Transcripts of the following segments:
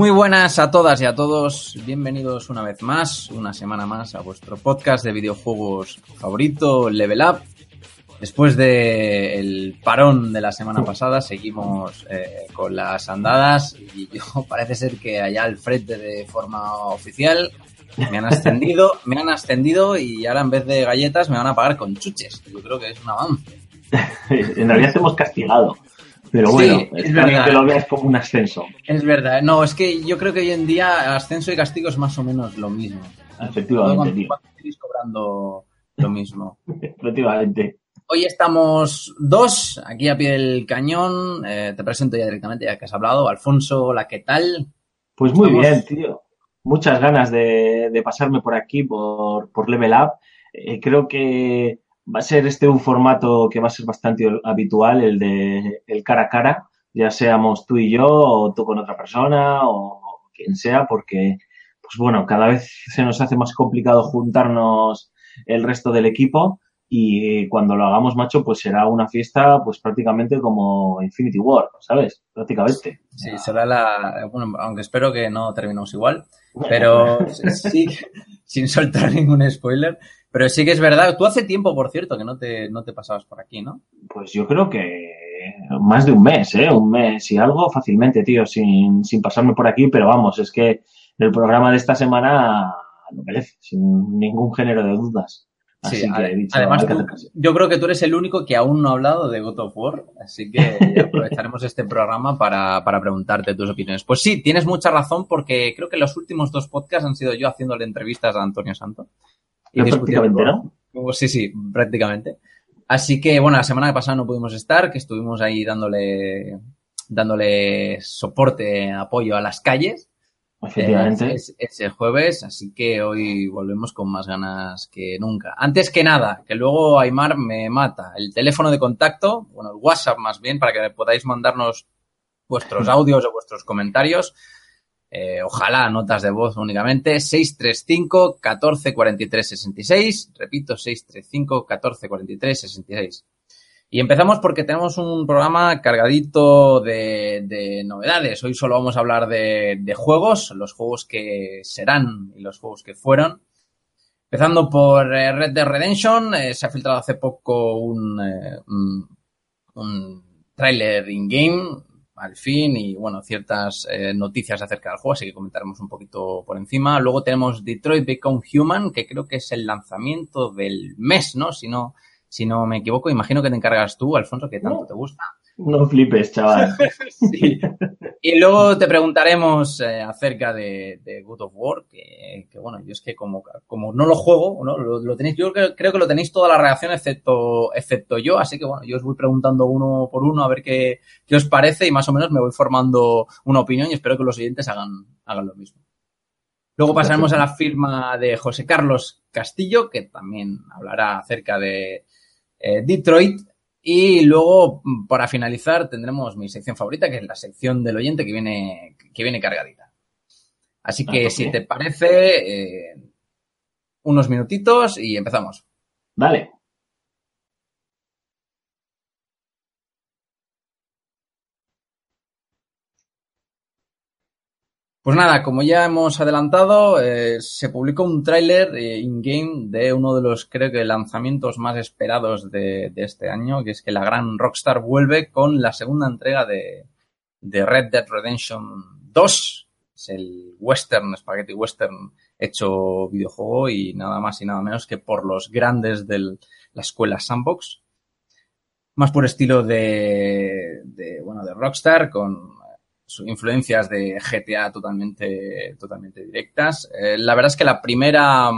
Muy buenas a todas y a todos, bienvenidos una vez más, una semana más a vuestro podcast de videojuegos favorito, Level Up. Después del parón de la semana pasada, seguimos eh, con las andadas y yo parece ser que allá al frente de forma oficial me han ascendido, me han ascendido y ahora en vez de galletas me van a pagar con chuches. Yo creo que es un avance. en realidad hemos castigado. Pero Sí, bueno, es está bien verdad. que lo veas como un ascenso. Es verdad, no, es que yo creo que hoy en día ascenso y castigo es más o menos lo mismo. Efectivamente, tío. cuando cobrando lo mismo. Efectivamente. Hoy estamos dos, aquí a pie del cañón. Eh, te presento ya directamente, ya que has hablado. Alfonso, hola, ¿qué tal? Pues muy bien, tío. Muchas ganas de, de pasarme por aquí, por, por Level Up. Eh, creo que va a ser este un formato que va a ser bastante habitual, el de el cara a cara, ya seamos tú y yo, o tú con otra persona, o quien sea, porque, pues bueno, cada vez se nos hace más complicado juntarnos el resto del equipo. Y cuando lo hagamos, macho, pues será una fiesta, pues prácticamente como Infinity War, ¿sabes? Prácticamente. Sí, será la. Bueno, aunque espero que no terminemos igual. Pero sí, sin soltar ningún spoiler. Pero sí que es verdad. Tú hace tiempo, por cierto, que no te, no te pasabas por aquí, ¿no? Pues yo creo que más de un mes, ¿eh? Un mes y algo fácilmente, tío, sin, sin pasarme por aquí, pero vamos, es que el programa de esta semana lo merece, sin ningún género de dudas. Así Sí, que he dicho, además tú- yo creo que tú eres el único que aún no ha hablado de God of War, así que aprovecharemos este programa para, para preguntarte tus opiniones. Pues sí, tienes mucha razón porque creo que los últimos dos podcasts han sido yo haciéndole entrevistas a Antonio Santo. Discutiendo prácticamente, ¿no? Pues sí, sí, prácticamente. Así que, bueno, la semana pasada no pudimos estar, que estuvimos ahí dándole, dándole soporte, apoyo a las calles. Efectivamente. Eh, Es, es el jueves, así que hoy volvemos con más ganas que nunca. Antes que nada, que luego Aymar me mata. El teléfono de contacto, bueno, el WhatsApp más bien, para que podáis mandarnos vuestros audios o vuestros comentarios. Eh, ojalá notas de voz únicamente. 635 14 43 66. Repito, 635 14 43 66. Y empezamos porque tenemos un programa cargadito de, de novedades. Hoy solo vamos a hablar de, de juegos, los juegos que serán y los juegos que fueron. Empezando por eh, Red Dead Redemption, eh, se ha filtrado hace poco un, eh, un, un tráiler in-game, al fin, y bueno, ciertas eh, noticias acerca del juego, así que comentaremos un poquito por encima. Luego tenemos Detroit Become Human, que creo que es el lanzamiento del mes, ¿no? Si no, si no me equivoco, imagino que te encargas tú, Alfonso, que tanto No. te gusta. No flipes, chaval. Sí. Y luego te preguntaremos eh, acerca de, de God of War, que, que, bueno, yo es que como, como no lo juego, ¿no? Lo, lo tenéis, yo creo, creo que lo tenéis toda la reacción excepto, excepto yo, así que bueno, yo os voy preguntando uno por uno a ver qué, qué os parece y más o menos me voy formando una opinión y espero que los oyentes hagan, hagan lo mismo. Luego pasaremos a la firma de José Carlos Castillo, que también hablará acerca de eh, Detroit. Y luego, para finalizar, tendremos mi sección favorita, que es la sección del oyente que viene, que viene cargadita. Así que, Ah, ok. si te parece, eh, unos minutitos y empezamos. Dale. Pues nada, como ya hemos adelantado, eh, se publicó un tráiler eh, in-game de uno de los, creo que, lanzamientos más esperados de, este año, que es que la gran Rockstar vuelve con la segunda entrega de, Red Dead Redemption 2. Es el western, spaghetti western hecho videojuego y nada más y nada menos que por los grandes de la escuela Sandbox. Más por estilo de, de, bueno, de Rockstar, con influencias de GTA totalmente, totalmente directas. Eh, la verdad es que la primera,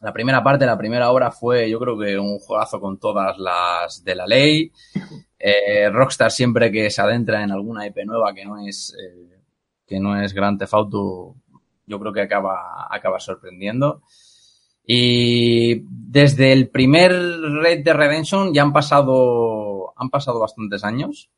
la primera parte, la primera obra fue, yo creo que un juegazo con todas las de la ley. Eh, Rockstar siempre que se adentra en alguna IP nueva que no es, eh, que no es Grand Theft yo creo que acaba, acaba sorprendiendo. Y desde el primer Red de Redemption ya han pasado, han pasado bastantes años.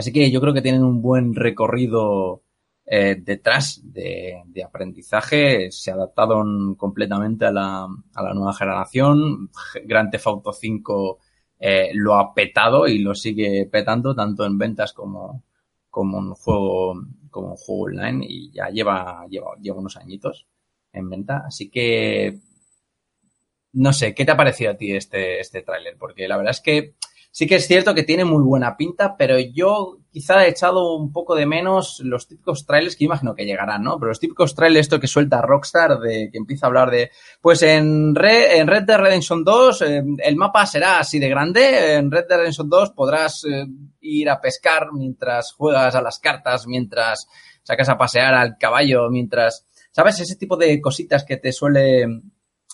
Así que yo creo que tienen un buen recorrido eh, detrás de, aprendizaje. Se adaptaron completamente a la, a la nueva generación. Grand Theft Auto 5 eh, lo ha petado y lo sigue petando tanto en ventas como, como un juego, como juego online y ya lleva, lleva, lleva unos añitos en venta. Así que, no sé, ¿qué te ha parecido a ti este, este tráiler? Porque la verdad es que sí que es cierto que tiene muy buena pinta, pero yo quizá he echado un poco de menos los típicos trailers que imagino que llegarán, ¿no? Pero los típicos trailers esto que suelta Rockstar de que empieza a hablar de, pues en Red, en Red Dead Redemption 2 eh, el mapa será así de grande, en Red Dead Redemption 2 podrás eh, ir a pescar mientras juegas a las cartas, mientras sacas a pasear al caballo, mientras, ¿sabes? Ese tipo de cositas que te suele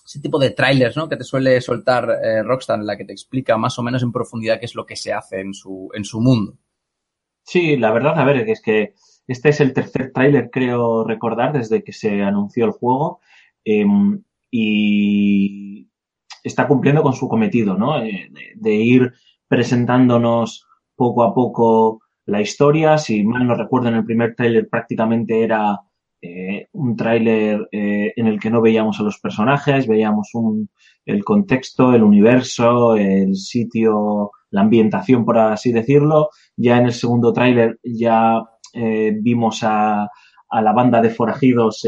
ese tipo de trailers, ¿no? Que te suele soltar eh, Rockstar, en la que te explica más o menos en profundidad qué es lo que se hace en su, en su mundo. Sí, la verdad, a ver, es que este es el tercer tráiler, creo recordar, desde que se anunció el juego. Eh, y está cumpliendo con su cometido, ¿no? Eh, de, de, ir presentándonos poco a poco la historia. Si mal no recuerdo, en el primer tráiler prácticamente era eh, un tráiler eh, en el que no veíamos a los personajes, veíamos un, el contexto, el universo, el sitio, la ambientación, por así decirlo. Ya en el segundo tráiler ya eh, vimos a, a, la banda de forajidos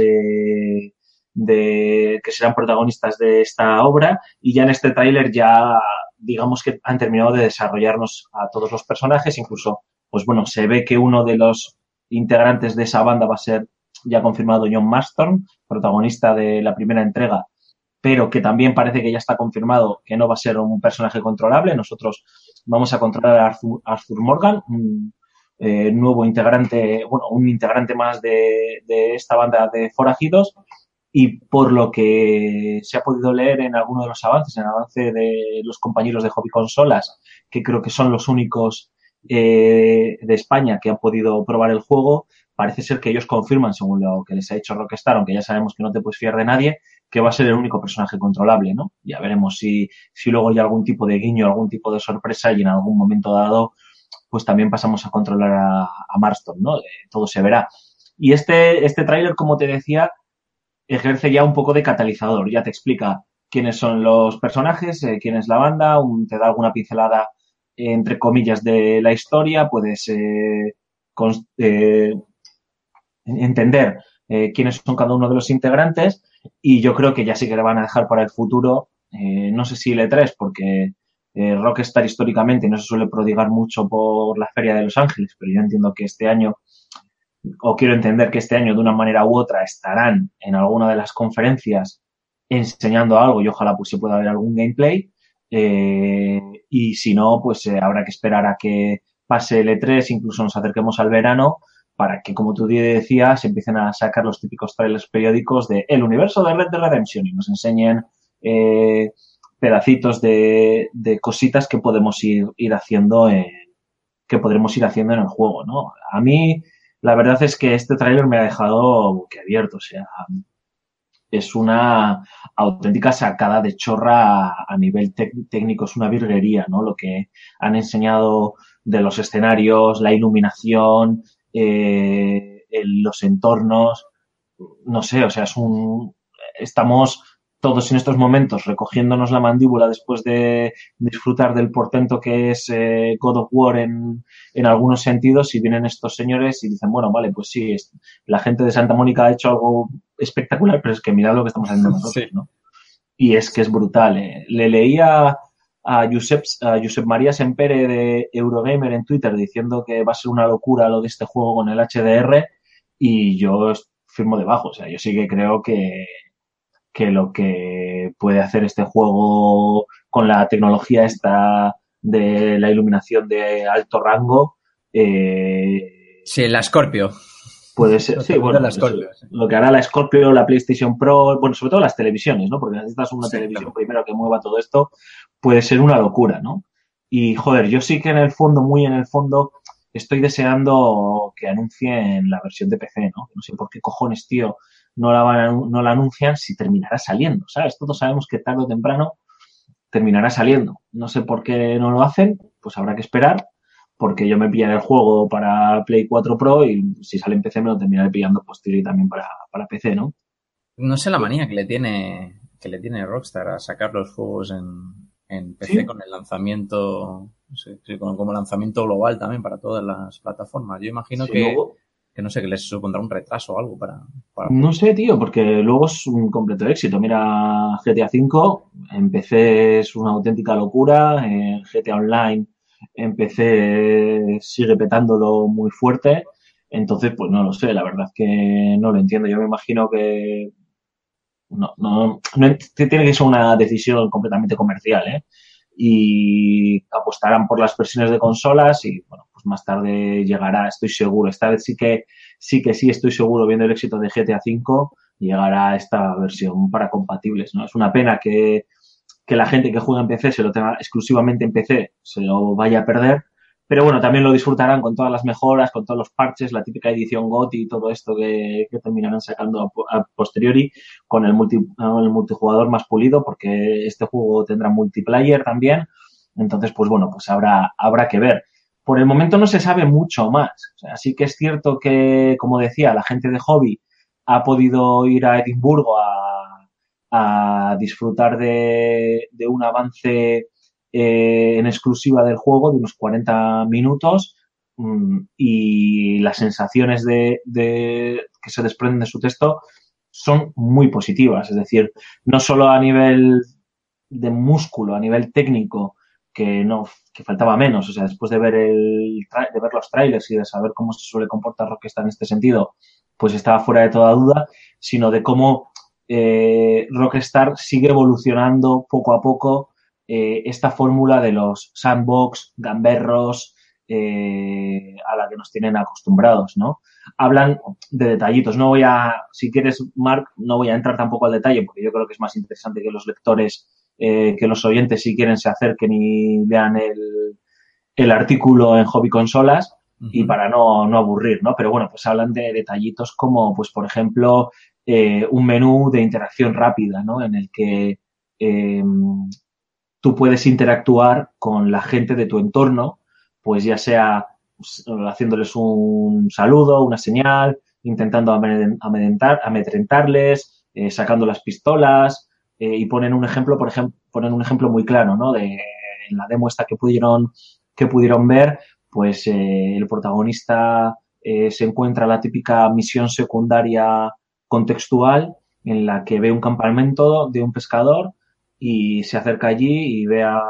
de, que serán protagonistas de esta obra y ya en este tráiler ya digamos que han terminado de desarrollarnos a todos los personajes, incluso, pues bueno, se ve que uno de los integrantes de esa banda va a ser ya confirmado John Marston, protagonista de la primera entrega, pero que también parece que ya está confirmado que no va a ser un personaje controlable. Nosotros vamos a controlar a Arthur, Arthur Morgan, un eh, nuevo integrante, bueno, un integrante más de, de, esta banda de forajidos. Y por lo que se ha podido leer en alguno de los avances, en el avance de los compañeros de Hobby Consolas, que creo que son los únicos eh, de España que han podido probar el juego, parece ser que ellos confirman, según lo que les ha dicho Rockstar, aunque ya sabemos que no te puedes fiar de nadie, que va a ser el único personaje controlable, ¿no? Ya veremos si, si luego hay algún tipo de guiño, algún tipo de sorpresa y en algún momento dado, pues también pasamos a controlar a, Marston, ¿no? Eh, todo se verá. Y este, este tráiler, como te decía, ejerce ya un poco de catalizador, ya te explica quiénes son los personajes, eh, quién es la banda, te da alguna pincelada eh, entre comillas de la historia, puedes eh, entender eh, quiénes son cada uno de los integrantes y yo creo que ya sí que le van a dejar para el futuro, eh, no sé si el E3, porque eh, Rockstar históricamente no se suele prodigar mucho por la Feria de Los Ángeles, pero yo entiendo que este año, o quiero entender que este año de una manera u otra estarán en alguna de las conferencias enseñando algo y ojalá pues se pueda ver algún gameplay. Eh, y si no, pues eh, habrá que esperar a que pase el E3, incluso nos acerquemos al verano para que, como tú decías, empiecen a sacar los típicos trailers periódicos de el universo de Red Dead Redemption y nos enseñen eh, pedacitos de, de, cositas que podemos ir, ir haciendo en, que podremos ir haciendo en el juego, ¿no? A mí, la verdad es que este tráiler me ha dejado abierto, o sea, es una auténtica sacada de chorra a nivel técnico, es una virguería, ¿no? Lo que han enseñado de los escenarios, la iluminación, eh, los entornos, no sé, o sea, es un, estamos todos en estos momentos recogiéndonos la mandíbula después de disfrutar del portento que es eh, God of War en, en, algunos sentidos y vienen estos señores y dicen, bueno, vale, pues sí, es, la gente de Santa Mónica ha hecho algo espectacular, pero es que mirad lo que estamos haciendo nosotros, sí. ¿no? Y es que es brutal. Eh. Le leía a Josep, a Josep María Sempere de Eurogamer en Twitter diciendo que va a ser una locura lo de este juego con el HDR y yo firmo debajo. O sea, yo sí que creo que, que lo que puede hacer este juego con la tecnología esta de la iluminación de alto rango, eh, Sí, la Scorpio. puede ser, sí, bueno, la eso, Scorpio, sí. lo que hará la Scorpio, la PlayStation Pro, bueno, sobre todo las televisiones, ¿no? Porque necesitas una Sí, televisión claro. primero que mueva todo esto, puede ser una locura, ¿no? Y joder, yo sí que en el fondo, muy en el fondo, estoy deseando que anuncien la versión de PC, ¿no? No sé por qué cojones, tío, no la, van a- no la anuncian si terminará saliendo, ¿sabes? Todos sabemos que tarde o temprano terminará saliendo. No sé por qué no lo hacen, pues habrá que esperar, porque yo me pillaré el juego para Play 4 Pro y si sale en PC me lo terminaré pillando posterior también para, para PC, ¿no? No sé la manía que le tiene que le tiene Rockstar a sacar los juegos en, en PC Sí. con el lanzamiento, sí, con- como lanzamiento global también para todas las plataformas. Yo imagino que, luego- que no sé, que les supondrá un retraso o algo para, para No sé, tío, porque luego es un completo éxito. Mira, GTA V, en PC es una auténtica locura, en GTA Online en PC sigue petándolo muy fuerte, entonces pues no lo sé, la verdad es que no lo entiendo. Yo me imagino que no, no, no tiene que ser una decisión completamente comercial, ¿eh? Y apostarán por las versiones de consolas y bueno, pues más tarde llegará, estoy seguro. Esta vez sí que sí que sí estoy seguro, viendo el éxito de GTA V, llegará esta versión para compatibles, ¿no? Es una pena que, que la gente que juega en PC se lo tenga exclusivamente en PC, se lo vaya a perder, pero bueno, también lo disfrutarán con todas las mejoras, con todos los parches, la típica edición GOTY y todo esto que, que terminarán sacando a, po- a posteriori con el, multi, el multijugador más pulido, porque este juego tendrá multiplayer también. Entonces, pues bueno, pues habrá, habrá que ver. Por el momento no se sabe mucho más. O sea, sí que es cierto que, como decía, la gente de hobby ha podido ir a Edimburgo a, a disfrutar de, de un avance eh, en exclusiva del juego de unos 40 minutos mm, y las sensaciones de, que se desprenden de su texto son muy positivas. Es decir, no solo a nivel de músculo, a nivel técnico, que no que faltaba menos. O sea, después de ver el de ver los trailers y de saber cómo se suele comportar Rockstar en este sentido, pues estaba fuera de toda duda, sino de cómo eh, Rockstar sigue evolucionando poco a poco eh, esta fórmula de los sandbox, gamberros, eh, a la que nos tienen acostumbrados, ¿no? Hablan de detallitos. No voy a, si quieres, Mark, no voy a entrar tampoco al detalle, porque yo creo que es más interesante que los lectores, eh, que los oyentes, si quieren, se acerquen y lean el, el artículo en Hobby Consolas y para no, no aburrir, ¿no? Pero bueno, pues hablan de detallitos como, pues, por ejemplo, eh, un menú de interacción rápida, ¿no? En el que eh, tú puedes interactuar con la gente de tu entorno, pues ya sea pues, haciéndoles un saludo, una señal, intentando amedrentarles, eh, sacando las pistolas, eh, y ponen un ejemplo, por ejemplo, ponen un ejemplo muy claro, ¿no? De en la demo esta que pudieron, que pudieron ver, pues eh, el protagonista se encuentra la típica misión secundaria contextual en la que ve un campamento de un pescador y se acerca allí y ve a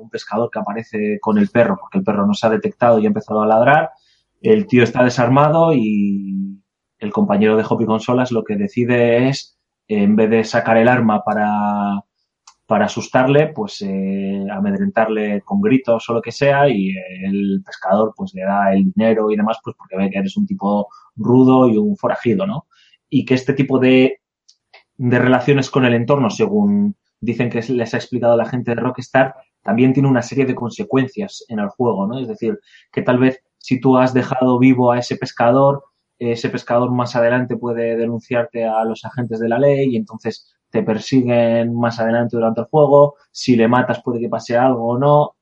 un pescador que aparece con el perro, porque el perro no se ha detectado y ha empezado a ladrar. El tío está desarmado y el compañero de Hobby Consolas lo que decide es, en vez de sacar el arma para, para asustarle, pues eh, amedrentarle con gritos o lo que sea y el pescador pues le da el dinero y demás pues porque ve que eres un tipo rudo y un forajido, ¿no? Y que este tipo de, de relaciones con el entorno, según dicen que les ha explicado la gente de Rockstar, también tiene una serie de consecuencias en el juego, ¿no? Es decir, que tal vez si tú has dejado vivo a ese pescador, ese pescador más adelante puede denunciarte a los agentes de la ley y entonces te persiguen más adelante durante el juego, si le matas puede que pase algo o no.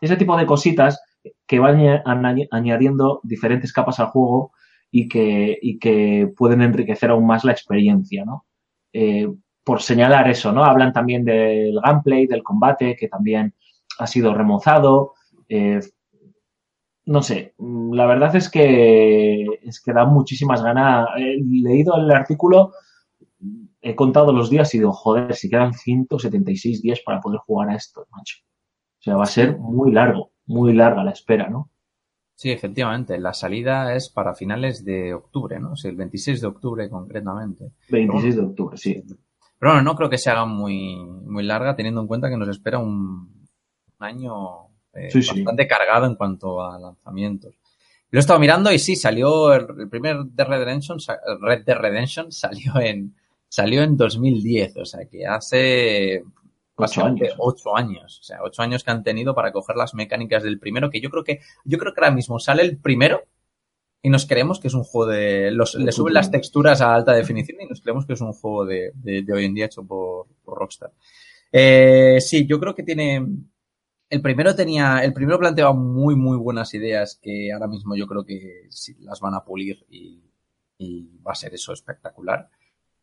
Ese tipo de cositas que van aña- añadiendo diferentes capas al juego y que, y que pueden enriquecer aún más la experiencia, ¿no? Eh, por señalar eso, ¿no? Hablan también del gameplay, del combate, que también ha sido remozado. Eh, no sé, mm, la verdad es que es que da muchísimas ganas. He leído el artículo, he contado los días y digo, joder, si quedan 176 días para poder jugar a esto, macho. O sea, va a ser muy largo, muy larga la espera, ¿no? Sí, efectivamente. La salida es para finales de octubre, ¿no? Sí, el 26 de octubre concretamente. 26 de octubre, sí. Pero bueno, no creo que se haga muy, muy larga teniendo en cuenta que nos espera un, un año eh, Sí, sí. bastante cargado en cuanto a lanzamientos. Lo he estado mirando y sí, salió el, el primer Red Dead Redemption, Red Dead Redemption salió en, salió en 2010, o sea que hace Ocho años. ocho años, o sea, ocho años que han tenido para coger las mecánicas del primero, que yo creo que, yo creo que ahora mismo sale el primero y nos creemos que es un juego de, le suben las texturas a alta definición y nos creemos que es un juego de, de, hoy en día hecho por, por Rockstar. Eh, sí, yo creo que tiene, el primero tenía, el primero planteaba muy, muy buenas ideas que ahora mismo yo creo que las van a pulir y, y va a ser eso espectacular.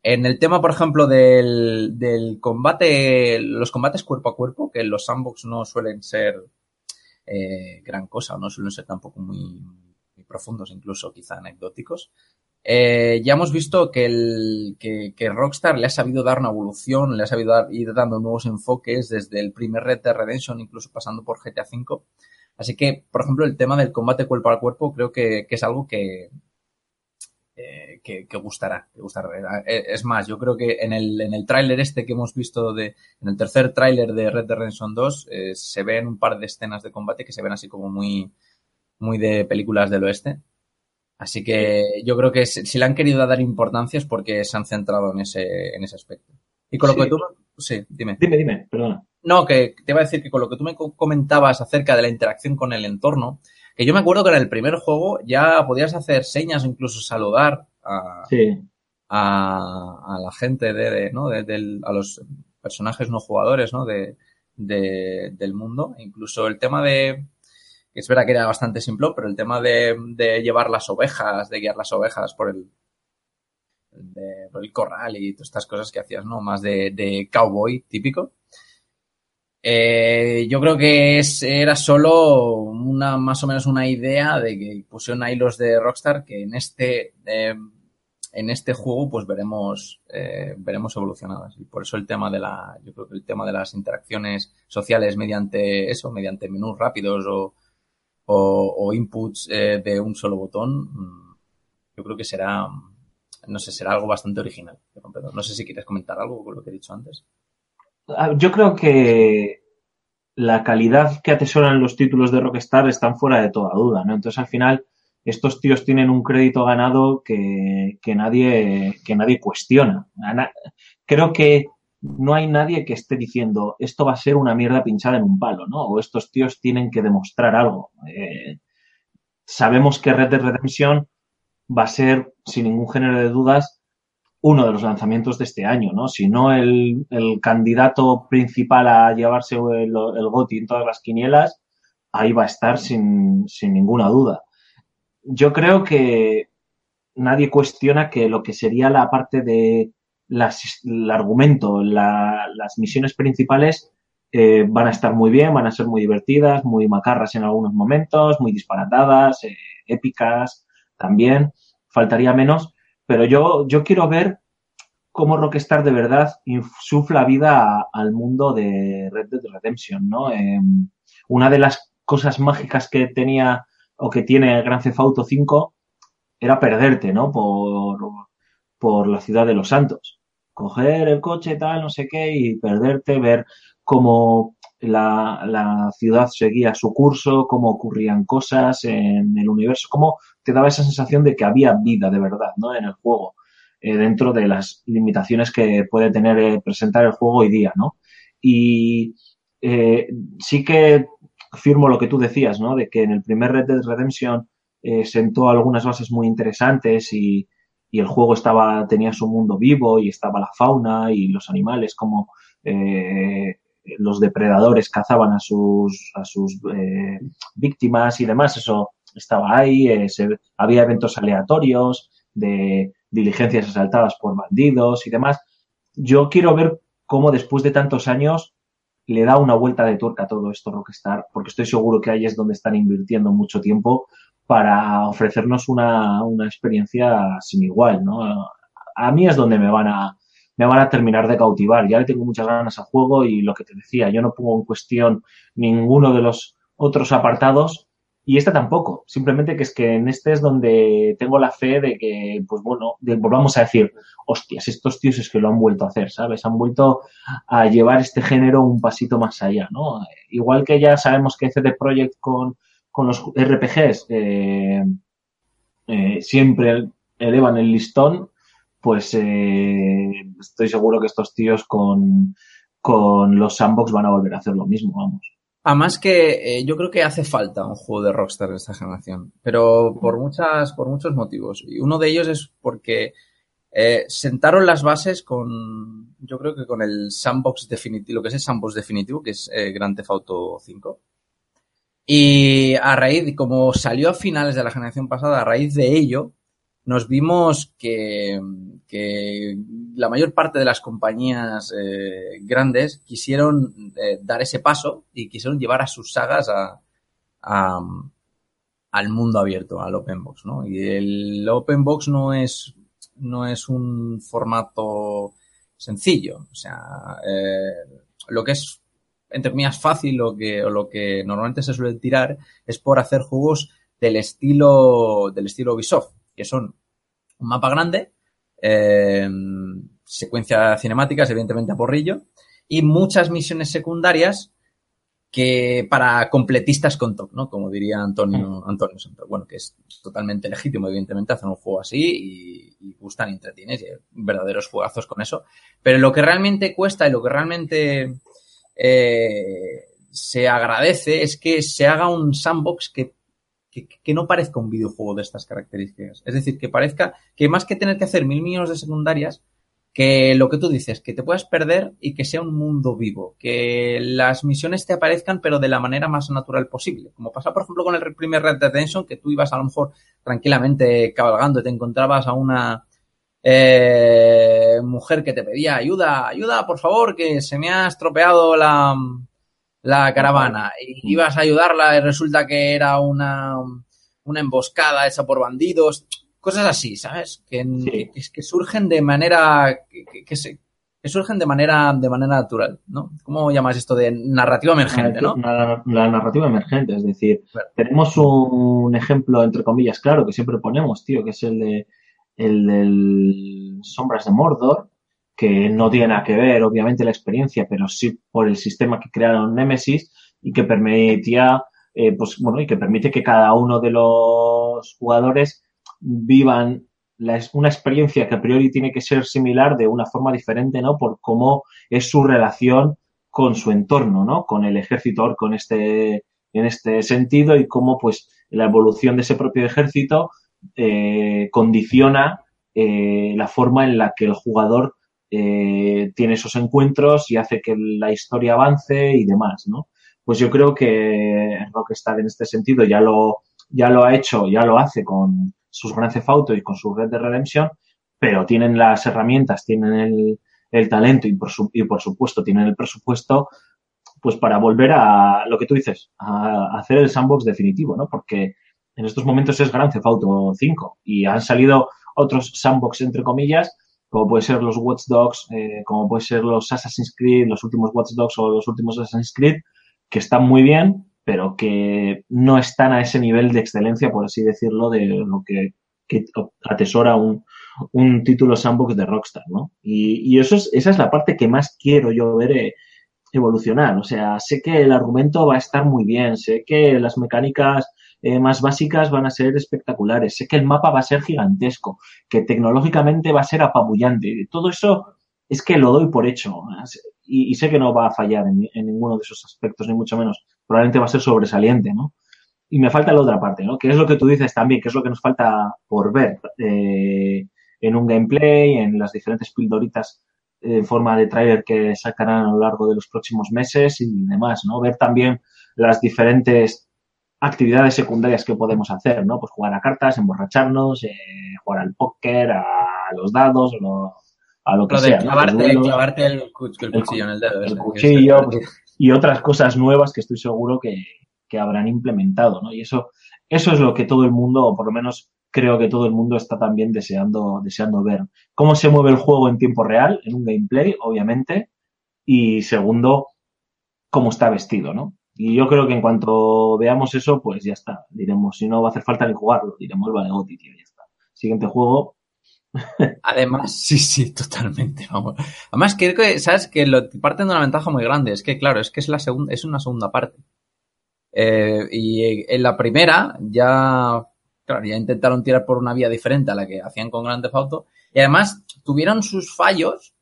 En el tema, por ejemplo, del, del combate, los combates cuerpo a cuerpo, que los sandbox no suelen ser eh, gran cosa, no suelen ser tampoco muy profundos, incluso quizá anecdóticos. Eh, ya hemos visto que, el, que, Rockstar le ha sabido dar una evolución, le ha sabido dar, ir dando nuevos enfoques desde el primer Red Dead Redemption, incluso pasando por GTA V. Así que, por ejemplo, el tema del combate cuerpo a cuerpo creo que, es algo que, eh, que, que, gustará, que gustará. Es más, yo creo que en el, en el tráiler este que hemos visto de, en el tercer tráiler de Red Dead Redemption 2, eh, se ven un par de escenas de combate que se ven así como muy, muy de películas del oeste. Así que yo creo que si le han querido dar importancia es porque se han centrado en ese, en ese aspecto. Y con lo Sí. que tú, sí, dime. Dime, dime, perdona. No, que te iba a decir que con lo que tú me co- comentabas acerca de la interacción con el entorno, que yo me acuerdo que en el primer juego ya podías hacer señas o incluso saludar a, Sí, a, a la gente de, de- ¿no? De- del- a los personajes no jugadores, ¿no? De, de- del mundo. Incluso el tema de, es verdad que era bastante simple, pero el tema de, de llevar las ovejas, de guiar las ovejas por el, de- por el corral y todas estas cosas que hacías, ¿no? Más de, de cowboy típico. Eh, yo creo que es, era solo una, más o menos una idea de que pusieron ahí los de Rockstar que en este, eh, en este juego pues veremos, eh, veremos evolucionadas. Y por eso el tema de la, yo creo que el tema de las interacciones sociales mediante eso, mediante menús rápidos o, o, inputs eh, de un solo botón, mm, yo creo que será, no sé, será algo bastante original. No sé si quieres comentar algo con lo que he dicho antes. Ah, Yo creo que la calidad que atesoran los títulos de Rockstar están fuera de toda duda, ¿no? Entonces, al final, estos tíos tienen un crédito ganado que, que nadie, que nadie cuestiona. Creo que no hay nadie que esté diciendo esto va a ser una mierda pinchada en un palo, ¿no? O estos tíos tienen que demostrar algo. Eh, sabemos que Red Dead Redemption va a ser, sin ningún género de dudas, uno de los lanzamientos de este año, ¿no? Si no el, el candidato principal a llevarse el, el GOTY en todas las quinielas, ahí va a estar sin, sin ninguna duda. Yo creo que nadie cuestiona que lo que sería la parte de las, el argumento, la, las misiones principales eh, van a estar muy bien, van a ser muy divertidas, muy macarras en algunos momentos, muy disparatadas, eh, épicas también, faltaría menos, pero yo, yo quiero ver cómo Rockstar de verdad insufla vida al mundo de Red Dead Redemption, ¿no? Eh, una de las cosas mágicas que tenía o que tiene Grand Theft Auto 5 era perderte, ¿no? Por, por la ciudad de Los Santos. Coger el coche, tal, no sé qué, y perderte, ver cómo la, la ciudad seguía su curso, cómo ocurrían cosas en el universo, cómo te daba esa sensación de que había vida de verdad, ¿no? En el juego, eh, dentro de las limitaciones que puede tener eh, presentar el juego hoy día, ¿no? Y eh, sí que firmo lo que tú decías, ¿no? De que en el primer Red Dead Redemption sentó algunas bases muy interesantes y, y el juego estaba, tenía su mundo vivo y estaba la fauna y los animales, como eh, los depredadores cazaban a sus, a sus eh, víctimas y demás, eso estaba ahí, eh, había eventos aleatorios de diligencias asaltadas por bandidos y demás. Yo quiero ver cómo después de tantos años le da una vuelta de tuerca a todo esto Rockstar, porque estoy seguro que ahí es donde están invirtiendo mucho tiempo para ofrecernos una, una experiencia sin igual, ¿no? A mí es donde me van a, me van a terminar de cautivar. Ya le tengo muchas ganas al juego y lo que te decía, yo no pongo en cuestión ninguno de los otros apartados, Y esta tampoco. Simplemente que es que en este es donde tengo la fe de que, pues bueno, volvamos a decir, hostias, estos tíos es que lo han vuelto a hacer, ¿sabes? Han vuelto a llevar este género un pasito más allá, ¿no? Igual que ya sabemos que CD Projekt con, con los RPGs eh, eh, siempre elevan el listón, pues eh, estoy seguro que estos tíos con, con los sandbox van a volver a hacer lo mismo, vamos. Además que yo creo que hace falta un juego de Rockstar en esta generación, pero por muchas, por muchos motivos. Y uno de ellos es porque sentaron las bases con, yo creo que con el sandbox definitivo, lo que es el sandbox definitivo, que es eh, Grand Theft Auto 5. Y a raíz, como salió a finales de la generación pasada, a raíz de ello, nos vimos que, que la mayor parte de las compañías eh, grandes quisieron eh, dar ese paso y quisieron llevar a sus sagas a, a, al mundo abierto, al open box, ¿no? Y el open box no es, no es un formato sencillo, o sea, eh, lo que es entre comillas fácil lo que, o lo que normalmente se suele tirar es por hacer juegos del estilo, del estilo Ubisoft, que son un mapa grande, eh, secuencias cinemáticas, evidentemente a porrillo, y muchas misiones secundarias que para completistas con top, ¿no? Como diría Antonio, Antonio Santos. Bueno, que es totalmente legítimo, evidentemente, hacer un juego así y, y gustan y entretienes y verdaderos juegazos con eso. Pero lo que realmente cuesta y lo que realmente eh, se agradece es que se haga un sandbox que, que, no parezca un videojuego de estas características. Es decir, que parezca que más que tener que hacer mil millones de secundarias, que lo que tú dices, que te puedas perder y que sea un mundo vivo, que las misiones te aparezcan pero de la manera más natural posible. Como pasa, por ejemplo, con el primer Red Dead Redemption, que tú ibas a lo mejor tranquilamente cabalgando y te encontrabas a una eh, mujer que te pedía ayuda, ayuda, por favor, que se me ha estropeado la, la caravana. Y ibas a ayudarla y resulta que era una, una emboscada hecha por bandidos cosas así, ¿sabes? Que, sí. que, que, surgen de manera, que, se, que surgen de manera, de manera natural, ¿no? ¿Cómo llamas esto de narrativa emergente, no? La, la narrativa emergente, es decir, tenemos un ejemplo, entre comillas, claro, que siempre ponemos, tío, que es el de, el del Sombras de Mordor, que no tiene nada que ver, obviamente, la experiencia, pero sí por el sistema que crearon Nemesis y que permitía, eh, pues bueno, y que permite que cada uno de los jugadores vivan una experiencia que a priori tiene que ser similar de una forma diferente, ¿no? Por cómo es su relación con su entorno, ¿no? Con el ejército, con este, en este sentido y cómo, pues, la evolución de ese propio ejército eh, condiciona eh, la forma en la que el jugador eh, tiene esos encuentros y hace que la historia avance y demás, ¿no? Pues yo creo que Rockstar en este sentido ya lo, ya lo ha hecho, ya lo hace con, sus Grand Theft y con su Red de Redemption, pero tienen las herramientas, tienen el, talento y por, y por supuesto tienen el presupuesto pues para volver a lo que tú dices, a, hacer el sandbox definitivo, ¿no? Porque en estos momentos es Grand Theft Auto 5 y han salido otros sandbox entre comillas, como puede ser los Watch Dogs, eh, como puede ser los Assassin's Creed, los últimos Watch Dogs o los últimos Assassin's Creed, que están muy bien, pero que no están a ese nivel de excelencia, por así decirlo, de lo que, atesora un, un, título sandbox de Rockstar, ¿no? Y, y eso es, esa es la parte que más quiero yo ver eh, evolucionar. O sea, sé que el argumento va a estar muy bien, sé que las mecánicas eh, más básicas van a ser espectaculares, sé que el mapa va a ser gigantesco, que tecnológicamente va a ser apabullante. Todo eso es que lo doy por hecho y, sé que no va a fallar en, ninguno de esos aspectos, ni mucho menos probablemente va a ser sobresaliente, ¿no? Y me falta la otra parte, ¿no? Que es lo que tú dices también, que es lo que nos falta por ver eh, en un gameplay, en las diferentes pildoritas en forma de trailer que sacarán a lo largo de los próximos meses y demás, ¿no? Ver también las diferentes actividades secundarias que podemos hacer, ¿no? Pues jugar a cartas, emborracharnos, eh, jugar al póker, a los dados, lo, a lo que lo sea. Clavarte, ¿no? clavarte el, el, cuchillo en el dedo. El cuchillo, pues, y otras cosas nuevas que estoy seguro que, que, habrán implementado, ¿no? Y eso, eso es lo que todo el mundo, o por lo menos creo que todo el mundo está también deseando, deseando ver. Cómo se mueve el juego en tiempo real, en un gameplay, obviamente, y segundo, cómo está vestido, ¿no? Y yo creo que en cuanto veamos eso, pues ya está. Diremos, si no va a hacer falta ni jugarlo, diremos, vale, Goti, tío, ya está. Siguiente juego, Además, sí, sí, totalmente, vamos. Además, creo que, ¿sabes? Que lo parten de una ventaja muy grande. Es que, claro, es que es la segunda, es una segunda parte. Eh, y en la primera ya, claro, ya intentaron tirar por una vía diferente a la que hacían con Grand Theft Auto. Y además tuvieron sus fallos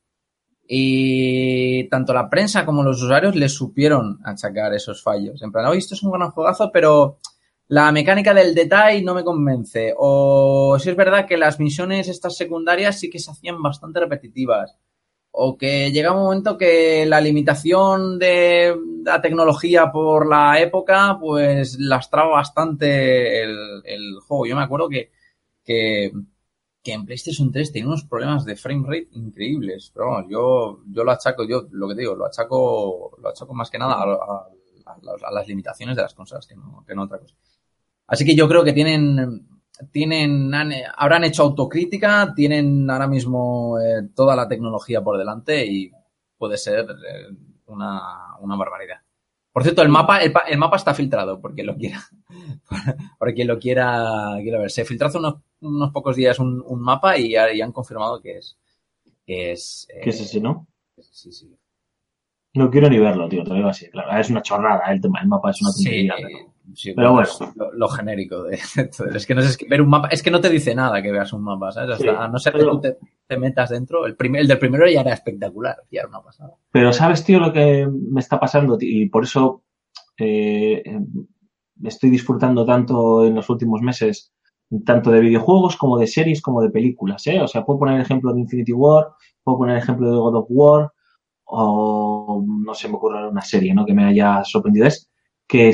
y tanto la prensa como los usuarios les supieron achacar esos fallos. En plan, oye, esto es un gran juegazo, pero la mecánica del detalle no me convence. O si es verdad que las misiones estas secundarias sí que se hacían bastante repetitivas. O que llega un momento que la limitación de la tecnología por la época, pues lastraba bastante el, el juego. Yo me acuerdo que, que, que en PlayStation 3 tenía unos problemas de frame rate increíbles. Pero vamos, yo, yo lo achaco, yo lo que te digo, lo achaco, lo achaco más que nada a, a- a- las limitaciones de las consolas, que no, que no otra cosa. Así que yo creo que tienen, tienen, habrán hecho autocrítica, tienen ahora mismo eh, toda la tecnología por delante y puede ser eh, una, una barbaridad. Por cierto, el mapa, el, el mapa está filtrado, porque lo quiera, porque quien lo quiera, quiera ver. Se filtró hace unos, unos pocos días un, un mapa y, ya- y han confirmado que es, que es, eh, que es ese, ¿no? sí, sí. No quiero ni verlo, tío, te lo digo así, claro. Es una chorrada el tema, el mapa es una Sí, tontería, pero... sí, pero bueno. Lo, lo genérico de, de. Es que no sé, es que ver un mapa, es que no te dice nada que veas un mapa, ¿sabes? Hasta- Sí, a no ser que tú te, te metas dentro. El, primer, el del primero ya era espectacular, ya era una pasada. Pero ¿sabes, tío, lo que me está pasando? tío? Y por eso eh, eh, estoy disfrutando tanto en los últimos meses, tanto de videojuegos como de series como de películas, ¿eh? O sea, puedo poner el ejemplo de Infinity War, puedo poner el ejemplo de God of War, o no se me ocurre una serie, ¿no? Que me haya sorprendido. Es que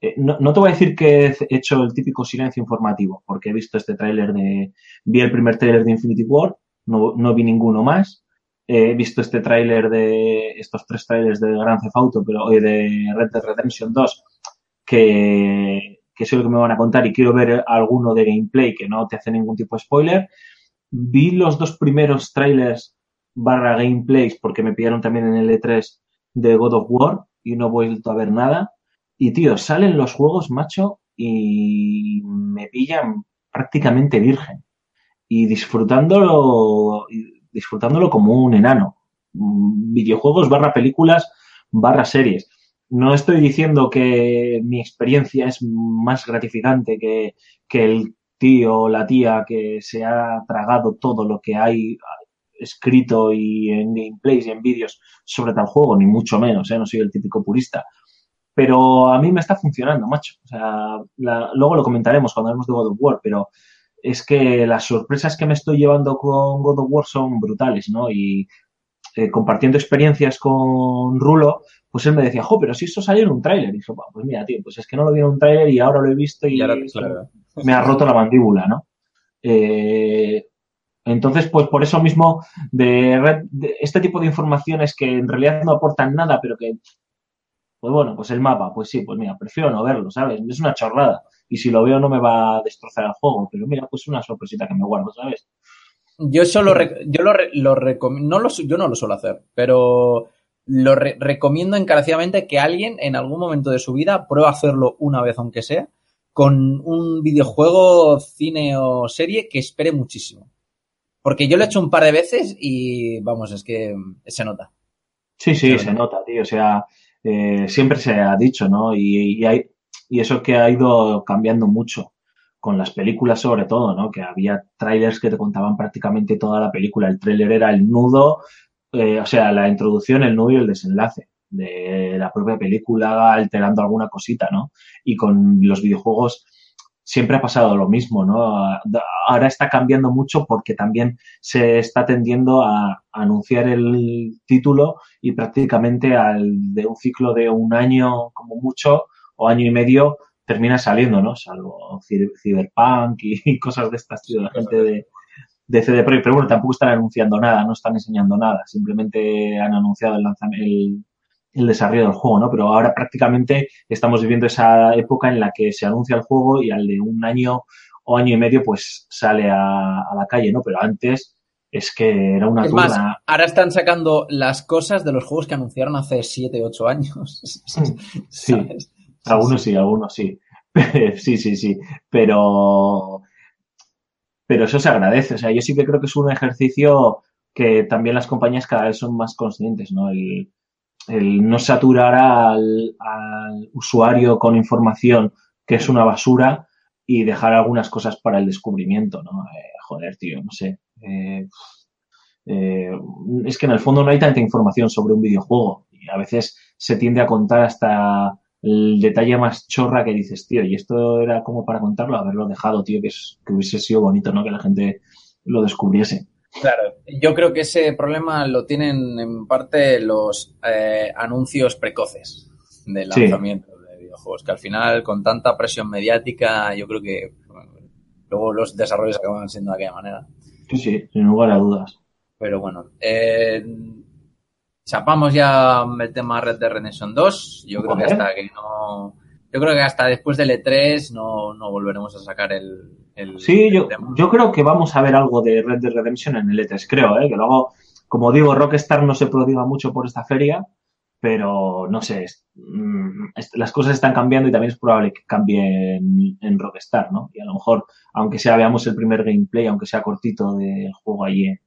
eh, no, no te voy a decir que he hecho el típico silencio informativo, porque he visto este tráiler de... Vi el primer tráiler de Infinity War, no, no vi ninguno más. He visto este tráiler de... Estos tres tráilers de Grand Theft Auto, pero hoy de Red Dead Redemption 2, que, que sé lo que me van a contar y quiero ver alguno de gameplay que no te hace ningún tipo de spoiler. Vi los dos primeros trailers barra gameplays porque me pillaron también en el E3 de God of War y no he vuelto a ver nada. Y tío, salen los juegos, macho, y me pillan prácticamente virgen. Y disfrutándolo, disfrutándolo como un enano. Videojuegos barra películas barra series. No estoy diciendo que mi experiencia es más gratificante que, que el tío o la tía que se ha tragado todo lo que hay escrito y en gameplays y en vídeos sobre tal juego, ni mucho menos, ¿eh? no soy el típico purista. Pero a mí me está funcionando, macho. O sea, la- luego lo comentaremos cuando hablemos de God of War, pero es que las sorpresas que me estoy llevando con God of War son brutales, ¿no? Y eh, compartiendo experiencias con Rulo, pues él me decía, jo, pero si esto salió en un tráiler. Y dije, "Buah, pues mira, tío, pues es que no lo vi en un tráiler y ahora lo he visto y, Y ahora, claro. me ha roto la mandíbula, ¿no? Eh, entonces, pues por eso mismo, de, red- de este tipo de informaciones que en realidad no aportan nada, pero que, pues bueno, pues el mapa, pues sí, pues mira, prefiero no verlo, ¿sabes? Es una chorrada. Y si lo veo no me va a destrozar el juego, pero mira, pues una sorpresita que me guardo, ¿sabes? Yo solo, yo lo, re- lo recomiendo, no yo no lo suelo hacer, pero lo re- recomiendo encarecidamente que alguien en algún momento de su vida pruebe a hacerlo una vez aunque sea, con un videojuego, cine o serie que espere muchísimo. Porque yo lo he hecho un par de veces y vamos, es que se nota. Sí, sí, se nota, tío. O sea, eh, siempre se ha dicho, ¿no? Y, y, hay, y eso que ha ido cambiando mucho con las películas sobre todo, ¿no? Que había trailers que te contaban prácticamente toda la película. El trailer era el nudo, eh, o sea, la introducción, el nudo y el desenlace de la propia película, alterando alguna cosita, ¿no? Y con los videojuegos siempre ha pasado lo mismo, ¿no? Ahora está cambiando mucho porque también se está tendiendo a anunciar el título y prácticamente al de un ciclo de un año como mucho o año y medio termina saliendo, ¿no? Salvo Cyber- Cyberpunk y, cosas de estas, tío, la gente de, de CD Projekt. Pero bueno, tampoco están anunciando nada, no están enseñando nada, simplemente han anunciado el lanzamiento, el, el desarrollo del juego, ¿no? Pero ahora prácticamente estamos viviendo esa época en la que se anuncia el juego y al de un año o año y medio pues sale a, a la calle, ¿no? Pero antes es que era una Es más, ahora están sacando las cosas de los juegos que anunciaron hace 7, 8 años. Sí, ¿Sabes? algunos sí, algunos sí. Sí, sí, sí. Pero, pero eso se agradece. O sea, yo sí que creo que es un ejercicio que también las compañías cada vez son más conscientes, ¿no? El, el no saturar al, al usuario con información que es una basura y dejar algunas cosas para el descubrimiento, ¿no? Eh, joder, tío, no sé. Eh, eh, es que en el fondo no hay tanta información sobre un videojuego y a veces se tiende a contar hasta el detalle más chorra que dices, tío, y esto era como para contarlo, haberlo dejado, tío, que, es, que hubiese sido bonito, ¿no? Que la gente lo descubriese. Claro, yo creo que ese problema lo tienen en parte los eh, anuncios precoces de Sí. lanzamiento de videojuegos, que al final con tanta presión mediática yo creo que bueno, luego los desarrollos acaban siendo de aquella manera. Sí, sí, sin lugar a dudas. Pero bueno, eh, chapamos ya el tema Red Dead Redemption 2. Yo creo que hasta que no. Yo creo que hasta después del E3 no, no volveremos a sacar el. el- Sí, el yo, tema. yo creo que vamos a ver algo de Red Dead Redemption en el E3, creo, ¿eh? Que luego, como digo, Rockstar no se prodiga mucho por esta feria, pero no sé, es- mm, es- las cosas están cambiando y también es probable que cambien en Rockstar, ¿no? Y a lo mejor, aunque sea veamos el primer gameplay, aunque sea cortito del juego allí en,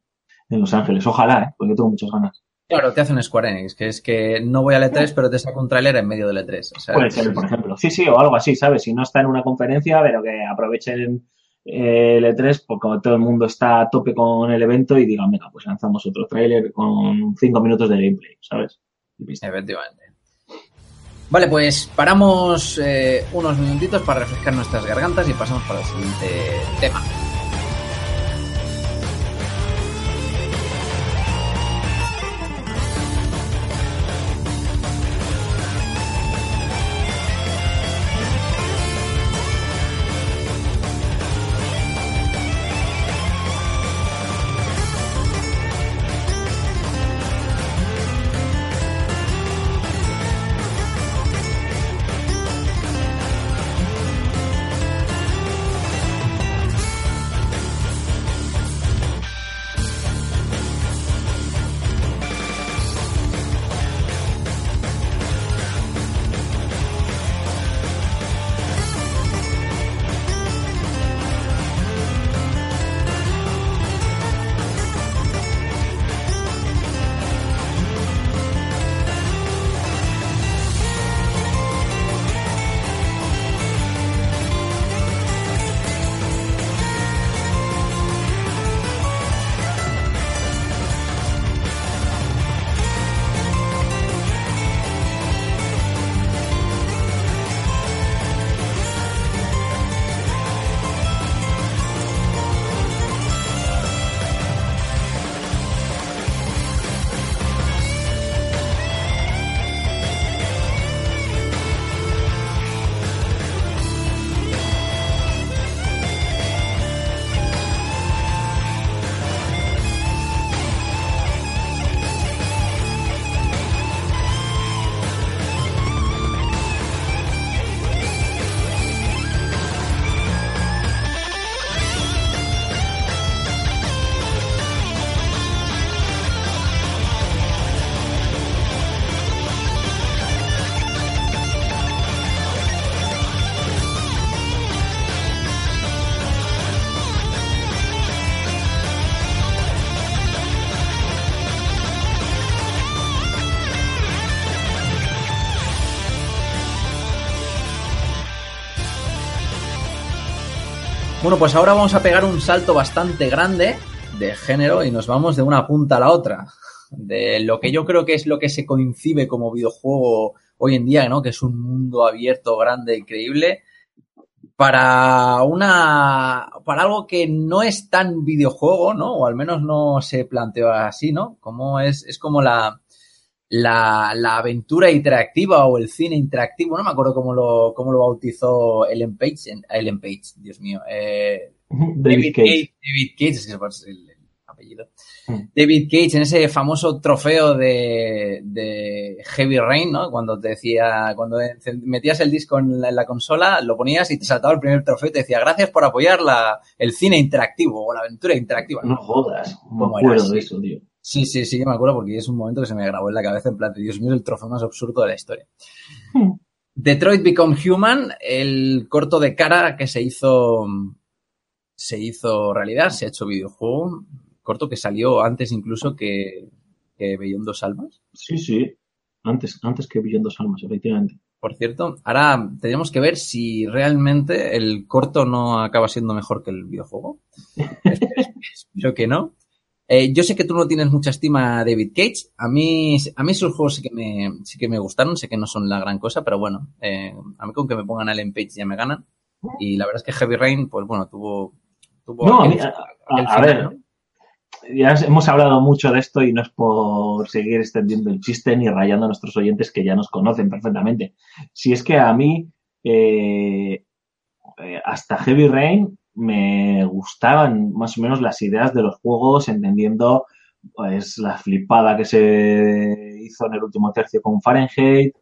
en Los Ángeles, ojalá, ¿eh? Porque tengo muchas ganas. Claro, te hace un Square Enix, que es que no voy al E3, pero te saco un tráiler en medio del E3. O sea, Puede ser, por ejemplo. Sí, sí, o algo así, ¿sabes? Si no está en una conferencia, pero que aprovechen eh, el E3, porque todo el mundo está a tope con el evento y digan, venga, pues lanzamos otro tráiler con cinco minutos de gameplay, ¿sabes? Efectivamente. Vale, pues paramos eh, unos minutitos para refrescar nuestras gargantas y pasamos para el siguiente tema. Bueno, pues ahora vamos a pegar un salto bastante grande de género y nos vamos de una punta a la otra. De lo que yo creo que es lo que se coincide como videojuego hoy en día, ¿no? Que es un mundo abierto, grande, increíble. Para una. para algo que no es tan videojuego, ¿no? O al menos no se planteó así, ¿no? Como es, es como la, la, la aventura interactiva o el cine interactivo, no me acuerdo cómo lo, cómo lo bautizó Ellen Page, en- Ellen Page, Dios mío, eh, David Cage. David Cage, es el, el apellido. Mm. David Cage en ese famoso trofeo de, de Heavy Rain, ¿no? Cuando te decía, cuando metías el disco en la, en la consola, lo ponías y te saltaba el primer trofeo y te decía gracias por apoyar la, el cine interactivo o la aventura interactiva. No jodas, no me eso, tío. Sí, sí, sí, yo me acuerdo porque es un momento que se me grabó en la cabeza en plan, de, Dios mío, el trofeo más absurdo de la historia. Hmm. Detroit Become Human, el corto de cara que se hizo se hizo realidad, se ha hecho videojuego, corto que salió antes incluso que, que Beyond Dos Almas. Sí, sí. Antes, antes que Billón dos almas, efectivamente. Por cierto, ahora tenemos que ver si realmente el corto no acaba siendo mejor que el videojuego. Espero que no. Eh, yo sé que tú no tienes mucha estima a David Cage. A mí, a mí sus juegos sí que me, sí que me gustaron, sé que no son la gran cosa, pero bueno, eh, a mí con que me pongan a Ellen Page ya me ganan. Y la verdad es que Heavy Rain, pues bueno, tuvo, tuvo No, a, mí- aquel- a- ver, ¿no? ya hemos hablado mucho de esto y no es por seguir extendiendo el chiste ni rayando a nuestros oyentes que ya nos conocen perfectamente. Si es que a mí, eh, hasta Heavy Rain, me gustaban más o menos las ideas de los juegos, entendiendo pues la flipada que se hizo en el último tercio con Fahrenheit.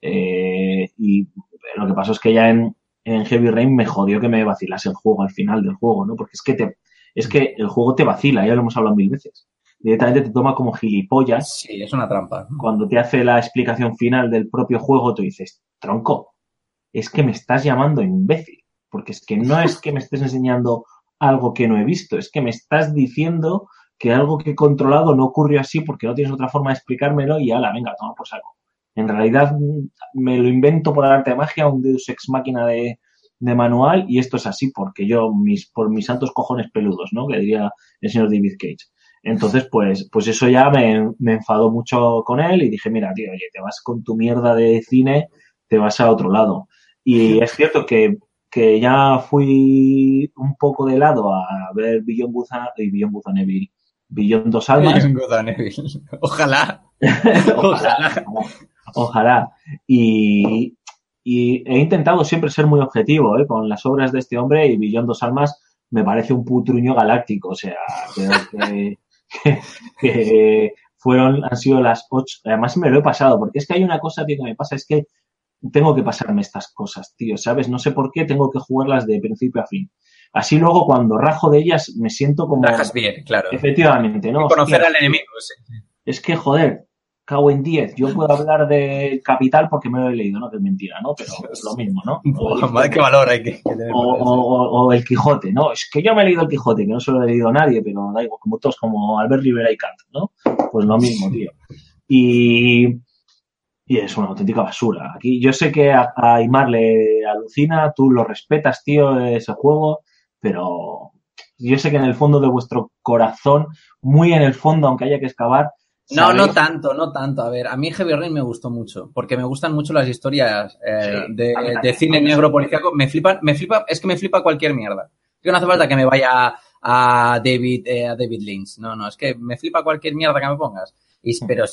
eh, y lo que pasó es que ya en, en Heavy Rain me jodió que me vacilase el juego al final del juego, ¿no? Porque es que te, es que el juego te vacila, ya lo hemos hablado mil veces. Directamente te toma como gilipollas. Sí, es una trampa. Cuando te hace la explicación final del propio juego, tú dices, tronco, es que me estás llamando imbécil. Porque es que no es que me estés enseñando algo que no he visto, es que me estás diciendo que algo que he controlado no ocurrió así porque no tienes otra forma de explicármelo y ala, venga, toma por saco. En realidad mm, me lo invento por arte de magia, un Deus Ex Máquina de, de manual y esto es así porque yo, mis, por mis santos cojones peludos, ¿no? Que diría el señor David Cage. Entonces, pues, pues eso ya me, me enfadó mucho con él y dije, mira, tío, oye, te vas con tu mierda de cine, te vas a otro lado. Y es cierto que, que ya fui un poco de lado a ver Beyond Busan y Beyond Busan Evil, Beyond Dos Almas. Evil. Ojalá. ojalá, ojalá. Y, y he intentado siempre ser muy objetivo ¿eh? con las obras de este hombre y Billón Dos Almas me parece un putruño galáctico. O sea, creo que, que, que fueron, han sido las ocho. Además me lo he pasado, porque es que hay una cosa tío, que me pasa, es que tengo que pasarme estas cosas, tío, ¿sabes? No sé por qué tengo que jugarlas de principio a fin. Así luego cuando rajo de ellas me siento como... Rajas bien, claro. Efectivamente, ¿no? Conocer Hostia, al enemigo. sí. es que, joder, cago en 10. Yo puedo hablar de Capital porque me lo he leído, ¿no? Que es mentira, ¿no? Pero es lo mismo, ¿no? Madre, qué valor hay que, que tener. O, o- o- o el Quijote, ¿no? Es que yo me he leído el Quijote, que no se lo he leído nadie, pero da igual, como todos, como Albert Rivera y Kant, ¿no? Pues lo mismo, tío. Y, y es una auténtica basura. Aquí yo sé que a, a Aymar le alucina, tú lo respetas, tío, ese juego, pero yo sé que en el fondo de vuestro corazón, muy en el fondo, aunque haya que excavar, No, no tanto, no tanto. A ver, a mí Heavy Rain me gustó mucho, porque me gustan mucho las historias eh, Sí, de, de cine negro policíaco. Me flipa, me flipa, es que me flipa cualquier mierda. Es que no hace falta que me vaya a David, eh, a David Lynch. No, no, es que me flipa cualquier mierda que me pongas. Y, pero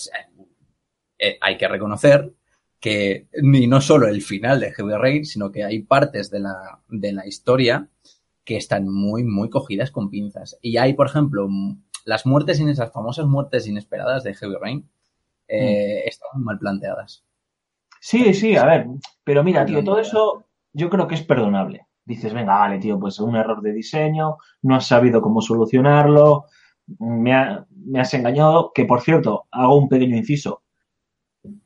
eh, hay que reconocer que ni no solo el final de Heavy Rain, sino que hay partes de la, de la historia que están muy, muy cogidas con pinzas. Y hay, por ejemplo, las muertes, esas famosas muertes inesperadas de Heavy Rain, eh, están muy mal planteadas. Sí, sí, a ver, pero mira, tío, todo eso yo creo que es perdonable. Dices, venga, vale, tío, pues un error de diseño, no has sabido cómo solucionarlo, me, ha- me has engañado, que por cierto, hago un pequeño inciso.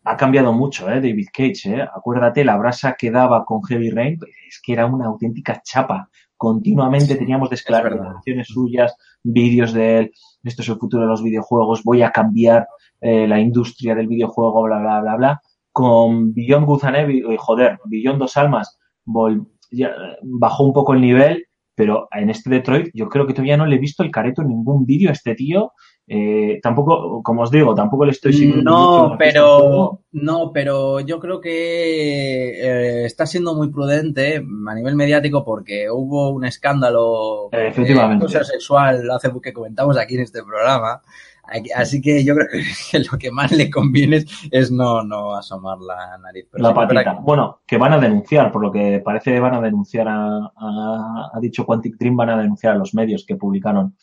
Ha cambiado mucho, ¿eh? David Cage, ¿eh? Acuérdate, la brasa que daba con Heavy Rain, es que era una auténtica chapa. Continuamente teníamos verdad. declaraciones suyas, vídeos de él, esto es el futuro de los videojuegos, voy a cambiar eh, la industria del videojuego, bla, bla, bla, bla con Beyond Good and Evil, joder, Beyond Dos Almas vol- ya, bajó un poco el nivel, pero en este Detroit yo creo que todavía no le he visto el careto en ningún vídeo a este tío. Eh, tampoco, como os digo, tampoco le estoy siguiendo No, pero no, pero yo creo que eh, está siendo muy prudente a nivel mediático porque hubo un escándalo Eh, efectivamente. acoso sexual hace que comentamos aquí en este programa. Así que yo creo que lo que más le conviene es, es no, no asomar la nariz. Pero la patita. que- Bueno, que van a denunciar, por lo que parece van a denunciar a, a- ha dicho Quantic Dream, van a denunciar a los medios que publicaron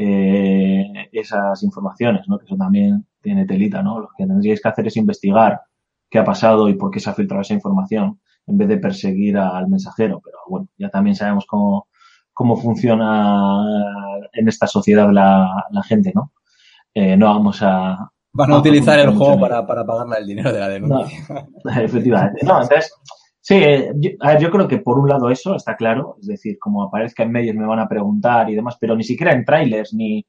eh, esas informaciones, ¿no? Que eso también tiene telita, ¿no? Lo que tendríais que hacer es investigar qué ha pasado y por qué se ha filtrado esa información en vez de perseguir al mensajero. Pero bueno, ya también sabemos cómo, cómo funciona en esta sociedad la, la gente, ¿no? Eh, no vamos a... Van a a utilizar el juego para, para pagarle el dinero de la denuncia. Efectivamente. No, entonces, sí, eh, yo, a ver, yo creo que por un lado eso está claro, es decir, como aparezca en medios me van a preguntar y demás, pero ni siquiera en trailers, ni,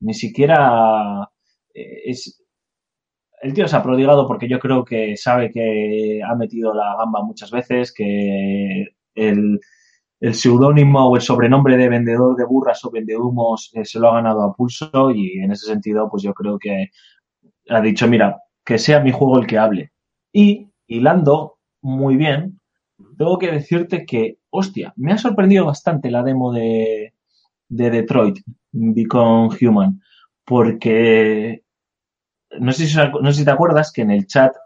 ni siquiera eh, es... El tío se ha prodigado porque yo creo que sabe que ha metido la gamba muchas veces, que el, el seudónimo o el sobrenombre de vendedor de burras o vendehumos eh, se lo ha ganado a pulso y en ese sentido, pues yo creo que ha dicho, mira, que sea mi juego el que hable. Y, hilando muy bien, tengo que decirte que, hostia, me ha sorprendido bastante la demo de, de Detroit, Become Human, porque no sé, si, no sé si te acuerdas que en el chat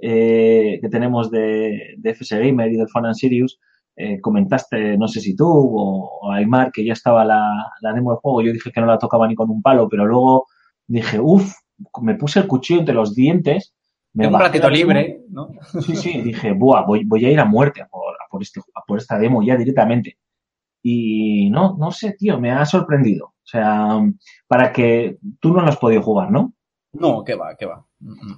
eh, que tenemos de, de FS Gamer y del Fan and Sirius, eh, comentaste, no sé si tú o, o Aymar, que ya estaba la, la demo del juego. Yo dije que no la tocaba ni con un palo, pero luego dije, uff, me puse el cuchillo entre los dientes. Me un ratito libre, ¿no? Sí, sí, dije, buah, voy, voy a ir a muerte a por, este, por esta demo ya directamente. Y no, no sé, tío, me ha sorprendido. O sea, para que tú no lo has podido jugar, ¿no? No, que va, que va.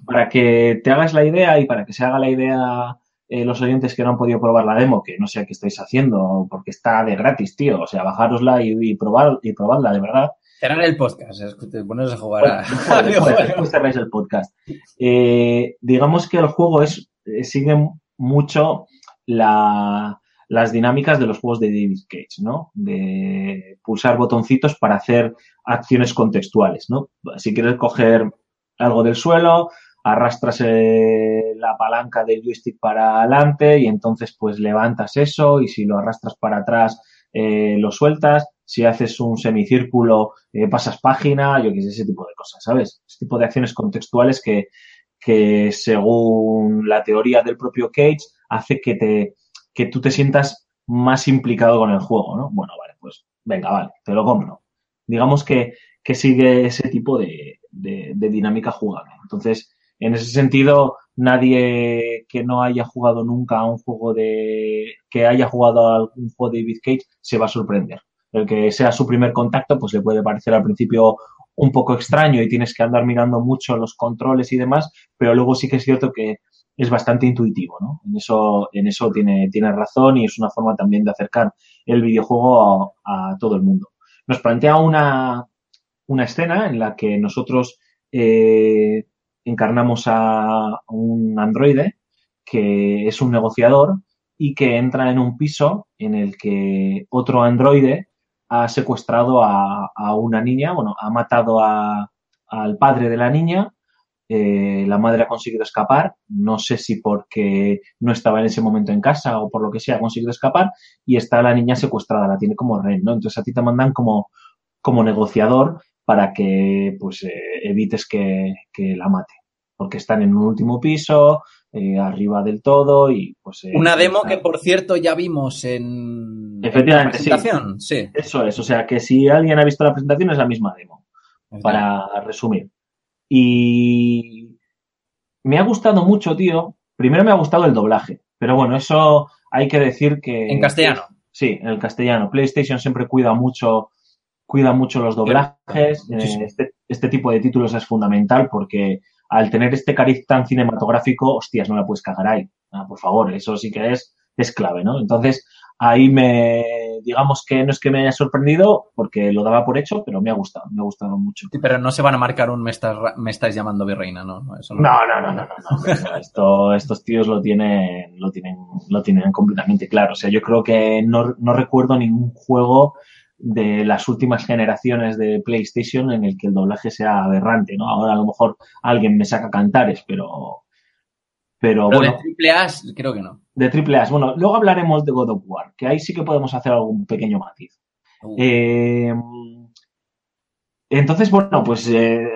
Para que te hagas la idea y para que se haga la idea eh, los oyentes que no han podido probar la demo, que no sé qué estáis haciendo, porque está de gratis, tío. O sea, bajárosla y, y probar, y probadla, de verdad. Cerrar el podcast, pones a jugar a... Después, después cerráis el podcast. Eh, digamos que el juego es eh, sigue mucho la- las dinámicas de los juegos de David Cage, ¿no? De pulsar botoncitos para hacer acciones contextuales, ¿no? Si quieres coger algo del suelo, arrastras eh, la palanca del joystick para adelante y entonces pues levantas eso y si lo arrastras para atrás eh, lo sueltas. Si haces un semicírculo, eh, pasas página, yo qué sé, ese tipo de cosas, ¿sabes? Ese tipo de acciones contextuales que, que según la teoría del propio Cage hace que te que tú te sientas más implicado con el juego, ¿no? Bueno, vale, pues venga, vale, te lo compro. Digamos que, que sigue ese tipo de, de, de dinámica jugable. Entonces, en ese sentido, nadie que no haya jugado nunca a un juego de, que haya jugado a algún juego de David Cage se va a sorprender. El que sea su primer contacto, pues le puede parecer al principio un poco extraño y tienes que andar mirando mucho los controles y demás, pero luego sí que es cierto que es bastante intuitivo, ¿no? En eso, en eso tiene, tiene razón y es una forma también de acercar el videojuego a, todo el mundo. Nos plantea una, una escena en la que nosotros eh, encarnamos a un androide que es un negociador y que entra en un piso en el que otro androide ha secuestrado a, a una niña, bueno, ha matado a, al padre de la niña, eh, la madre ha conseguido escapar, no sé si porque no estaba en ese momento en casa o por lo que sea, ha conseguido escapar y está la niña secuestrada, la tiene como rehén, ¿no? Entonces a ti te mandan como, como negociador para que pues eh, evites que, que la mate, porque están en un último piso, eh, arriba del todo y pues... Una demo está- que, por cierto, ya vimos en... Efectivamente, en sí. la presentación. Sí. Eso es, o sea que si alguien ha visto la presentación es la misma demo. para resumir. Y me ha gustado mucho, tío. Primero me ha gustado el doblaje, pero bueno, eso hay que decir que... En castellano. Sí, en el castellano. PlayStation siempre cuida mucho, cuida mucho los doblajes. Eh, Este, este tipo de títulos es fundamental porque al tener este cariz tan cinematográfico, hostias, no la puedes cagar ahí. Ah, por favor, eso sí que es, es clave, ¿no? Entonces, ahí me, digamos que no es que me haya sorprendido porque lo daba por hecho, pero me ha gustado, me ha gustado mucho. Sí, pero no se van a marcar un me estás, me estás llamando virreina, ¿no? No, eso no. No, no, no, no, no, no. Esto, estos tíos lo tienen, lo tienen, lo tienen completamente claro. O sea, yo creo que no, no recuerdo ningún juego de las últimas generaciones de PlayStation en el que el doblaje sea aberrante, ¿no? Ahora a lo mejor alguien me saca cantares, pero, pero Pero bueno, de triple A creo que no. de triple A. Bueno, luego hablaremos de God of War, que ahí sí que podemos hacer algún pequeño matiz. Uh, Eh, entonces, bueno, pues eh,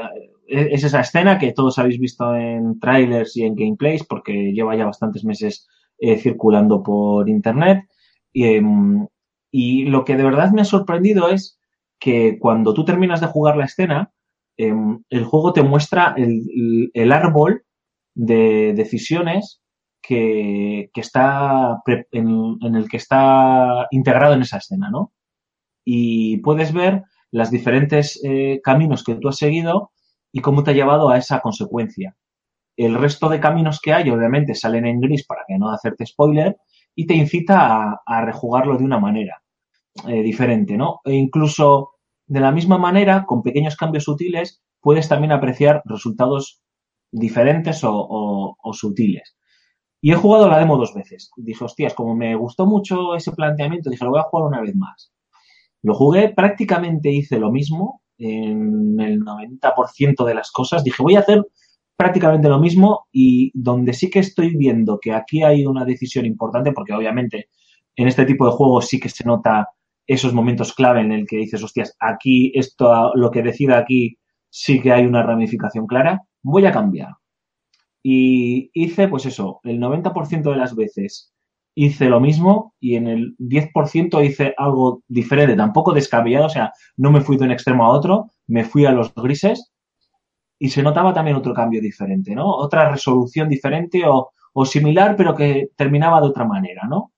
es esa escena que todos habéis visto en trailers y en gameplays, porque lleva ya bastantes meses eh, circulando por internet. Y, em, y lo que de verdad me ha sorprendido es que cuando tú terminas de jugar la escena, em, el juego te muestra el, el árbol de decisiones que, que está en, el que está integrado en esa escena, ¿no? Y puedes ver las diferentes eh, caminos que tú has seguido y cómo te ha llevado a esa consecuencia. El resto de caminos que hay, obviamente, salen en gris para que no hacerte spoiler y te incita a, a rejugarlo de una manera eh, diferente, ¿no? E incluso de la misma manera, con pequeños cambios sutiles, puedes también apreciar resultados diferentes o, sutiles. Y he jugado la demo dos veces. Dije, hostias, como me gustó mucho ese planteamiento, dije, lo voy a jugar una vez más. Lo jugué, prácticamente hice lo mismo en el 90% de las cosas. Dije, voy a hacer prácticamente lo mismo y donde sí que estoy viendo que aquí hay una decisión importante, porque obviamente en este tipo de juegos sí que se nota esos momentos clave en el que dices, hostias, aquí esto, lo que decida aquí sí que hay una ramificación clara, voy a cambiar. Y hice, pues eso, el 90% de las veces hice lo mismo y en el 10% hice algo diferente, tampoco descabellado, o sea, no me fui de un extremo a otro, me fui a los grises y se notaba también otro cambio diferente, ¿no? Otra resolución diferente o, o similar, pero que terminaba de otra manera, ¿no?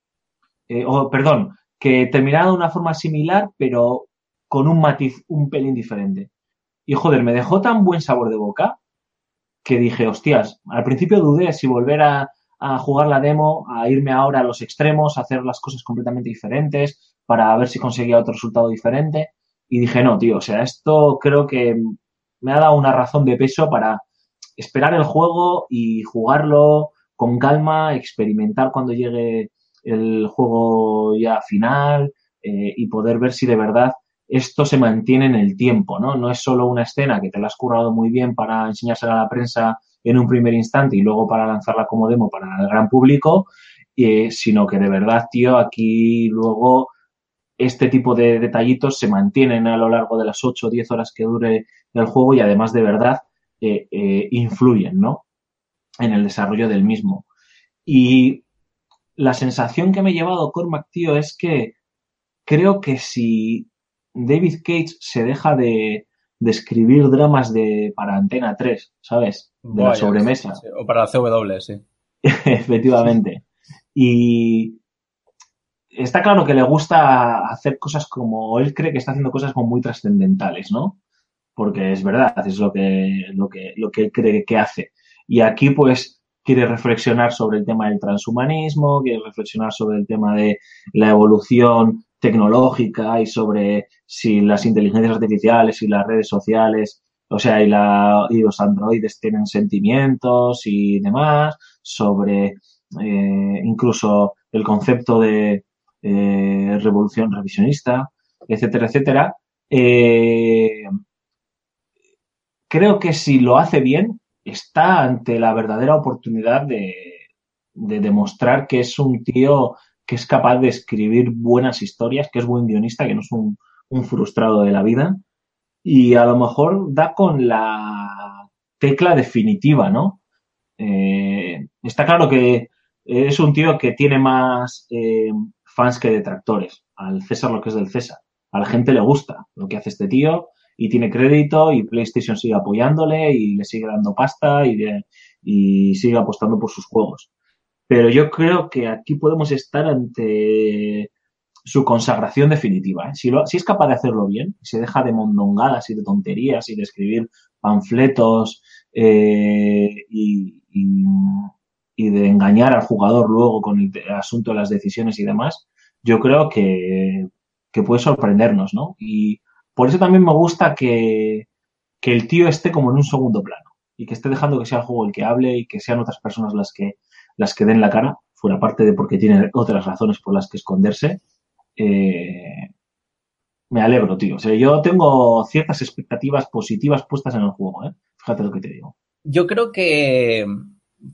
Eh, o, perdón, que terminaba de una forma similar, pero con un matiz un pelín diferente. Y joder, me dejó tan buen sabor de boca que dije, hostias, al principio dudé si volver a, jugar la demo, a irme ahora a los extremos, a hacer las cosas completamente diferentes, para ver si conseguía otro resultado diferente. Y dije, no, tío, o sea, esto creo que me ha dado una razón de peso para esperar el juego y jugarlo con calma, experimentar cuando llegue el juego ya final eh, y poder ver si de verdad esto se mantiene en el tiempo, ¿no? No es solo una escena que te la has currado muy bien para enseñársela a la prensa en un primer instante y luego para lanzarla como demo para el gran público, eh, sino que de verdad, tío, aquí luego este tipo de detallitos se mantienen a lo largo de las 8 o 10 horas que dure el juego y además de verdad eh, eh, influyen, ¿no? En el desarrollo del mismo. Y la sensación que me he llevado Cormac, tío, es que creo que si David Cage se deja de, de escribir dramas de para Antena 3, ¿sabes? De la sobremesa. sí, sí. O para la CW, sí. Efectivamente. Y está claro que le gusta hacer cosas como él cree que está haciendo cosas como muy trascendentales, ¿no? Porque es verdad, es lo que, lo que, lo que él cree que hace. Y aquí, pues, quiere reflexionar sobre el tema del transhumanismo, quiere reflexionar sobre el tema de la evolución tecnológica y sobre si las inteligencias artificiales y las redes sociales, o sea, y, la, y los androides tienen sentimientos y demás, sobre eh, incluso el concepto de eh, revolución revisionista, etcétera, etcétera. Eh, creo que si lo hace bien, está ante la verdadera oportunidad de, de demostrar que es un tío que es capaz de escribir buenas historias, que es buen guionista, que no es un, frustrado de la vida. Y a lo mejor da con la tecla definitiva, ¿no? Eh, está claro que es un tío que tiene más eh, fans que detractores. Al César lo que es del César. A la gente le gusta lo que hace este tío y tiene crédito y PlayStation sigue apoyándole y le sigue dando pasta y sigue apostando por sus juegos. Pero yo creo que aquí podemos estar ante su consagración definitiva. ¿eh? Si, es capaz de hacerlo bien, se deja de mondongadas y de tonterías y de escribir panfletos eh, y, de engañar al jugador luego con el, asunto de las decisiones y demás, yo creo que, que puede sorprendernos, ¿no? Y por eso también me gusta que, que el tío esté como en un segundo plano y que esté dejando que sea el juego el que hable y que sean otras personas las que, las que den la cara, fuera parte de porque tiene otras razones por las que esconderse. Eh, me alegro, tío. O sea, yo tengo ciertas expectativas positivas puestas en el juego, ¿eh? Fíjate lo que te digo. Yo creo que,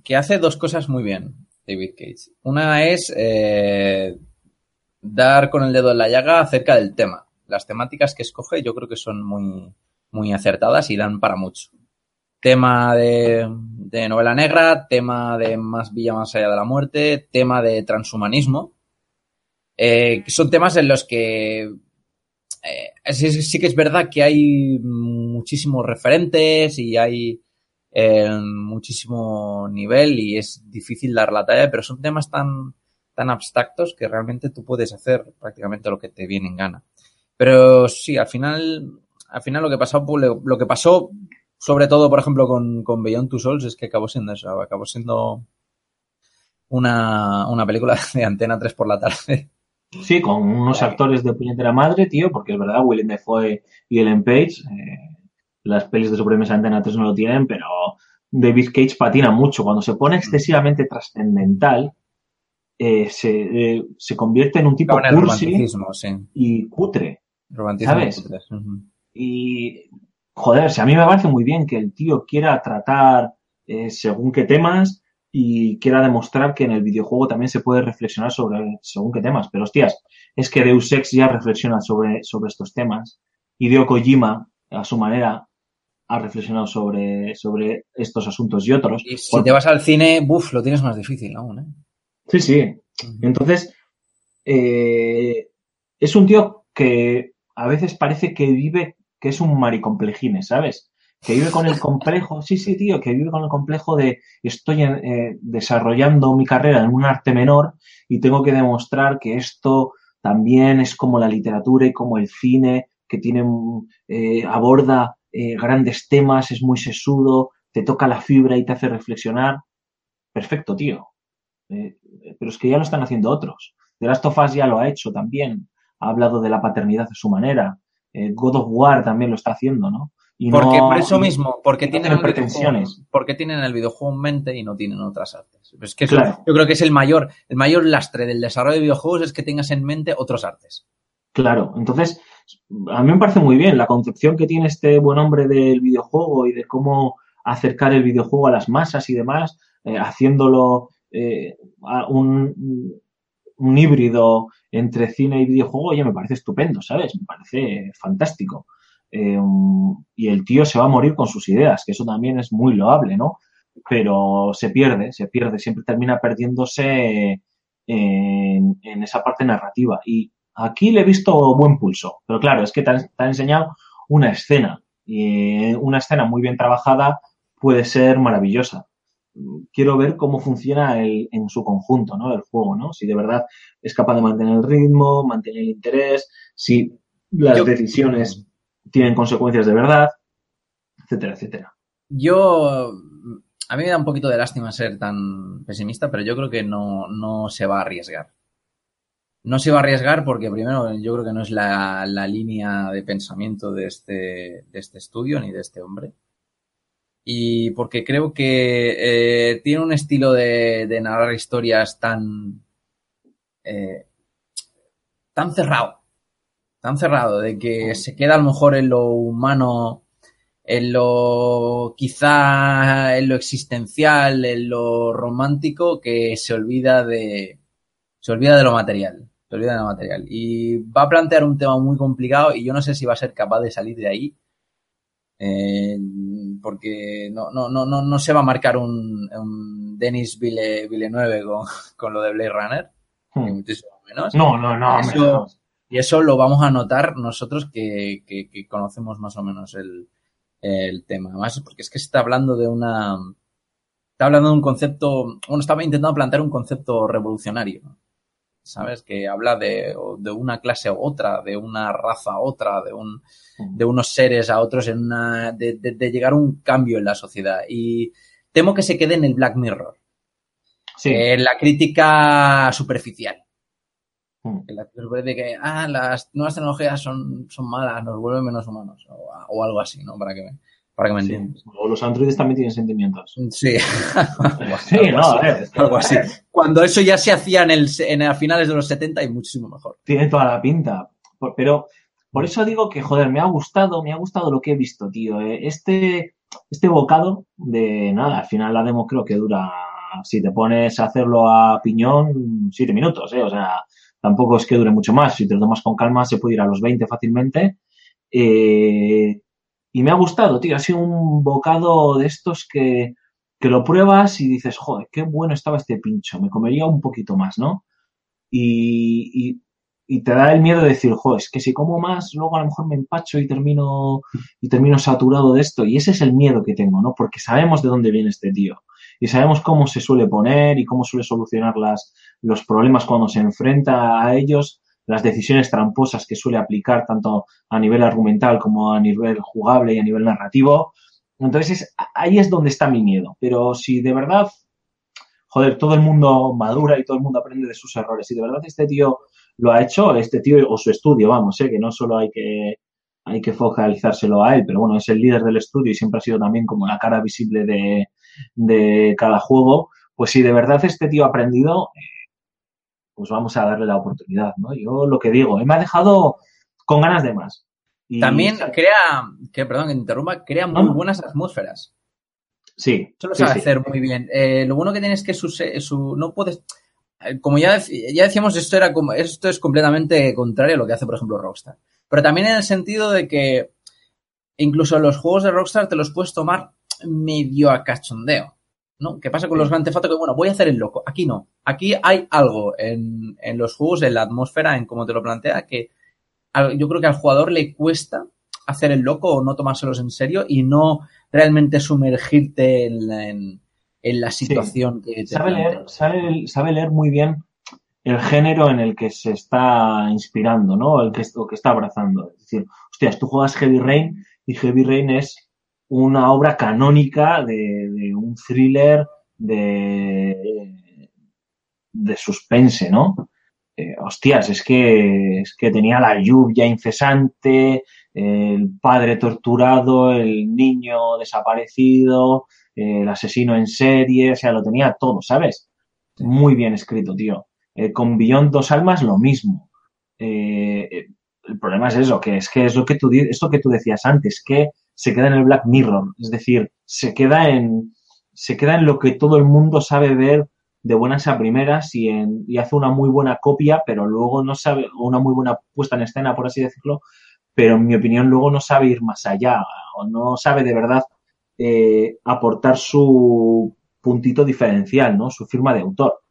que hace dos cosas muy bien David Cage. Una es eh, dar con el dedo en la llaga acerca del tema. Las temáticas que escoge yo creo que son muy, muy acertadas y dan para mucho. Tema de, de novela negra, tema de más villa más allá de la muerte, tema de transhumanismo. Eh, son temas en los que eh, sí, que es verdad que hay muchísimos referentes y hay eh, muchísimo nivel y es difícil dar la talla, pero son temas tan, tan abstractos que realmente tú puedes hacer prácticamente lo que te viene en gana. Pero sí, al final, al final lo que pasó, lo que pasó, sobre todo, por ejemplo, con, con Beyond Two Souls, es que acabó siendo eso, acabó siendo una, una película de Antena 3 por la tarde. Sí, con unos actores de puñetera madre, tío, porque es verdad, Willem Dafoe y Ellen Page, eh, las pelis de sobremesa de Antena 3 no lo tienen, pero David Cage patina mucho. Cuando se pone excesivamente trascendental, eh, se, eh, se convierte en un tipo cursi sí. y cutre. ¿Sabes? cutres, ujú. Y, joder, si a mí me parece muy bien que el tío quiera tratar eh, según qué temas y quiera demostrar que en el videojuego también se puede reflexionar sobre según qué temas. Pero, hostias, es que Deus Ex ya reflexiona sobre, sobre estos temas. Hideo Kojima, a su manera, ha reflexionado sobre, sobre estos asuntos y otros. Y si te vas al cine, buf, lo tienes más difícil aún, ¿eh? Sí, sí. Entonces, eh, es un tío que a veces parece que vive, que es un maricomplejines, ¿sabes? Que vive con el complejo, sí, sí, tío, que vive con el complejo de estoy eh, desarrollando mi carrera en un arte menor y tengo que demostrar que esto también es como la literatura y como el cine, que tiene, eh, aborda eh, grandes temas, es muy sesudo, te toca la fibra y te hace reflexionar. Perfecto, tío. Eh, pero es que ya lo están haciendo otros. The Last of Us ya lo ha hecho también. Ha hablado de la paternidad a su manera. Eh, God of War también lo está haciendo, ¿no? Y Porque no- por eso mismo, porque no tienen, el pretensiones. porque tienen el videojuego en mente y no tienen otras artes. Es que eso, Claro. yo creo que es el mayor, el mayor lastre del desarrollo de videojuegos es que tengas en mente otros artes. Claro, entonces a mí me parece muy bien la concepción que tiene este buen hombre del videojuego y de cómo acercar el videojuego a las masas y demás, eh, haciéndolo eh, a un, un híbrido entre cine y videojuego, oye, me parece estupendo, ¿sabes? Me parece fantástico. Eh, y el tío se va a morir con sus ideas, que eso también es muy loable, ¿no? Pero se pierde, se pierde, siempre termina perdiéndose en, esa parte narrativa. Y aquí le he visto buen pulso, pero claro, es que te han, enseñado una escena y una escena muy bien trabajada puede ser maravillosa. Quiero ver cómo funciona el, en su conjunto, ¿no? El juego, ¿no? Si de verdad es capaz de mantener el ritmo, mantener el interés, si las Yo- decisiones tienen consecuencias de verdad, etcétera, etcétera. Yo, a mí me da un poquito de lástima ser tan pesimista, pero yo creo que no, no se va a arriesgar. No se va a arriesgar porque primero yo creo que no es la, la línea de pensamiento de este, de este estudio ni de este hombre. Y porque creo que eh, tiene un estilo de, de narrar historias tan, eh, tan cerrado, tan cerrado, de que se queda a lo mejor en lo humano, en lo quizá en lo existencial, en lo romántico, que se olvida de se olvida de lo material, se olvida de lo material y va a plantear un tema muy complicado y yo no sé si va a ser capaz de salir de ahí. Eh, porque no, no, no, no, no se va a marcar un, un Denis Ville, Villeneuve con, con lo de Blade Runner, ni muchísimo menos. Hmm. No, no, no, Eso- no. Y eso lo vamos a notar nosotros que, que- que conocemos más o menos el, el tema. Además, porque es que se está hablando de una. Está hablando de un concepto. Bueno, estaba intentando plantear un concepto revolucionario. ¿Sabes? Que habla de, de una clase a otra, de una raza a otra, de un, de unos seres a otros, en una, de, de- de llegar a un cambio en la sociedad. Y temo que se quede en el Black Mirror, Sí. en la crítica superficial. De que ah, las nuevas tecnologías son, son malas, nos vuelven menos humanos o, o algo así, ¿no? Para que me, para que me Sí. entiendas. O los androides también tienen sentimientos. Sí. Sí, no, a ver, es que- algo así. Cuando eso ya se hacía en el en a finales de los 70 y muchísimo mejor. tiene toda la pinta. Pero por eso digo que, joder, me ha gustado, me ha gustado lo que he visto, tío. Eh, Este, este bocado de nada, al final la demo creo que dura, si te pones a hacerlo a piñón, siete minutos, ¿eh? O sea, tampoco es que dure mucho más. Si te lo tomas con calma, se puede ir a los 20 fácilmente. Eh, y me ha gustado, tío. Ha sido un bocado de estos que, que lo pruebas y dices, joder, qué bueno estaba este pincho. Me comería un poquito más, ¿no? Y, y te da el miedo de decir, jo, es que si como más, luego a lo mejor me empacho y termino, y termino saturado de esto. Y ese es el miedo que tengo, ¿no? Porque sabemos de dónde viene este tío. Y sabemos cómo se suele poner y cómo suele solucionar las, los problemas cuando se enfrenta a ellos, las decisiones tramposas que suele aplicar tanto a nivel argumental como a nivel jugable y a nivel narrativo. Entonces, es- ahí es donde está mi miedo. Pero si de verdad, joder, todo el mundo madura y todo el mundo aprende de sus errores, si de verdad este tío lo ha hecho, este tío o su estudio, vamos, ¿eh? que no solo hay que, hay que focalizárselo a él, pero bueno, es el líder del estudio y siempre ha sido también como la cara visible de, de cada juego, pues si de verdad este tío ha aprendido, pues vamos a darle la oportunidad, ¿no? Yo lo que digo, eh, me ha dejado con ganas de más. Y- También crea, que perdón que te interrumpa, crea muy No. buenas atmósferas. Sí, Eso lo sabe sí. hacer muy bien. Eh, lo bueno que tiene es que su, no puedes. eh, Como ya, ya decíamos, esto era como, esto es completamente contrario a lo que hace, por ejemplo, Rockstar. Pero también en el sentido de que incluso los juegos de Rockstar te los puedes tomar medio a cachondeo. ¿No? ¿Qué pasa con los Grand Theft Auto? Que bueno, voy a hacer el loco. Aquí no. Aquí hay algo en, en los juegos, en la atmósfera, en cómo te lo plantea, que al- yo creo que al jugador le cuesta hacer el loco o no tomárselos en serio y no realmente sumergirte en la, en, en la situación que te Sabe leer, sabe, sabe leer muy bien el género en el que se está inspirando, ¿no? El que, o que está abrazando. Es decir, hostias, tú juegas Heavy Rain y Heavy Rain es una obra canónica de, de un thriller de, de suspense, ¿no? Eh, hostias, es que, es que tenía la lluvia incesante, el padre torturado, el niño desaparecido, el asesino en serie, o sea, lo tenía todo, ¿sabes? Muy bien escrito, tío. Eh, con Beyond Dos Almas, lo mismo. Eh, el problema es eso, que es que es lo que tú, esto que tú decías antes, que se queda en el Black Mirror, es decir, se queda en, se queda en lo que todo el mundo sabe ver de buenas a primeras y, en, y hace una muy buena copia, pero luego no sabe, una muy buena puesta en escena, por así decirlo, pero en mi opinión luego no sabe ir más allá o no sabe de verdad eh, aportar su puntito diferencial, ¿no? Su firma de autor.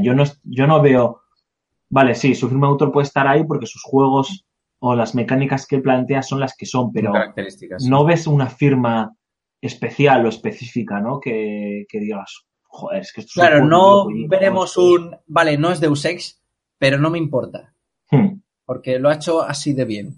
Yo no, yo no veo, vale, sí, su firma de autor puede estar ahí porque sus juegos o las mecánicas que plantea son las que son, pero características. no ves una firma especial o específica, ¿no? Que, que digas, joder, es que esto es un Claro, no de videojuegos". veremos un. Vale, no es Deus Ex, pero no me importa. Hmm. Porque lo ha hecho así de bien.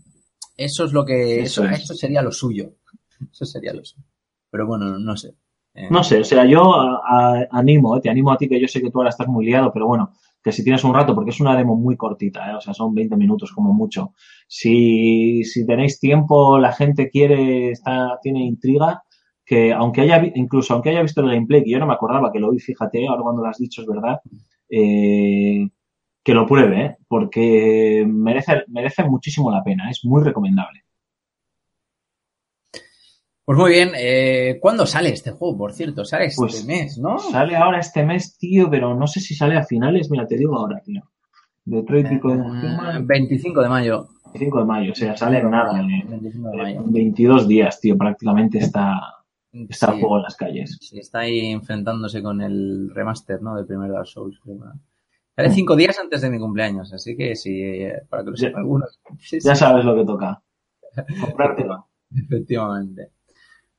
Eso es lo que. Eso Eso, es. eso sería lo suyo. Eso sería lo suyo. Pero bueno, no sé. Eh, No sé, o sea, yo a- a- animo, eh, te animo a ti, que yo sé que tú ahora estás muy liado, pero bueno, que si tienes un rato, porque es una demo muy cortita, eh, o sea, son 20 minutos como mucho. Si, si tenéis tiempo, la gente quiere, está, tiene intriga, que aunque haya, incluso aunque haya visto el gameplay, que yo no me acordaba que lo vi, fíjate, ahora cuando lo has dicho es verdad, eh, que lo pruebe, eh, porque merece, merece muchísimo la pena, es muy recomendable. Pues muy bien. Eh, ¿Cuándo sale este juego, por cierto? Sale este Pues, mes, ¿no? Sale ahora este mes, tío, pero no sé si sale a finales, mira, te digo ahora, tío. Detroit Eh, Human, 25 de mayo. 25 de mayo, o sea, sale en nada, eh. 25 de mayo. En 22 días, tío, prácticamente está, está el Sí, juego en las calles. sí, está ahí enfrentándose con el remaster, ¿no? Del primer Dark Souls. creo. Sale cinco días antes de mi cumpleaños, así que sí, eh, para que lo sepa algunos. Sí, Ya sí, sabes lo que toca. Comprártelo. efectivamente.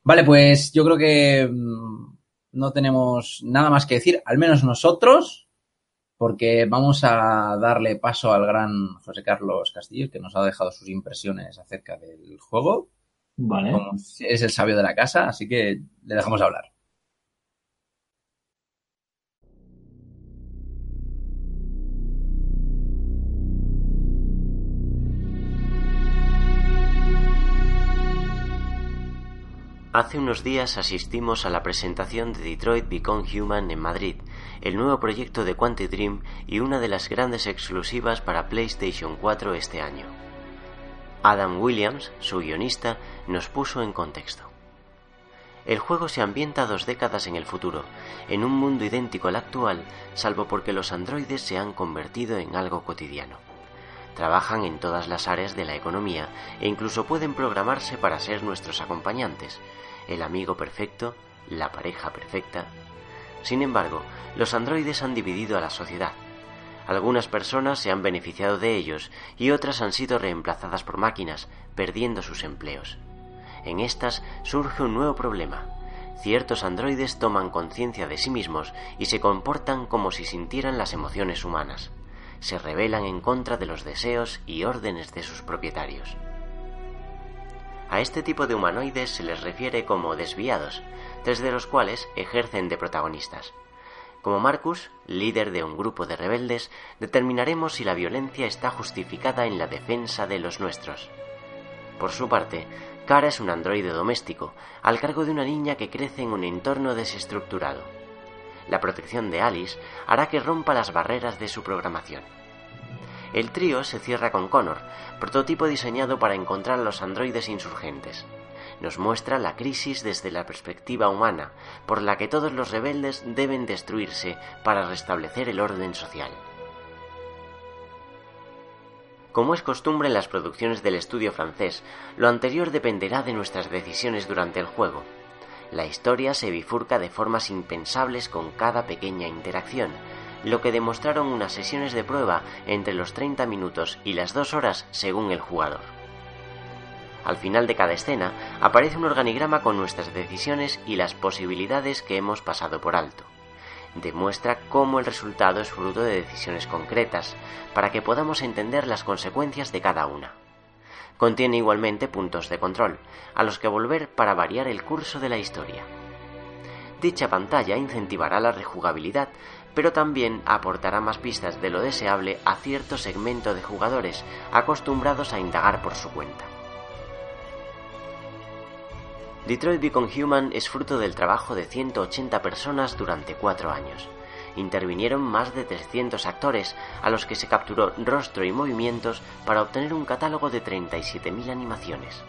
Vale, pues yo creo que mm, no tenemos nada más que decir, al menos nosotros, porque vamos a darle paso al gran José Carlos Castillo, que nos ha dejado sus impresiones acerca del juego. Vale. es el sabio de la casa, así que le dejamos hablar. Hace unos días asistimos a la presentación de Detroit Become Human en Madrid, el nuevo proyecto de Quantic Dream y una de las grandes exclusivas para PlayStation 4 este año. Adam Williams, su guionista, nos puso en contexto. El juego se ambienta dos décadas en el futuro, en un mundo idéntico al actual, salvo porque los androides se han convertido en algo cotidiano. Trabajan en todas las áreas de la economía e incluso pueden programarse para ser nuestros acompañantes, el amigo perfecto, la pareja perfecta. Sin embargo, los androides han dividido a la sociedad. Algunas personas se han beneficiado de ellos y otras han sido reemplazadas por máquinas, perdiendo sus empleos. En estas surge un nuevo problema. Ciertos androides toman conciencia de sí mismos y se comportan como si sintieran las emociones humanas. Se rebelan en contra de los deseos y órdenes de sus propietarios. A este tipo de humanoides se les refiere como desviados, tres de los cuales ejercen de protagonistas. Como Marcus, líder de un grupo de rebeldes, determinaremos si la violencia está justificada en la defensa de los nuestros. Por su parte, Kara es un androide doméstico, al cargo de una niña que crece en un entorno desestructurado. La protección de Alice hará que rompa las barreras de su programación. El trío se cierra con Connor, prototipo diseñado para encontrar a los androides insurgentes. Nos muestra la crisis desde la perspectiva humana, por la que todos los rebeldes deben destruirse para restablecer el orden social. Como es costumbre en las producciones del estudio francés, lo anterior dependerá de nuestras decisiones durante el juego. La historia se bifurca de formas impensables con cada pequeña interacción, lo que demostraron unas sesiones de prueba entre los 30 minutos y las 2 horas según el jugador. Al final de cada escena aparece un organigrama con nuestras decisiones y las posibilidades que hemos pasado por alto. Demuestra cómo el resultado es fruto de decisiones concretas, para que podamos entender las consecuencias de cada una. Contiene igualmente puntos de control, a los que volver para variar el curso de la historia. Dicha pantalla incentivará la rejugabilidad, pero también aportará más pistas de lo deseable a cierto segmento de jugadores acostumbrados a indagar por su cuenta. Detroit Become Human es fruto del trabajo de 180 personas durante cuatro años. Intervinieron más de 300 actores, a los que se capturó rostro y movimientos para obtener un catálogo de 37.000 animaciones.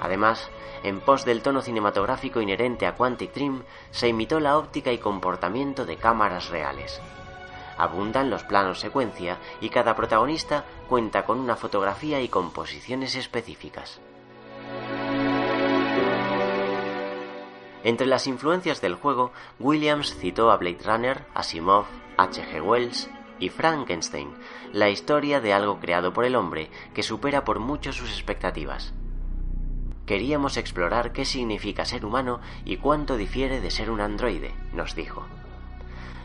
Además, en pos del tono cinematográfico inherente a Quantic Dream, se imitó la óptica y comportamiento de cámaras reales. Abundan los planos secuencia y cada protagonista cuenta con una fotografía y composiciones específicas. Entre las influencias del juego, Williams citó a Blade Runner, Asimov, H.G. Wells y Frankenstein, la historia de algo creado por el hombre que supera por mucho sus expectativas. Queríamos explorar qué significa ser humano y cuánto difiere de ser un androide, nos dijo.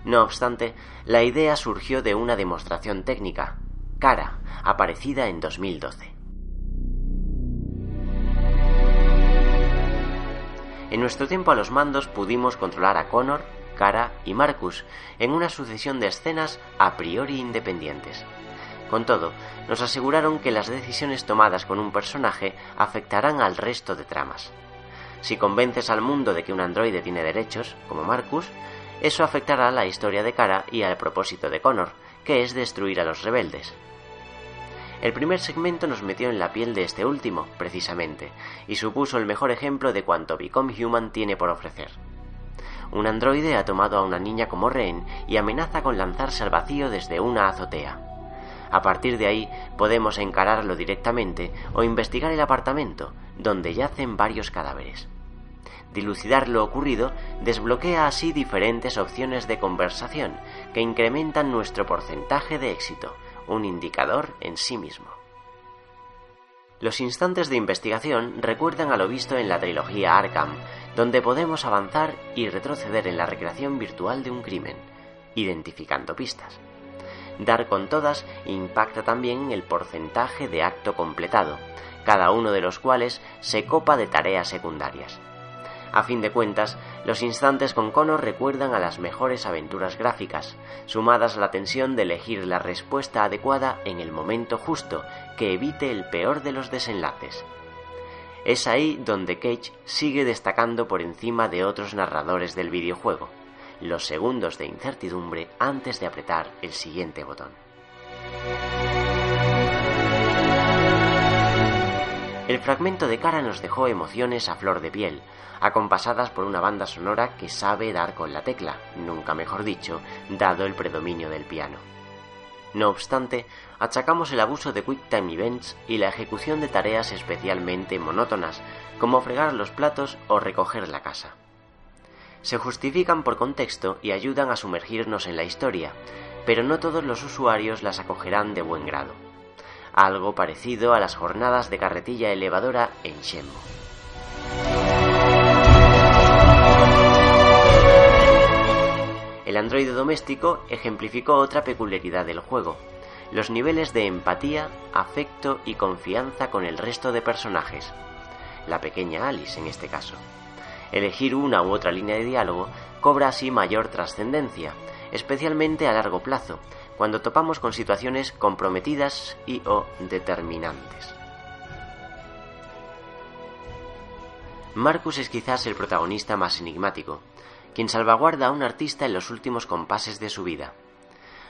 No obstante, la idea surgió de una demostración técnica, Cara, aparecida en 2012. En nuestro tiempo a los mandos pudimos controlar a Connor, Cara y Marcus en una sucesión de escenas a priori independientes. Con todo, nos aseguraron que las decisiones tomadas con un personaje afectarán al resto de tramas. Si convences al mundo de que un androide tiene derechos, como Marcus, eso afectará a la historia de Cara y al propósito de Connor, que es destruir a los rebeldes. El primer segmento nos metió en la piel de este último, precisamente, y supuso el mejor ejemplo de cuanto Become Human tiene por ofrecer. Un androide ha tomado a una niña como rehén y amenaza con lanzarse al vacío desde una azotea. A partir de ahí podemos encararlo directamente o investigar el apartamento, donde yacen varios cadáveres. Dilucidar lo ocurrido desbloquea así diferentes opciones de conversación que incrementan nuestro porcentaje de éxito, un indicador en sí mismo. Los instantes de investigación recuerdan a lo visto en la trilogía Arkham, donde podemos avanzar y retroceder en la recreación virtual de un crimen, identificando pistas. Dar con todas impacta también en el porcentaje de acto completado, cada uno de los cuales se copa de tareas secundarias. A fin de cuentas, los instantes con Connor recuerdan a las mejores aventuras gráficas, sumadas a la tensión de elegir la respuesta adecuada en el momento justo que evite el peor de los desenlaces. Es ahí donde Cage sigue destacando por encima de otros narradores del videojuego, los segundos de incertidumbre antes de apretar el siguiente botón. El fragmento de cara nos dejó emociones a flor de piel, acompasadas por una banda sonora que sabe dar con la tecla, nunca mejor dicho, dado el predominio del piano. No obstante, achacamos el abuso de Quick Time Events y la ejecución de tareas especialmente monótonas, como fregar los platos o recoger la casa. Se justifican por contexto y ayudan a sumergirnos en la historia, pero no todos los usuarios las acogerán de buen grado. Algo parecido a las jornadas de carretilla elevadora en Shenmue. El androide doméstico ejemplificó otra peculiaridad del juego, los niveles de empatía, afecto y confianza con el resto de personajes, la pequeña Alice en este caso. Elegir una u otra línea de diálogo cobra así mayor trascendencia, especialmente a largo plazo, cuando topamos con situaciones comprometidas y o determinantes. Marcus es quizás el protagonista más enigmático, quien salvaguarda a un artista en los últimos compases de su vida.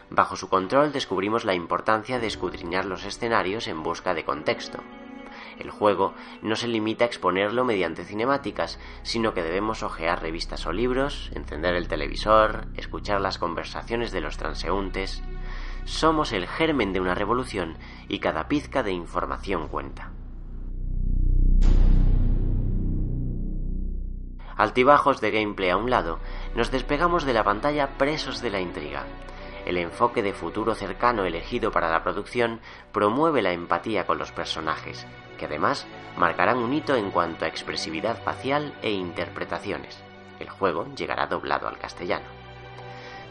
Bajo su control descubrimos la importancia de escudriñar los escenarios en busca de contexto. El juego no se limita a exponerlo mediante cinemáticas, sino que debemos hojear revistas o libros, encender el televisor, escuchar las conversaciones de los transeúntes. Somos el germen de una revolución y cada pizca de información cuenta. Altibajos de gameplay a un lado, nos despegamos de la pantalla presos de la intriga. El enfoque de futuro cercano elegido para la producción promueve la empatía con los personajes, que además marcarán un hito en cuanto a expresividad facial e interpretaciones. El juego llegará doblado al castellano.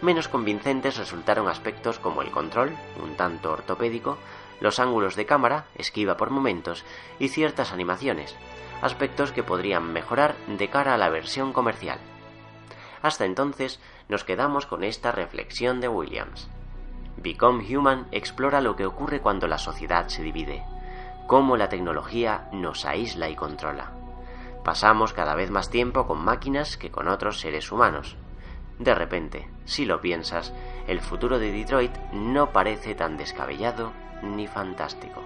Menos convincentes resultaron aspectos como el control, un tanto ortopédico, los ángulos de cámara, esquiva por momentos, y ciertas animaciones, aspectos que podrían mejorar de cara a la versión comercial. Hasta entonces nos quedamos con esta reflexión de Williams. Become Human explora lo que ocurre cuando la sociedad se divide, cómo la tecnología nos aísla y controla. Pasamos cada vez más tiempo con máquinas que con otros seres humanos. De repente, si lo piensas, el futuro de Detroit no parece tan descabellado ni fantástico.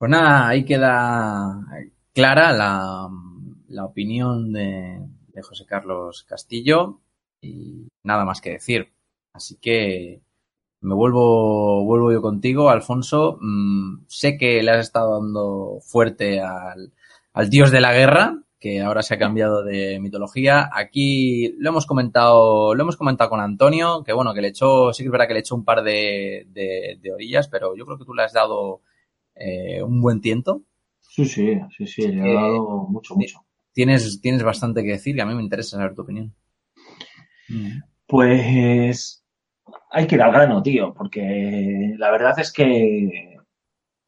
Pues nada, ahí queda clara la, la opinión de, de José Carlos Castillo y nada más que decir. Así que me vuelvo, vuelvo yo contigo, Alfonso. Mm, sé que le has estado dando fuerte al, al dios de la guerra, que ahora se ha cambiado de mitología. Aquí lo hemos comentado, lo hemos comentado con Antonio, que bueno, que le echó, sí que es verdad que le echó un par de, de, de orillas, pero yo creo que tú le has dado eh, un buen tiento. Sí, sí, sí, sí, le ha dado mucho, mucho. Tienes, tienes bastante que decir y a mí me interesa saber tu opinión. Pues hay que ir al grano, tío, porque la verdad es que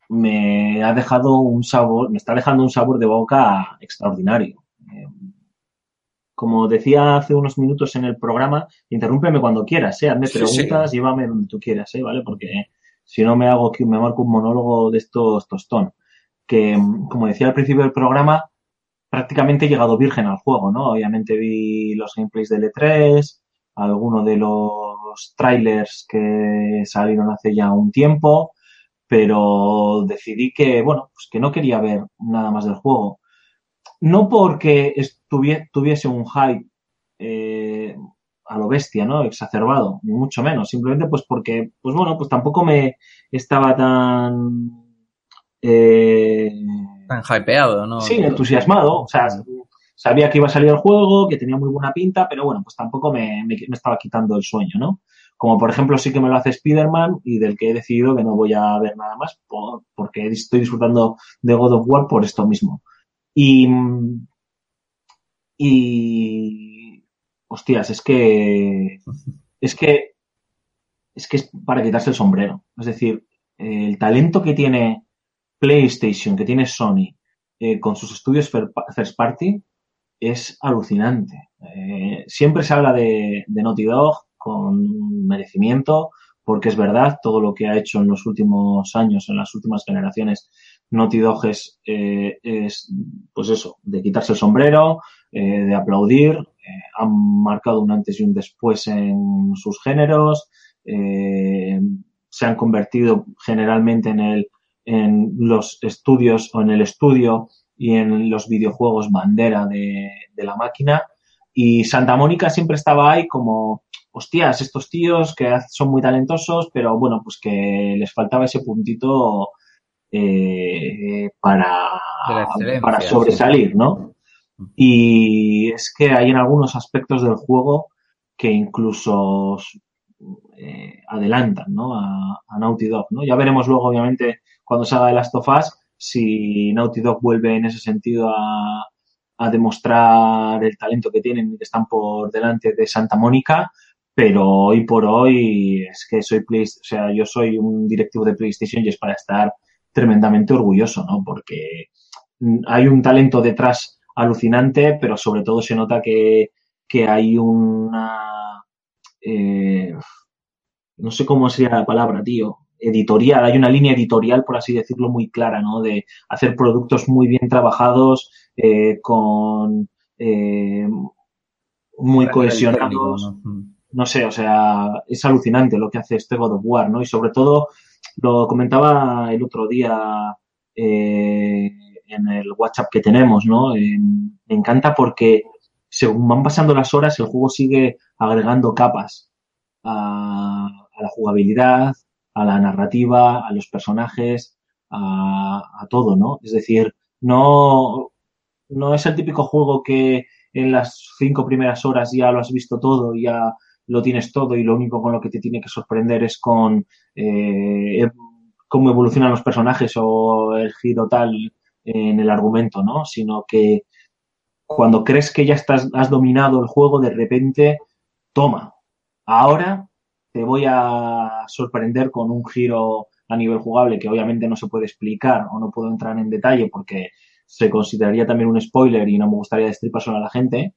me ha dejado un sabor, me está dejando un sabor de boca extraordinario. Eh, Como decía hace unos minutos en el programa, interrúmpeme cuando quieras, ¿eh? Hazme Sí, preguntas, sí. llévame donde tú quieras, ¿eh? ¿Vale? Porque si no me hago aquí, me marco un monólogo de estos tostón. Que, mm, como decía al principio del programa, prácticamente he llegado virgen al juego, ¿no? Obviamente vi los gameplays del E3, algunos de los trailers que salieron hace ya un tiempo, pero decidí que, bueno, pues que no quería ver nada más del juego. No porque tuviese un hype eh, a lo bestia, ¿no? Exacerbado, ni mucho menos. Simplemente pues porque, pues bueno, pues tampoco me estaba tan... eh, Tan hypeado, ¿no? Sí, entusiasmado. O sea, sabía que iba a salir el juego, que tenía muy buena pinta, pero bueno, pues tampoco me, me- me estaba quitando el sueño, ¿no? Como por ejemplo sí que me lo hace Spider-Man y del que he decidido que no voy a ver nada más por- porque estoy disfrutando de God of War por esto mismo. Y, y hostias, es que es que es que es para quitarse el sombrero. Es decir, el talento que tiene PlayStation, que tiene Sony, eh, con sus estudios fir- first party, es alucinante. Eh, siempre se habla de, Naughty Dog con merecimiento, porque es verdad, todo lo que ha hecho en los últimos años, en las últimas generaciones, Naughty Dog es, eh, es pues eso, de quitarse el sombrero, de aplaudir, eh, han marcado un antes y un después en sus géneros, eh, se han convertido generalmente en el en los estudios o en el estudio y en los videojuegos bandera de, de la máquina. Y Santa Mónica siempre estaba ahí como, hostias, estos tíos que son muy talentosos, pero bueno, pues que les faltaba ese puntito eh, para, para sobresalir, ¿no? Y es que hay en algunos aspectos del juego que incluso eh, adelantan, ¿no? A, Naughty Dog, ¿no? Ya veremos luego, obviamente, cuando salga de Last of Us, si Naughty Dog vuelve en ese sentido a, demostrar el talento que tienen y que están por delante de Santa Mónica, pero hoy por hoy es que soy o sea, yo soy un directivo de PlayStation y es para estar tremendamente orgulloso, ¿no? Porque mm, hay un talento detrás alucinante, pero sobre todo se nota que, que hay una eh, no sé cómo sería la palabra, tío, editorial, hay una línea editorial, por así decirlo, muy clara, ¿no? De hacer productos muy bien trabajados, eh, con eh, muy técnico, cohesionados ¿no? Mm. no sé, o sea, es alucinante lo que hace este God of War, ¿no? Y sobre todo, lo comentaba el otro día eh, en el WhatsApp que tenemos, ¿no? Eh, me encanta porque según van pasando las horas, el juego sigue agregando capas a, la jugabilidad, a la narrativa, a los personajes, a, a todo, ¿no? Es decir, no, no es el típico juego que en las cinco primeras horas ya lo has visto todo, ya lo tienes todo y lo único con lo que te tiene que sorprender es con eh, cómo evolucionan los personajes o el giro tal en el argumento, ¿no? Sino que cuando crees que ya estás, has dominado el juego, de repente, toma, ahora te voy a sorprender con un giro a nivel jugable que obviamente no se puede explicar o no puedo entrar en detalle porque se consideraría también un spoiler y no me gustaría destripárselo a la gente,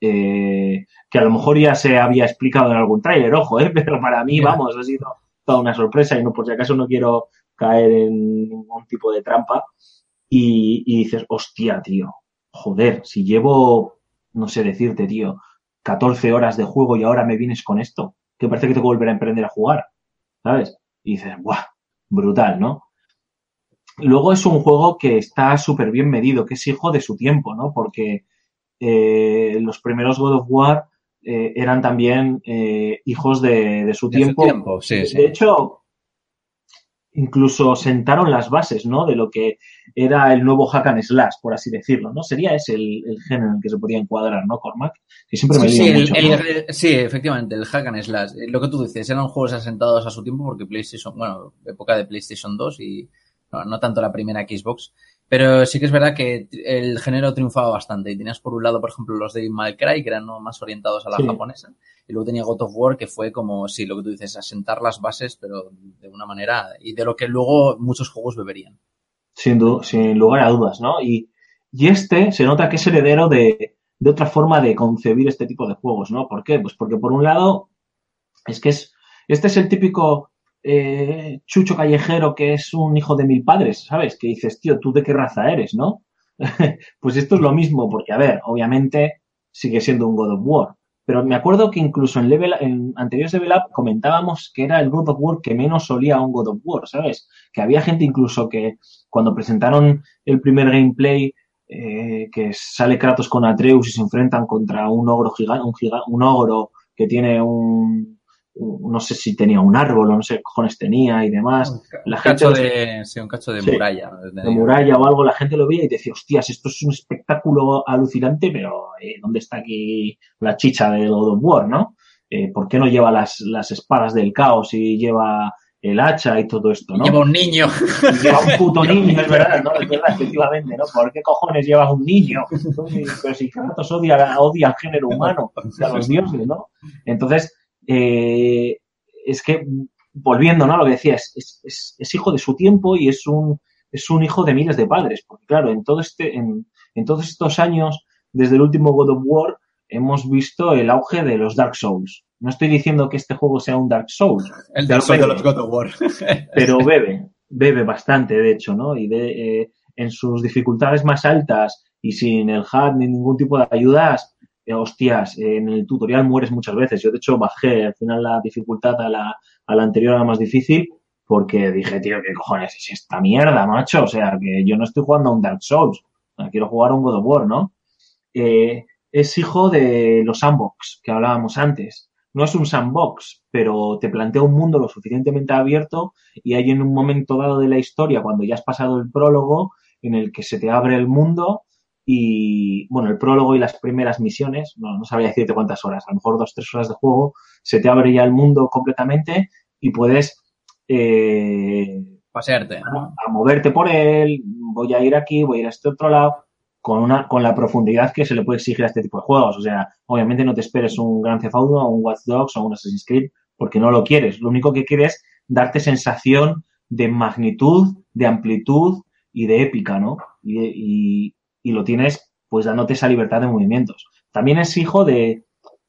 eh, que a lo mejor ya se había explicado en algún tráiler, ojo, ¿eh? pero para mí, vamos, ha sido toda una sorpresa y no por si acaso no quiero caer en ningún tipo de trampa y, y dices, hostia, tío, joder, si llevo, no sé decirte, tío, 14 horas de juego y ahora me vienes con esto, que parece que tengo que volver a emprender a jugar, ¿sabes? Y dices, ¡buah! Brutal, ¿no? Luego es un juego que está súper bien medido, que es hijo de su tiempo, ¿no? Porque eh, los primeros God of War eh, eran también eh, hijos de, de su De su tiempo. tiempo, sí, sí. De hecho, incluso sentaron las bases, ¿no? De lo que era el nuevo hack and slash, por así decirlo, ¿no? Sería ese el, el género en el que se podía encuadrar, ¿no, Cormac? Que siempre me Sí, lío sí, el- mucho. el- ¿no? el- sí, efectivamente, el hack and slash. Eh, Lo que tú dices, eran juegos asentados a su tiempo porque PlayStation, bueno, época de PlayStation 2 y no, no tanto la primera Xbox. Pero sí que es verdad que el género triunfaba bastante. Y tenías por un lado, por ejemplo, los de Mal Cry, que eran más orientados a la Sí. japonesa. Y luego tenía God of War, que fue como, sí, lo que tú dices, asentar las bases, pero de una manera, y de lo que luego muchos juegos beberían. Sin, sin lugar a dudas, ¿no? Y, y este se nota que es heredero de, de otra forma de concebir este tipo de juegos, ¿no? ¿Por qué? Pues porque por un lado es que es este es el típico eh, chucho callejero que es un hijo de mil padres, ¿sabes? Que dices, tío, ¿tú de qué raza eres, no? pues esto es lo mismo, porque, a ver, obviamente sigue siendo un God of War. Pero me acuerdo que incluso en, level, en anteriores Level Up comentábamos que era el God of War que menos olía a un God of War, ¿sabes? Que había gente incluso que cuando presentaron el primer gameplay, eh, que sale Kratos con Atreus y se enfrentan contra un ogro gigante, un, ogro que tiene un- no sé si tenía un árbol o no sé qué cojones tenía y demás, Un la cacho gente de, sí, un cacho de Sí. muralla. de muralla o algo, la gente lo veía y decía, hostias, esto es un espectáculo alucinante, pero eh, ¿dónde está aquí la chicha de God of War, no? Eh, ¿Por qué no lleva las, las espadas del caos y lleva el hacha y todo esto, no? Lleva un niño. Lleva un puto niño, es verdad, ¿no? Es verdad, efectivamente, ¿no? ¿Por qué cojones llevas un niño? Pero si Kratos odia, odia al género humano, a los dioses, ¿no? Entonces, eh, es que, volviendo, ¿no? a Lo que decía, es, es, es- hijo de su tiempo y es un, es un hijo de miles de padres. Porque, claro, en, todo este, en, en todos estos años, desde el último God of War, hemos visto el auge de los Dark Souls. No estoy diciendo que este juego sea un Dark Souls, El Dark Souls de los God of War. pero bebe, bebe bastante, de hecho, ¿no? Y de, eh, en sus dificultades más altas y sin el HUD ni ningún tipo de ayudas, hostias, en el tutorial mueres muchas veces. Yo, de hecho, bajé al final la dificultad a la, a la anterior, a la más difícil, porque dije, tío, ¿qué cojones es esta mierda, macho? O sea, que yo no estoy jugando a un Dark Souls, quiero jugar a un God of War, ¿no? Eh, es hijo de los sandbox que hablábamos antes. no es un sandbox, pero te plantea un mundo lo suficientemente abierto y hay en un momento dado de la historia, cuando ya has pasado el prólogo, en el que se te abre el mundo y, bueno, el prólogo y las primeras misiones, no, no sabría decirte cuántas horas, a lo mejor dos, tres horas de juego, se te abre ya el mundo completamente y puedes eh, Pasearte. ¿no? a moverte por él, voy a ir aquí, voy a ir a este otro lado, con una, con la profundidad que se le puede exigir a este tipo de juegos. O sea, obviamente no te esperes un Grand Theft Auto o un Watch Dogs o un Assassin's Creed, porque no lo quieres. Lo único que quieres es darte sensación de magnitud, de amplitud y de épica, ¿no? Y, y- y lo tienes, pues, dándote esa libertad de movimientos. También es hijo de,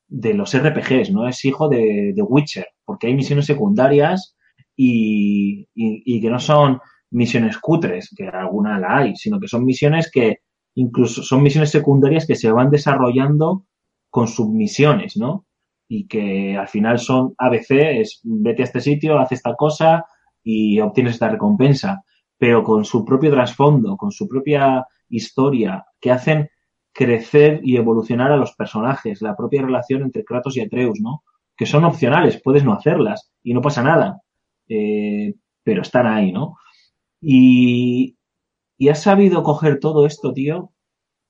de los RPGs, ¿no? Es hijo de, de Witcher, porque hay misiones secundarias y, y- y que no son misiones cutres, que alguna la hay, sino que son misiones que incluso son misiones secundarias que se van desarrollando con submisiones, ¿no? Y que al final son ABC, es vete a este sitio, haz esta cosa y obtienes esta recompensa, pero con su propio trasfondo, con su propia historia, que hacen crecer y evolucionar a los personajes, la propia relación entre Kratos y Atreus, ¿no? Que son opcionales, puedes no hacerlas y no pasa nada, eh, pero están ahí, ¿no? Y, y has sabido coger todo esto, tío,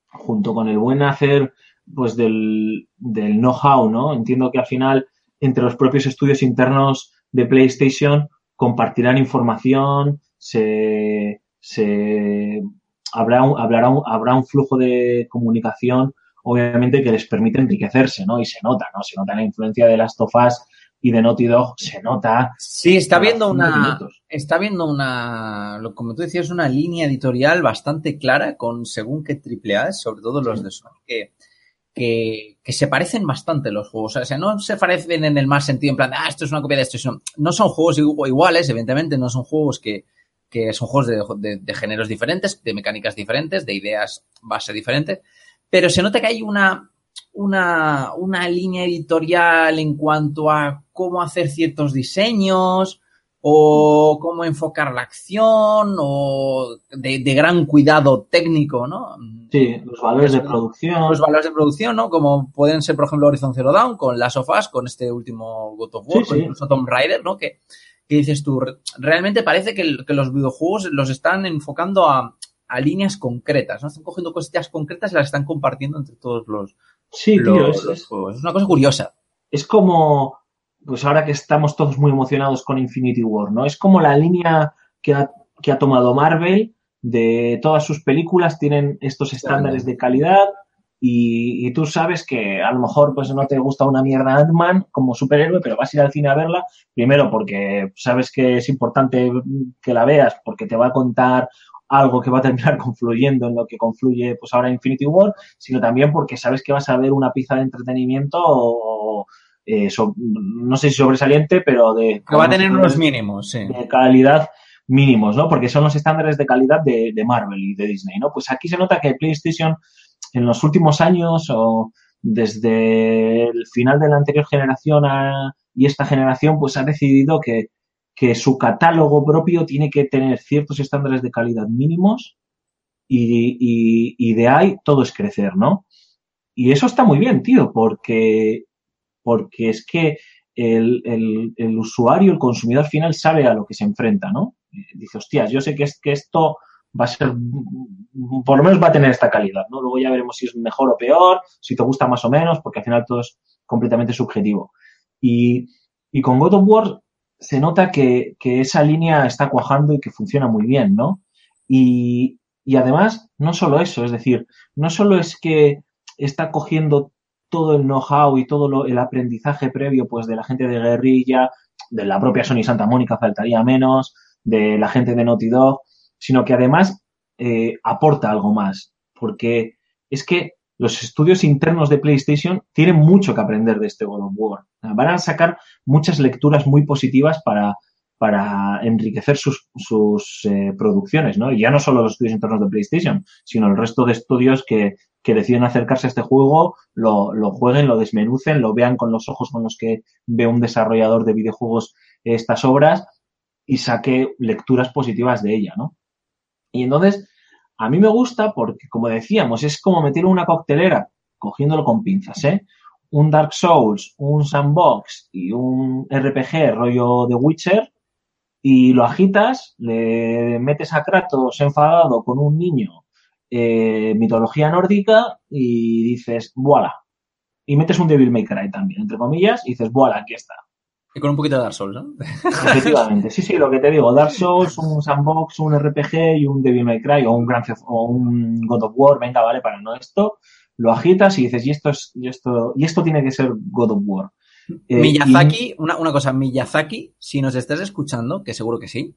junto con el buen hacer, pues, del, del know-how, ¿no? Entiendo que al final, entre los propios estudios internos de PlayStation, compartirán información, se, se habrá un, habrá un, habrá un flujo de comunicación, obviamente, que les permite enriquecerse, ¿no? Y se nota, ¿no? Se nota la influencia de Last of Us y de Naughty Dog, se nota. Sí, está viendo una, minutos. está viendo una, como tú decías, una línea editorial bastante clara con según qué triple A, sobre todo los Sí. de Sony, que, que, que se parecen bastante los juegos. O sea, no se parecen en el más sentido, en plan, ah, esto es una copia de esto, sino, no son juegos igu- iguales, evidentemente, no son juegos que, que son juegos de, de- de géneros diferentes, de mecánicas diferentes, de ideas base diferentes, pero se nota que hay una, una, una línea editorial en cuanto a cómo hacer ciertos diseños o cómo enfocar la acción o de, de gran cuidado técnico, ¿no? Sí, los valores de producción. Los valores de producción, ¿no? Como pueden ser, por ejemplo, Horizon Zero Dawn, con Last of Us, con este último God of War, Sí, con sí. incluso Tomb Raider, ¿no? Que, que dices tú, re- realmente parece que, los videojuegos los están enfocando a, a líneas concretas, ¿no? Están cogiendo cositas concretas y las están compartiendo entre todos los, Sí, tío, es, los es- juegos. Es una cosa curiosa. es como, pues ahora que estamos todos muy emocionados con Infinity War, ¿no? Es como la línea que ha, que ha tomado Marvel de todas sus películas, tienen estos estándares de calidad y, y tú sabes que a lo mejor pues no te gusta una mierda Ant-Man como superhéroe, pero vas a ir al cine a verla, primero porque sabes que es importante que la veas, porque te va a contar algo que va a terminar confluyendo en lo que confluye pues ahora Infinity War, sino también porque sabes que vas a ver una pizza de entretenimiento o, eh, so- no sé si sobresaliente, pero de, Que va a tener unos mínimos, sí. de calidad mínimos, ¿no? Porque son los estándares de calidad de, de Marvel y de Disney, ¿no? Pues aquí se nota que PlayStation en los últimos años o desde el final de la anterior generación y esta generación, pues ha decidido que, que su catálogo propio tiene que tener ciertos estándares de calidad mínimos y, y, y de ahí todo es crecer, ¿no? Y eso está muy bien, tío, porque, porque es que el, el, el usuario, el consumidor final sabe a lo que se enfrenta, ¿no? Dice, hostias, yo sé que, es, que esto va a ser, por lo menos va a tener esta calidad, ¿no? Luego ya veremos si es mejor o peor, si te gusta más o menos, porque al final todo es completamente subjetivo. Y, y con God of War se nota que, que esa línea está cuajando y que funciona muy bien, ¿no? Y, y además, no solo eso, es decir, no solo es que está cogiendo todo el know-how y todo el aprendizaje previo pues de la gente de guerrilla, de la propia Sony Santa Mónica, faltaría menos, de la gente de Naughty Dog, sino que además eh, aporta algo más, porque es que los estudios internos de PlayStation tienen mucho que aprender de este God of War. Van a sacar muchas lecturas muy positivas para, para enriquecer sus, sus eh, producciones, ¿no? Y ya no solo los estudios internos de PlayStation, sino el resto de estudios que, que deciden acercarse a este juego, lo, lo jueguen, lo desmenucen, lo vean con los ojos con los que ve un desarrollador de videojuegos estas obras y saque lecturas positivas de ella, ¿no? Y entonces, a mí me gusta porque, como decíamos, es como meterlo en una coctelera, cogiéndolo con pinzas, ¿eh? un Dark Souls, un sandbox y un RPG rollo de Witcher y lo agitas, le metes a Kratos enfadado con un niño, eh, mitología nórdica y dices, voilà. Y metes un Devil May Cry también, entre comillas, y dices, voilà, aquí está. Y con un poquito de Dark Souls, ¿no? Efectivamente, sí, sí, lo que te digo, Dark Souls, un sandbox, un RPG y un Devil May Cry o un, Grand Theft- o un God of War, venga, vale, para no esto, lo agitas y dices, y esto es, y esto, y esto tiene que ser God of War. Eh, Miyazaki, una, una cosa, Miyazaki, si nos estás escuchando, que seguro que sí,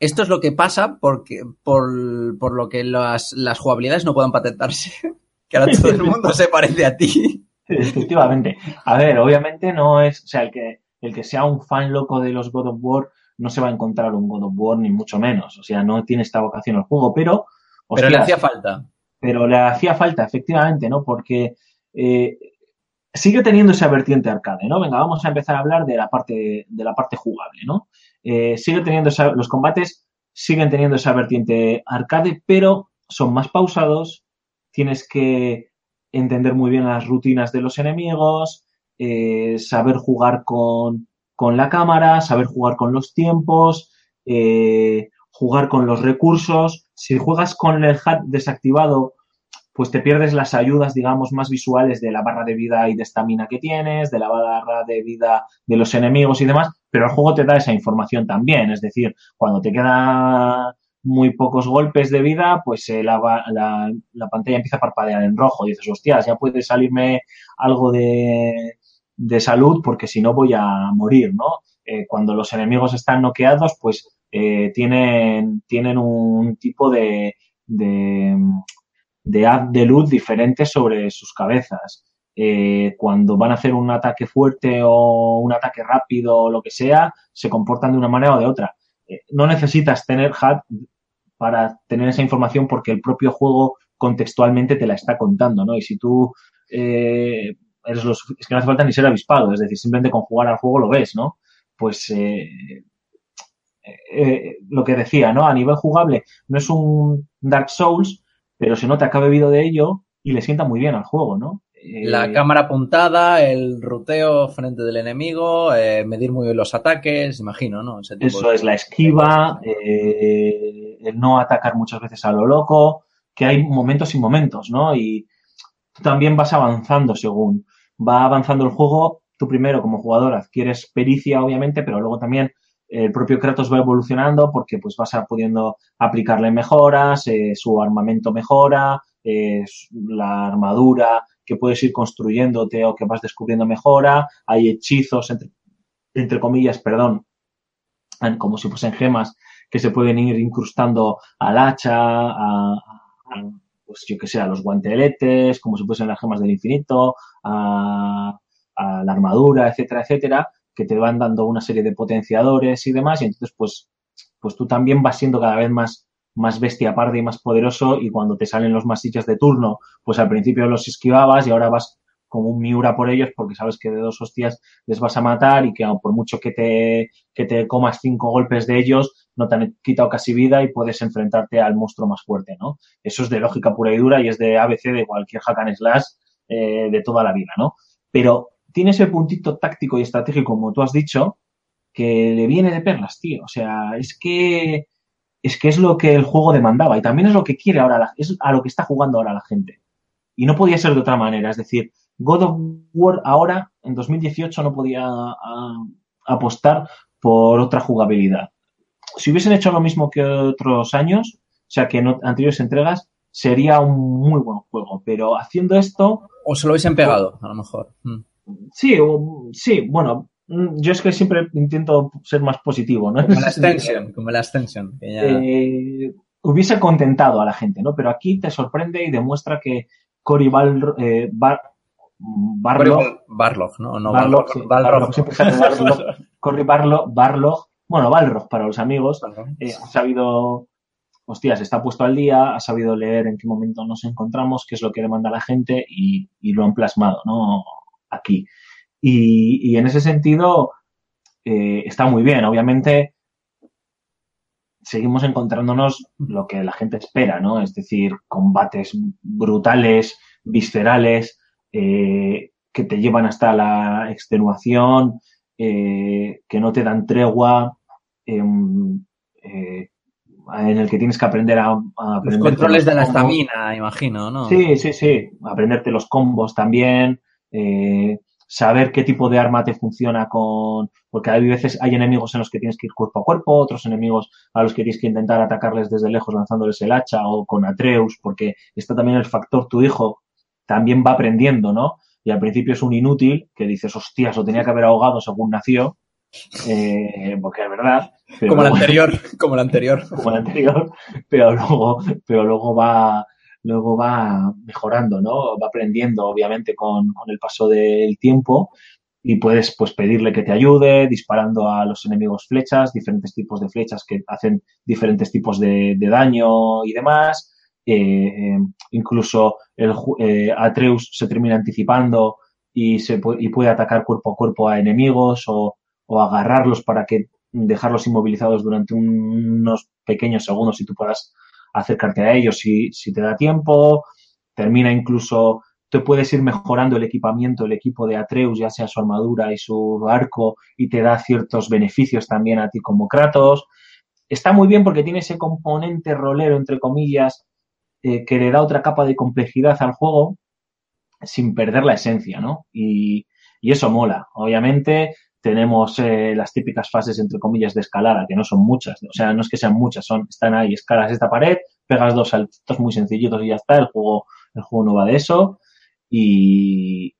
esto es lo que pasa porque, por, por lo que las, las jugabilidades no puedan patentarse. Que ahora todo el mundo se parece a ti. Efectivamente. A ver, obviamente no es, o sea, el que, el que sea un fan loco de los God of War no se va a encontrar un God of War ni mucho menos. O sea, no tiene esta vocación al juego, pero, Pero le hacía falta. pero le hacía falta, efectivamente, ¿no? Porque eh, sigue teniendo esa vertiente arcade, ¿no? Venga, vamos a empezar a hablar de la parte, de la parte jugable, ¿no? Eh, sigue teniendo esa, los combates siguen teniendo esa vertiente arcade, pero son más pausados, tienes que entender muy bien las rutinas de los enemigos, eh, saber jugar con, con la cámara, saber jugar con los tiempos, eh, jugar con los recursos. Si juegas con el HUD desactivado, pues te pierdes las ayudas, digamos, más visuales de la barra de vida y de estamina que tienes, de la barra de vida de los enemigos y demás, pero el juego te da esa información también. Es decir, cuando te queda muy pocos golpes de vida, pues eh, la, la- la pantalla empieza a parpadear en rojo. dices, hostias, ya puede salirme algo de, de salud porque si no voy a morir, ¿no? Eh, cuando los enemigos están noqueados, pues eh, tienen, tienen un tipo de, de, de haz de luz diferente sobre sus cabezas. Eh, cuando van a hacer un ataque fuerte o un ataque rápido o lo que sea, se comportan de una manera o de otra. No necesitas tener HUD para tener esa información porque el propio juego contextualmente te la está contando, ¿no? Y si tú eres los, es que no hace falta ni ser avispado, es decir, simplemente con jugar al juego lo ves, ¿no? Pues eh, eh, lo que decía, ¿no? A nivel jugable no es un Dark Souls, pero se nota que ha bebido de ello y le sienta muy bien al juego, ¿no? Eh, La cámara apuntada, el ruteo frente del enemigo, eh, medir muy bien los ataques, imagino, ¿no? Ese tipo Eso de- es la esquiva, eh, el no atacar muchas veces a lo loco, que hay momentos y momentos, ¿no? Y también vas avanzando según va avanzando el juego. Tú primero como jugador adquieres pericia, obviamente, pero luego también el propio Kratos va evolucionando porque pues vas a pudiendo aplicarle mejoras, eh, su armamento mejora, eh, la armadura que puedes ir construyéndote o que vas descubriendo mejora, hay hechizos entre, entre comillas, perdón, como si fuesen gemas que se pueden ir incrustando al hacha, a- pues yo que sé, a los guanteletes, como si fuesen las gemas del infinito, a, a la armadura, etcétera, etcétera, que te van dando una serie de potenciadores y demás, y entonces pues, pues tú también vas siendo cada vez más, más bestia parda y más poderoso, y cuando te salen los masiches de turno, pues al principio los esquivabas y ahora vas como un miura por ellos porque sabes que de dos hostias les vas a matar y que por mucho que te, que te comas cinco golpes de ellos, no te han quitado casi vida y puedes enfrentarte al monstruo más fuerte, ¿no? Eso es de lógica pura y dura y es de ABC de cualquier hack and slash eh, de toda la vida, ¿no? Pero tiene ese puntito táctico y estratégico, como tú has dicho, que le viene de perlas, tío. O sea, es que es que es lo que el juego demandaba y también es lo que quiere ahora, la- es a lo que está jugando ahora la gente. Y no podía ser de otra manera, es decir, God of War ahora, en 2018, no podía a- apostar por otra jugabilidad. Si hubiesen hecho lo mismo que otros años, o sea, que en anteriores entregas, sería un muy buen juego. Pero haciendo esto, O se lo hubiesen pegado, a lo mejor. Mm. sí, o- sí, bueno, mm, yo es que siempre intento ser más positivo, ¿no? Como la extension, como la extension. Que ya... eh, hubiese contentado a la gente, ¿no? Pero aquí te sorprende y demuestra que Cory Bar, eh, Bar- Barlog, Barlog, ¿no? No, Barlog, sí. Barlog, Barlog, Barlog, bueno, Balrog para los amigos, eh, ha sabido, hostias, está puesto al día, ha sabido leer en qué momento nos encontramos, qué es lo que demanda la gente y, y lo han plasmado, ¿no? Aquí. Y, y en ese sentido, eh, está muy bien. Obviamente, seguimos encontrándonos lo que la gente espera, ¿no? Es decir, combates brutales, viscerales, eh, que te llevan hasta la extenuación, eh, que no te dan tregua, em, eh, en el que tienes que aprender a, a Los controles los de la estamina, imagino, ¿no? Sí, sí, sí. Aprenderte los combos también. eh, saber qué tipo de arma te funciona con. Porque hay veces hay enemigos en los que tienes que ir cuerpo a cuerpo, otros enemigos a los que tienes que intentar atacarles desde lejos lanzándoles el hacha o con Atreus, porque está también el factor tu hijo también va aprendiendo, ¿no? Y al principio es un inútil que dices, hostias, lo tenía que haber ahogado según nació, eh, porque es verdad. Como el bueno anterior, como el anterior. como el anterior, pero luego, pero luego va, luego va mejorando, ¿no? Va aprendiendo, obviamente, con, con el paso del tiempo y puedes, pues, pedirle que te ayude disparando a los enemigos flechas, diferentes tipos de flechas que hacen diferentes tipos de, de daño y demás. Eh, eh, incluso el, eh, Atreus se termina anticipando y, se y puede atacar cuerpo a cuerpo a enemigos o, o agarrarlos para que dejarlos inmovilizados durante un- unos pequeños segundos y tú puedas acercarte a ellos si, si te da tiempo. Termina incluso, te puedes ir mejorando el equipamiento, el equipo de Atreus, ya sea su armadura y su arco, y te da ciertos beneficios también a ti como Kratos. Está muy bien porque tiene ese componente rolero, entre comillas, eh, que le da otra capa de complejidad al juego sin perder la esencia, ¿no? Y, y eso mola. Obviamente tenemos eh, las típicas fases, entre comillas, de escalada, que no son muchas. O sea, no es que sean muchas, son, están ahí, escalas esta pared, pegas dos saltitos muy sencillitos y ya está. El juego, el juego no va de eso. Y,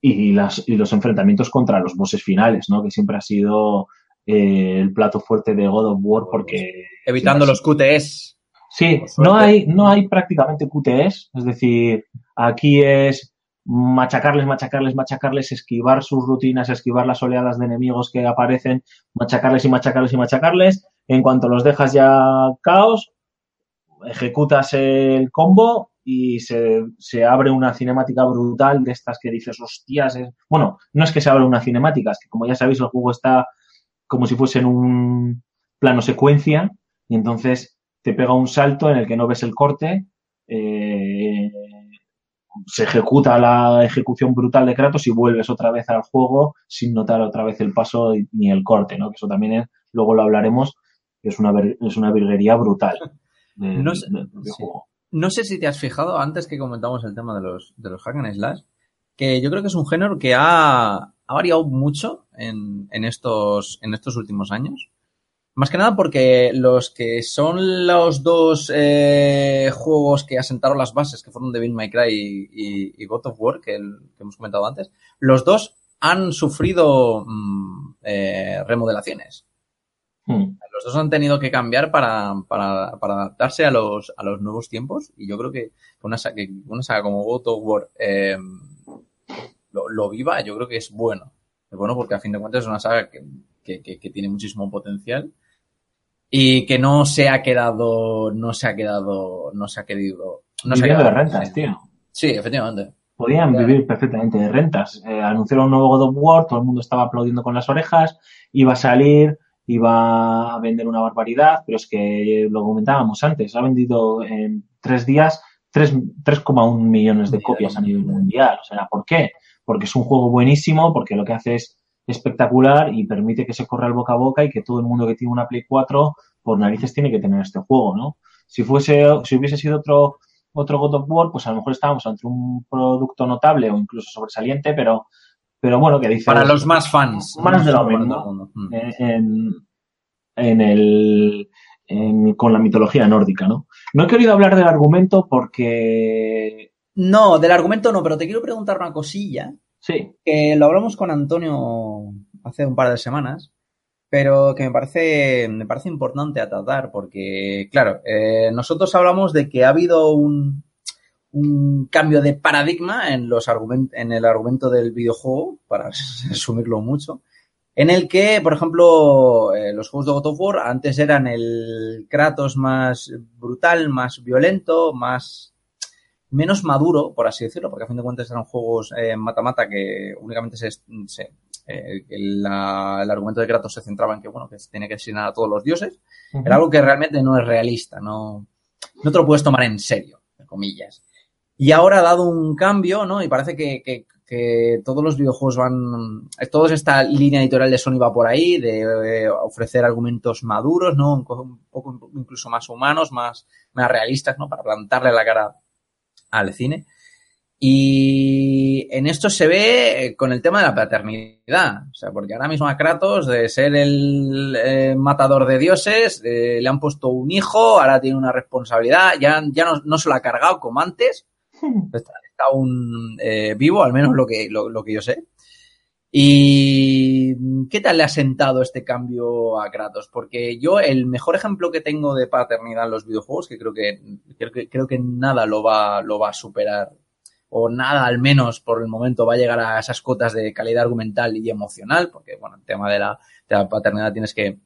y, las, y los enfrentamientos contra los bosses finales, ¿no? Que siempre ha sido eh, el plato fuerte de God of War porque... Evitando los QTEs. Sí, no hay, no hay prácticamente QTEs, es decir, aquí es machacarles, machacarles, machacarles, esquivar sus rutinas, esquivar las oleadas de enemigos que aparecen, machacarles y machacarles y machacarles. En cuanto los dejas ya caos, ejecutas el combo y se, se abre una cinemática brutal de estas que dices, hostias, bueno, no es que se abra una cinemática, es que como ya sabéis el juego está como si fuese en un plano secuencia y entonces te pega un salto en el que no ves el corte, eh, se ejecuta la ejecución brutal de Kratos y vuelves otra vez al juego sin notar otra vez el paso ni el corte, ¿no? Que eso también es, luego lo hablaremos, que es una, es una virguería brutal del, No sé- del propio sí. juego. No sé si te has fijado, antes que comentamos el tema de los, de los hack and slash, que yo creo que es un género que ha, ha variado mucho en, en, estos, en estos últimos años. Más que nada porque los que son los dos eh, juegos que asentaron las bases, que fueron Devil May Cry y, y, y God of War, que, el- que hemos comentado antes, los dos han sufrido mm, eh, remodelaciones. Hmm. Los dos han tenido que cambiar para, para, para adaptarse a los, a los nuevos tiempos y yo creo que una saga, que una saga como God of War eh, lo, lo viva, yo creo que es bueno. Es bueno porque a fin de cuentas es una saga que, que- que tiene muchísimo potencial y que no se ha quedado, no se ha quedado, no se ha querido... No se ha Viviendo de quedado- rentas, sí. tío. Sí, efectivamente. Podían vivir perfectamente de rentas. Eh, anunciaron un nuevo God of War, todo el mundo estaba aplaudiendo con las orejas, iba a salir, iba a vender una barbaridad, pero es que lo comentábamos antes, ha vendido en tres días tres- 3,1 millones de copias a nivel mundial. O sea, ¿por qué? Porque es un juego buenísimo, porque lo que hace es espectacular y permite que se corra el boca a boca y que todo el mundo que tiene una Play 4 por narices tiene que tener este juego, ¿no? Si fuese, si hubiese sido otro, otro God of War, pues a lo mejor estábamos ante un producto notable o incluso sobresaliente, pero, pero bueno, que dice Para los más fans. Más de lo mismo. en, en el en- con la mitología nórdica, ¿no? No he querido hablar del argumento porque No, del argumento no, pero te quiero preguntar una cosilla sí, que lo hablamos con Antonio hace un par de semanas, pero que me parece, me parece importante a tratar porque, claro, eh, nosotros hablamos de que ha habido un, un cambio de paradigma en, los argument- en el argumento del videojuego, para resumirlo mucho, en el que, por ejemplo, eh, los juegos de God of War antes eran el Kratos más brutal, más violento, más menos maduro, por así decirlo, porque a fin de cuentas eran juegos eh, mata-mata que únicamente se, se- eh, el, la- el argumento de Kratos se centraba en que, bueno, que se tiene que asesinar a todos los dioses. Era algo que realmente no es realista, no, no te lo puedes tomar en serio, entre comillas. Y ahora ha dado un cambio, ¿no? Y parece que, que que todos los videojuegos van, toda esta línea editorial de Sony va por ahí, de eh, ofrecer argumentos maduros, ¿no? Un, un poco incluso más humanos, más, más realistas, ¿no? Para plantarle la cara al cine. Y en esto se ve eh, con el tema de la paternidad. O sea, porque ahora mismo a Kratos, de ser el eh, matador de dioses, eh, le han puesto un hijo, ahora tiene una responsabilidad, ya, ya no, no se lo ha cargado como antes, está, está aún eh, vivo, al menos lo que, lo, lo que yo sé. ¿Y qué tal le ha sentado este cambio a Kratos? Porque yo el mejor ejemplo que tengo de paternidad en los videojuegos, que creo que creo que, creo que nada lo va, lo va a superar, o nada al menos por el momento va a llegar a esas cotas de calidad argumental y emocional, porque bueno, el tema de la, de la paternidad tienes que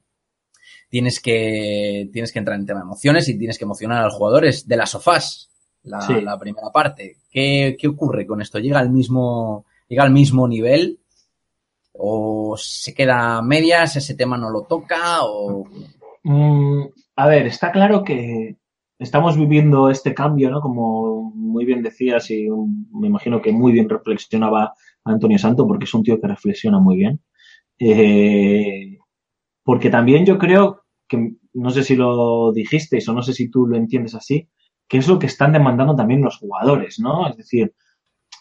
tienes que tienes que entrar en tema de emociones y tienes que emocionar a los jugadores de las sofás, la, Sí. la primera parte. ¿Qué, ¿Qué ocurre con esto? ¿Llega al mismo, llega al mismo nivel? ¿O se queda a medias? ¿Ese tema no lo toca? ¿O Mm, a ver, está claro que estamos viviendo este cambio, ¿no? Como muy bien decías y me imagino que muy bien reflexionaba Antonio Santo, porque es un tío que reflexiona muy bien. Eh, porque también yo creo que, no sé si lo dijisteis o no sé si tú lo entiendes así, que es lo que están demandando también los jugadores, ¿no? Es decir,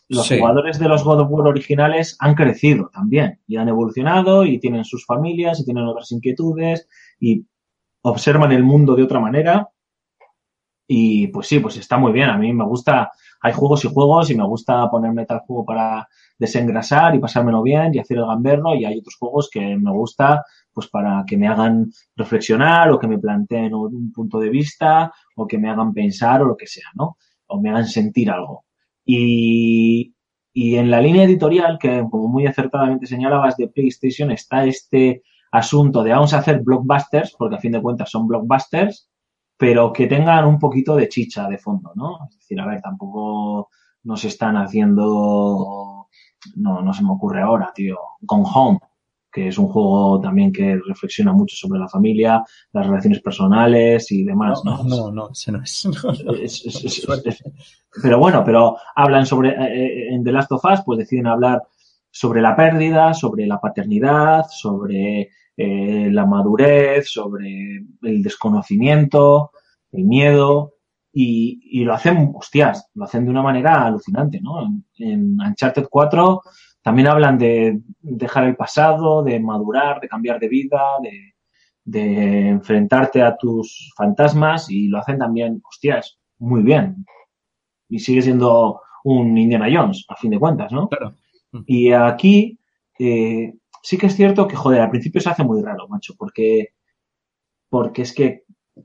los Sí. jugadores de los God of War originales han crecido también y han evolucionado y tienen sus familias y tienen otras inquietudes y observan el mundo de otra manera. Y pues sí, pues está muy bien. A mí me gusta, hay juegos y juegos y me gusta ponerme tal juego para desengrasar y pasármelo bien y hacer el gamberro y hay otros juegos que me gusta pues para que me hagan reflexionar o que me planteen un punto de vista o que me hagan pensar o lo que sea, ¿no? O me hagan sentir algo. Y, y en la línea editorial, que como muy acertadamente señalabas de PlayStation, está este asunto de vamos a hacer blockbusters, porque a fin de cuentas son blockbusters, pero que tengan un poquito de chicha de fondo, ¿no? Es decir, a ver, tampoco nos están haciendo, no, no se me ocurre ahora, tío, Gone Home, que es un juego también que reflexiona mucho sobre la familia, las relaciones personales y demás, ¿no? no, no, ese no es. no, no. Es- es- es- es- pero bueno, pero hablan sobre, eh, en The Last of Us, pues deciden hablar sobre la pérdida, sobre la paternidad, sobre eh, la madurez, sobre el desconocimiento, el miedo, y, y lo hacen, hostias, lo hacen de una manera alucinante, ¿no? En, en Uncharted 4 también hablan de dejar el pasado, de madurar, de cambiar de vida, de, de enfrentarte a tus fantasmas y lo hacen también, hostias, muy bien. Y sigue siendo un Indiana Jones, a fin de cuentas, ¿no? Claro. Y aquí eh, sí que es cierto que, joder, al principio se hace muy raro, macho, porque, porque es que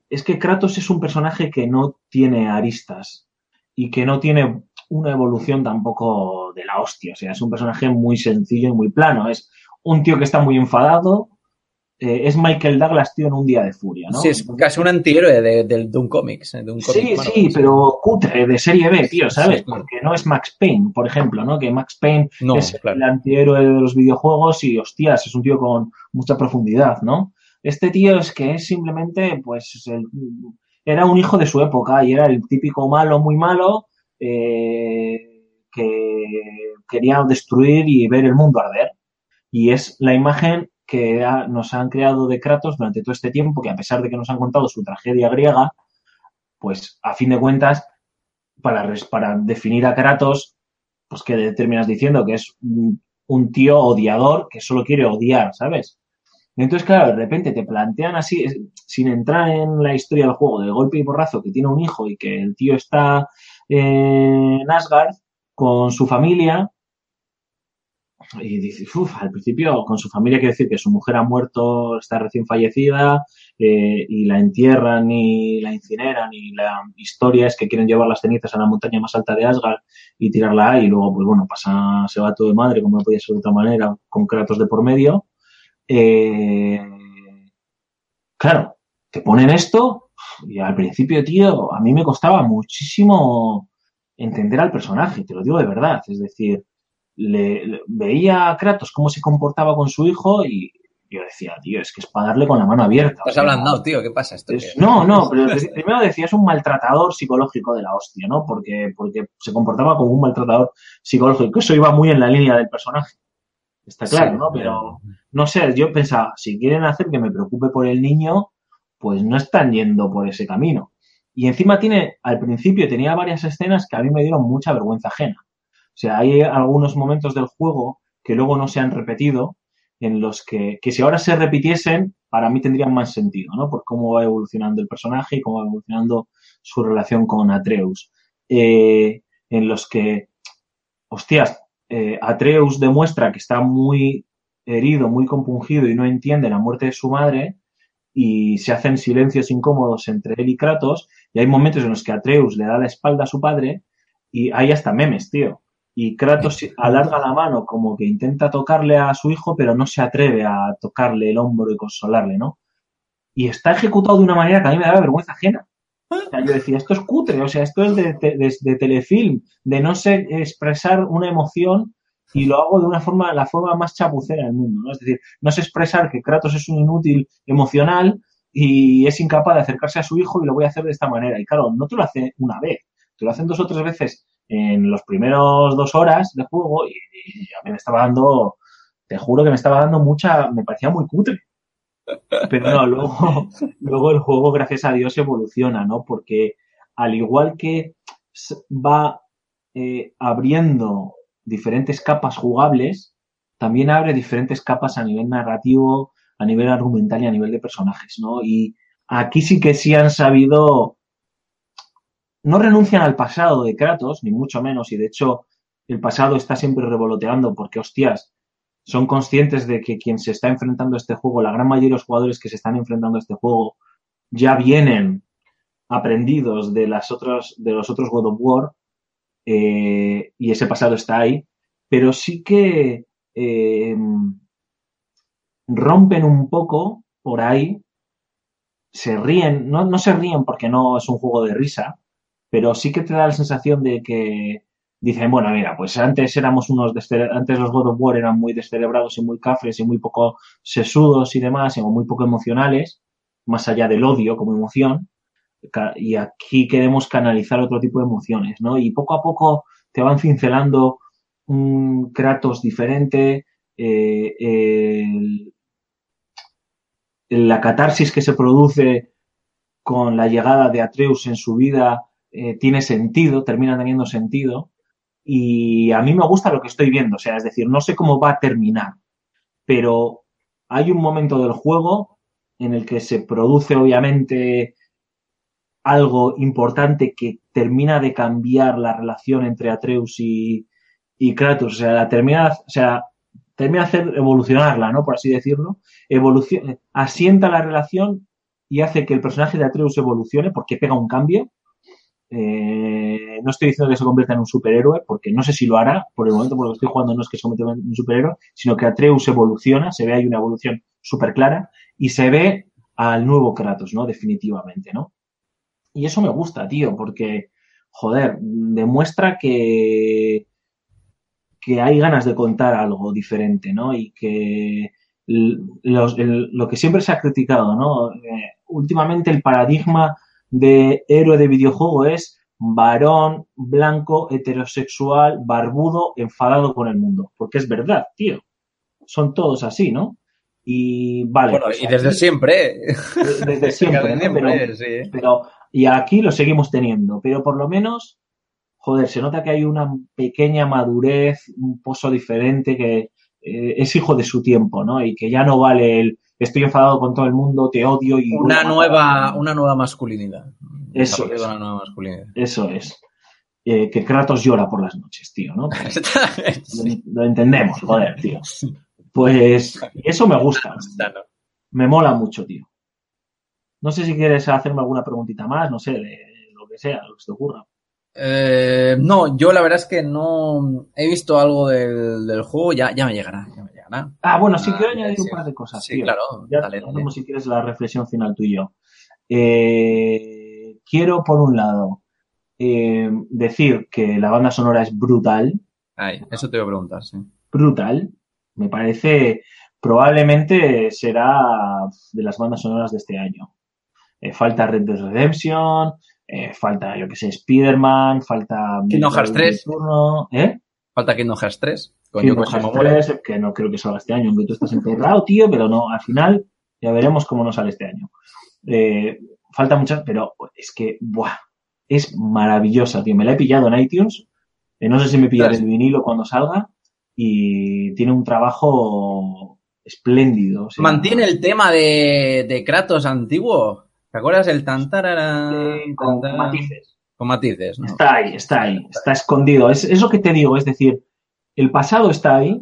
es que Kratos es un personaje que no tiene aristas y que no tiene una evolución tampoco de la hostia. O sea, es un personaje muy sencillo y muy plano. Es un tío que está muy enfadado. eh, es Michael Douglas, tío, en un día de furia, ¿no? Sí, es casi un antihéroe de, de- de un cómics. eh, De un Sí, bueno, sí, pero cutre, de serie B, tío, ¿sabes? Sí, claro. Porque no es Max Payne, por ejemplo, ¿no? Que Max Payne No, es claro. el antihéroe de los videojuegos y, hostias, es un tío con mucha profundidad, ¿no? Este tío es que es simplemente, pues, el- era un hijo de su época y era el típico malo, muy malo, eh, que quería destruir y ver el mundo arder. Y es la imagen que nos han creado de Kratos durante todo este tiempo, que a pesar de que nos han contado su tragedia griega, pues a fin de cuentas, para, para definir a Kratos, pues que terminas diciendo que es un, un tío odiador que solo quiere odiar, ¿sabes? Entonces, claro, de repente te plantean así, sin entrar en la historia del juego, de golpe y porrazo, que tiene un hijo y que el tío está en Asgard con su familia. Y dices, uff, al principio con su familia quiere decir que su mujer ha muerto, está recién fallecida, eh, y la entierran y la incineran y la historia es que quieren llevar las cenizas a la montaña más alta de Asgard y tirarla ahí y luego pues bueno pasa se va todo de madre como no podía ser de otra manera con Kratos de por medio Eh, claro te ponen esto y al principio tío a mí me costaba muchísimo entender al personaje te lo digo de verdad es decir le, le- veía a Kratos cómo se comportaba con su hijo y yo decía, tío, es que es para darle con la mano abierta. Estás hablando, tío, ¿qué pasa? ¿Esto es- no, no, pero primero decía, es un maltratador psicológico de la hostia, ¿no? Porque, porque se comportaba como un maltratador psicológico. Eso iba muy en la línea del personaje. Está claro, Sí, ¿no? Pero, no sé, yo pensaba, si quieren hacer que me preocupe por el niño, pues no están yendo por ese camino. Y encima tiene, al principio tenía varias escenas que a mí me dieron mucha vergüenza ajena. O sea, hay algunos momentos del juego que luego no se han repetido, en los que, que si ahora se repitiesen, para mí tendrían más sentido, ¿no? Por cómo va evolucionando el personaje y cómo va evolucionando su relación con Atreus. Eh, en los que, hostias, eh, Atreus demuestra que está muy herido, muy compungido y no entiende la muerte de su madre y se hacen silencios incómodos entre él y Kratos y hay momentos en los que Atreus le da la espalda a su padre y hay hasta memes, tío. Y Kratos alarga la mano como que intenta tocarle a su hijo, pero no se atreve a tocarle el hombro y consolarle, ¿no? Y está ejecutado de una manera que a mí me daba vergüenza ajena. O sea, yo decía, esto es cutre, o sea, esto es de, de- de- de telefilm, de no sé expresar una emoción y lo hago de una forma, la forma más chapucera del mundo, ¿no? Es decir, no sé expresar que Kratos es un inútil emocional y es incapaz de acercarse a su hijo y lo voy a hacer de esta manera. Y claro, no te lo hace una vez, te lo hacen dos o tres veces en los primeros dos horas de juego y, y a mí me estaba dando, te juro que me estaba dando mucha, me parecía muy cutre. Pero no, luego, luego el juego, gracias a Dios, evoluciona, ¿no? Porque al igual que va eh, abriendo diferentes capas jugables, también abre diferentes capas a nivel narrativo, a nivel argumental y a nivel de personajes, ¿no? Y aquí sí que sí han sabido, no renuncian al pasado de Kratos, ni mucho menos, y de hecho el pasado está siempre revoloteando porque, hostias, son conscientes de que quien se está enfrentando a este juego, la gran mayoría de los jugadores que se están enfrentando a este juego, ya vienen aprendidos de las otras, de los otros God of War, eh, y ese pasado está ahí, pero sí que eh, rompen un poco por ahí, se ríen, no, no se ríen porque no es un juego de risa, pero sí que te da la sensación de que dicen, bueno, mira, pues antes éramos unos, antes los God of War eran muy descerebrados y muy cafres y muy poco sesudos y demás, y muy poco emocionales, más allá del odio como emoción, y aquí queremos canalizar otro tipo de emociones, ¿no? Y poco a poco te van cincelando un Kratos diferente, eh, la catarsis que se produce con la llegada de Atreus en su vida eh, tiene sentido, termina teniendo sentido. Y a mí me gusta lo que estoy viendo, o sea, es decir, no sé cómo va a terminar, pero hay un momento del juego en el que se produce obviamente algo importante que termina de cambiar la relación entre Atreus y, Kratos, o sea, la termina, o sea, termina de hacer evolucionarla, ¿no? Por así decirlo, evoluciona, asienta la relación y hace que el personaje de Atreus evolucione porque pega un cambio. Eh, no estoy diciendo que se convierta en un superhéroe, porque no sé si lo hará, por el momento por lo que estoy jugando no es que se convierta en un superhéroe, sino que Atreus evoluciona, se ve hay una evolución súper clara y se ve al nuevo Kratos, ¿no? Definitivamente, ¿no? Y eso me gusta, tío, porque, joder, demuestra que, que hay ganas de contar algo diferente, ¿no? Y que lo que siempre se ha criticado, ¿no? Eh, últimamente el paradigma de héroe de videojuego es varón, blanco, heterosexual, barbudo, enfadado con el mundo. Porque es verdad, tío. Son todos así, ¿no? Y vale. Bueno, pues y desde aquí- siempre, ¿eh? desde siempre, Pero- sí, pero, y aquí lo seguimos teniendo, pero por lo menos, joder, se nota que hay una pequeña madurez, un pozo diferente que eh, es hijo de su tiempo, ¿no? Y que ya no vale el estoy enfadado con todo el mundo, te odio y... Una nueva, una nueva masculinidad. Eso es. Una nueva masculinidad. Eso es. Eh, que Kratos llora por las noches, tío, ¿no? Lo entendemos, joder, tío. Pues eso me gusta. Me mola mucho, tío. No sé si quieres hacerme alguna preguntita más, no sé, de lo que sea, lo que se te ocurra. Eh, no, yo la verdad es que no he visto algo del, del juego, ya, ya me llegará, ya me llegará. Ah, bueno, sí Ah, quiero añadir sí. un par de cosas, Sí, tío. claro, Ya dale, si quieres, la reflexión final tú y yo. Eh, quiero, por un lado, eh, decir que la banda sonora es brutal, Ay, eso te voy a preguntar, sí. brutal. Me parece probablemente será de las bandas sonoras de este año. Eh, falta Red Dead Redemption, eh, falta, yo que sé, Spider-Man, falta... Kingdom Hearts 3. Turno, ¿Eh? Falta Kingdom Hearts 3. Con Kingdom Hearts Shimomura. 3, que no creo que salga este año, aunque tú estás enterrado, tío, pero no, al final ya veremos cómo nos sale este año. Eh, falta muchas, pero es que, buah, es maravillosa, tío. Me la he pillado en iTunes, no sé si me pillaré el vinilo cuando salga, y tiene un trabajo espléndido. o sea, Mantiene el tema de, de Kratos antiguo. ¿Te acuerdas el tantarara? eh, con matices. Con matices, ¿no? Está ahí, está ahí, está escondido. Es, es lo que te digo, es decir, el pasado está ahí,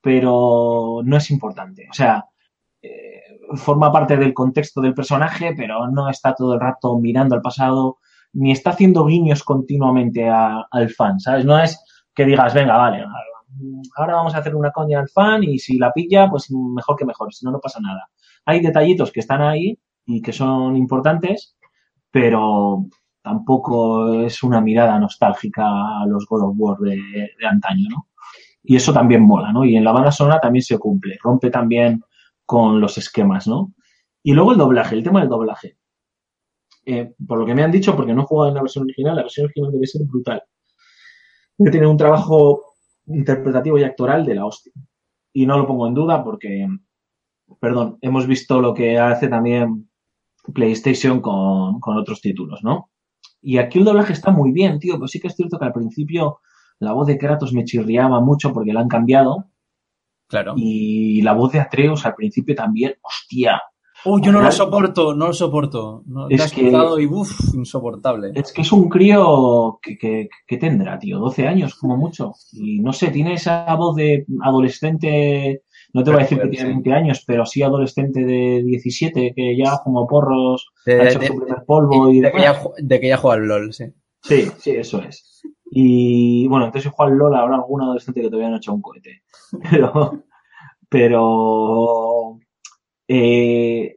pero no es importante. O sea, eh, forma parte del contexto del personaje, pero no está todo el rato mirando al pasado, ni está haciendo guiños continuamente a- al fan, ¿sabes? No es que digas, venga, vale, ahora vamos a hacer una coña al fan y si la pilla, pues mejor que mejor, si no, no pasa nada. Hay detallitos que están ahí y que son importantes, pero tampoco es una mirada nostálgica a los God of War de, antaño, ¿no? Y eso también mola, ¿no? Y en la banda sonora también se cumple, rompe también con los esquemas, ¿no? Y luego el doblaje, el tema del doblaje. Eh, por lo que me han dicho, porque no he jugado en la versión original, la versión original debe ser brutal. Tener un trabajo interpretativo y actoral de la hostia. Y no lo pongo en duda porque, perdón, hemos visto lo que hace también PlayStation con, con otros títulos, ¿no? Y aquí el doblaje está muy bien, tío, pero sí que es cierto que al principio la voz de Kratos me chirriaba mucho porque la han cambiado Claro. y la voz de Atreus al principio también, hostia, Uy, yo no lo soporto, no lo soporto. No, Es te has que- y uff, insoportable. es que es un crío que, que, que tendrá, tío, 12 años como mucho. Y no sé, tiene esa voz de adolescente, no te voy a decir que tiene sí. 20 años, pero sí adolescente de 17, que ya como porros, De- ha hecho de- su primer polvo y de, que ya, de que ya juega al LOL, sí. Sí, sí, eso es. Y bueno, entonces si juega al LOL habrá algún adolescente que todavía no ha hecho un cohete. Pero, pero eh,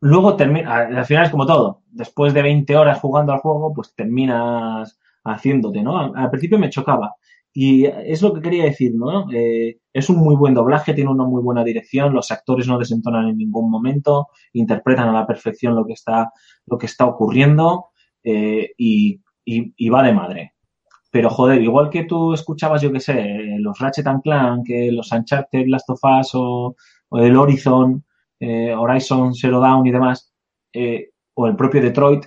luego termina, al final es como todo. Después de 20 horas jugando al juego, pues terminas haciéndote, ¿no? Al, al principio me chocaba. Y es lo que quería decir, ¿no? Eh, es un muy buen doblaje, tiene una muy buena dirección, los actores no desentonan en ningún momento, interpretan a la perfección lo que está, lo que está ocurriendo eh, y, y, va de madre. Pero joder, igual que tú escuchabas, yo qué sé, eh, los Ratchet and Clank, los Uncharted, Last of Us o, o el Horizon, eh, Horizon Zero Dawn y demás, eh, o el propio Detroit,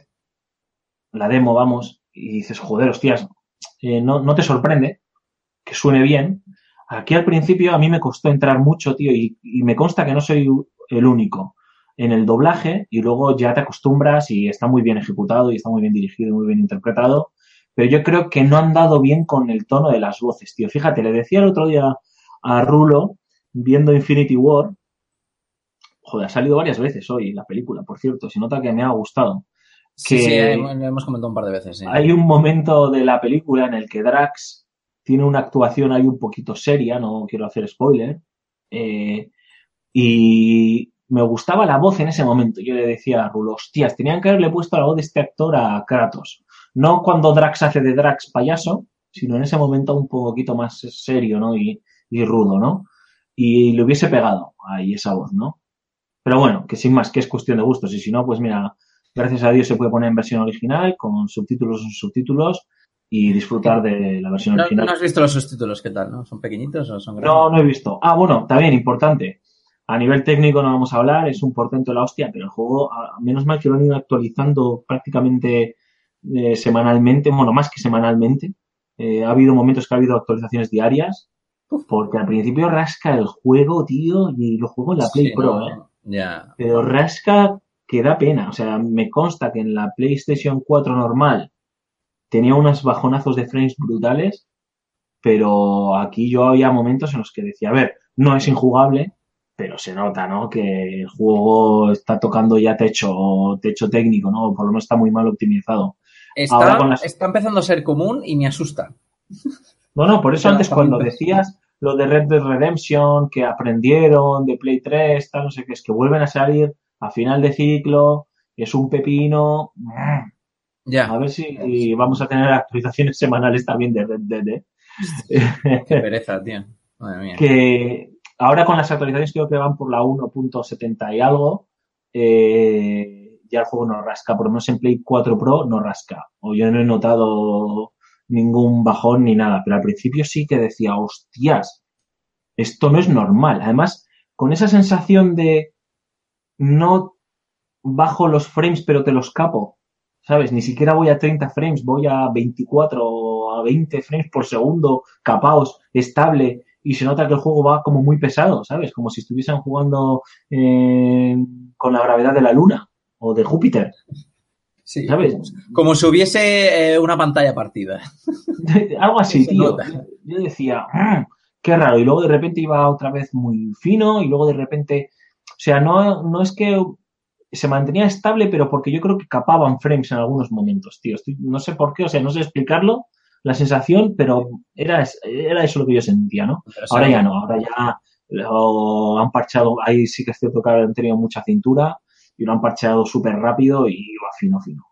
la demo, vamos, y dices, joder, hostias, eh, no, no te sorprende que suene bien. Aquí al principio a mí me costó entrar mucho, tío, y, y me consta que no soy el único en el doblaje y luego ya te acostumbras y está muy bien ejecutado y está muy bien dirigido y muy bien interpretado. Pero yo creo que no han dado bien con el tono de las voces, tío. Fíjate, le decía el otro día a Rulo, viendo Infinity War, joder, ha salido varias veces hoy la película, por cierto, se nota que me ha gustado. Sí, Que- sí, hemos comentado un par de veces, sí. Hay un momento de la película en el que Drax tiene una actuación ahí un poquito seria, no quiero hacer spoiler, eh, y me gustaba la voz en ese momento. Yo le decía a Rulo, hostias, tenían que haberle puesto la voz de este actor a Kratos. No cuando Drax hace de Drax payaso, sino en ese momento un poquito más serio, ¿no? Y, y rudo, ¿no? Y le hubiese pegado ahí esa voz, ¿no? Pero bueno, que sin más, que es cuestión de gustos. Y si no, pues mira, gracias a Dios se puede poner en versión original, con subtítulos o subtítulos, y disfrutar de la versión ¿No, original. no has visto los subtítulos? ¿Qué tal? ¿no? ¿Son pequeñitos o son grandes? No, no he visto. Ah, bueno, también importante. A nivel técnico no vamos a hablar, es un portento de la hostia, pero el juego, menos mal que lo han ido actualizando prácticamente eh, semanalmente, bueno, más que semanalmente. Eh, ha habido momentos que ha habido actualizaciones diarias, porque al principio rasca el juego, tío, y lo juego en la Play Sí, Pro, no, ¿eh? Pero rasca que da pena. O sea, me consta que en la PlayStation 4 normal tenía unos bajonazos de frames brutales, pero aquí yo había momentos en los que decía, a ver, no es injugable, pero se nota, ¿no? Que el juego está tocando ya techo, techo técnico, ¿no? Por lo menos está muy mal optimizado. Está, las- empezando a ser común y me asusta. Bueno, por eso antes cuando decías lo de Red Dead Redemption, que aprendieron de Play 3, tal, no sé qué, es que vuelven a salir a final de ciclo, es un pepino. A Ya. ver si vamos a tener actualizaciones semanales también de Red Dead, ¿eh? Qué pereza, tío. Madre mía. que ahora con las actualizaciones creo que van por la 1.70 y algo, eh, ya el juego no rasca, por lo menos en Play 4 Pro no rasca. O yo no he notado ningún bajón ni nada, pero al principio sí que decía, hostias, esto no es normal. Además, con esa sensación de no bajo los frames pero te los capo, ¿sabes? Ni siquiera voy a 30 frames, voy a 24 o a 20 frames por segundo, capaos, estable, y se nota que el juego va como muy pesado, ¿sabes? Como si estuviesen jugando eh, con la gravedad de la Luna o de Júpiter, Sí, ¿sabes? Como si hubiese eh, una pantalla partida. Algo así, tío. Yo decía, "Mm, qué raro. Y luego de repente iba otra vez muy fino y luego de repente, o sea, no, no es que se mantenía estable, pero porque yo creo que capaban frames en algunos momentos, tío. Estoy- no sé por qué, o sea, no sé explicarlo, la sensación, pero era, era eso lo que yo sentía, ¿no? Ahora ya no, ahora ya lo han parchado, ahí sí que es cierto que han tenido mucha cintura y lo han parcheado súper rápido y va fino, fino.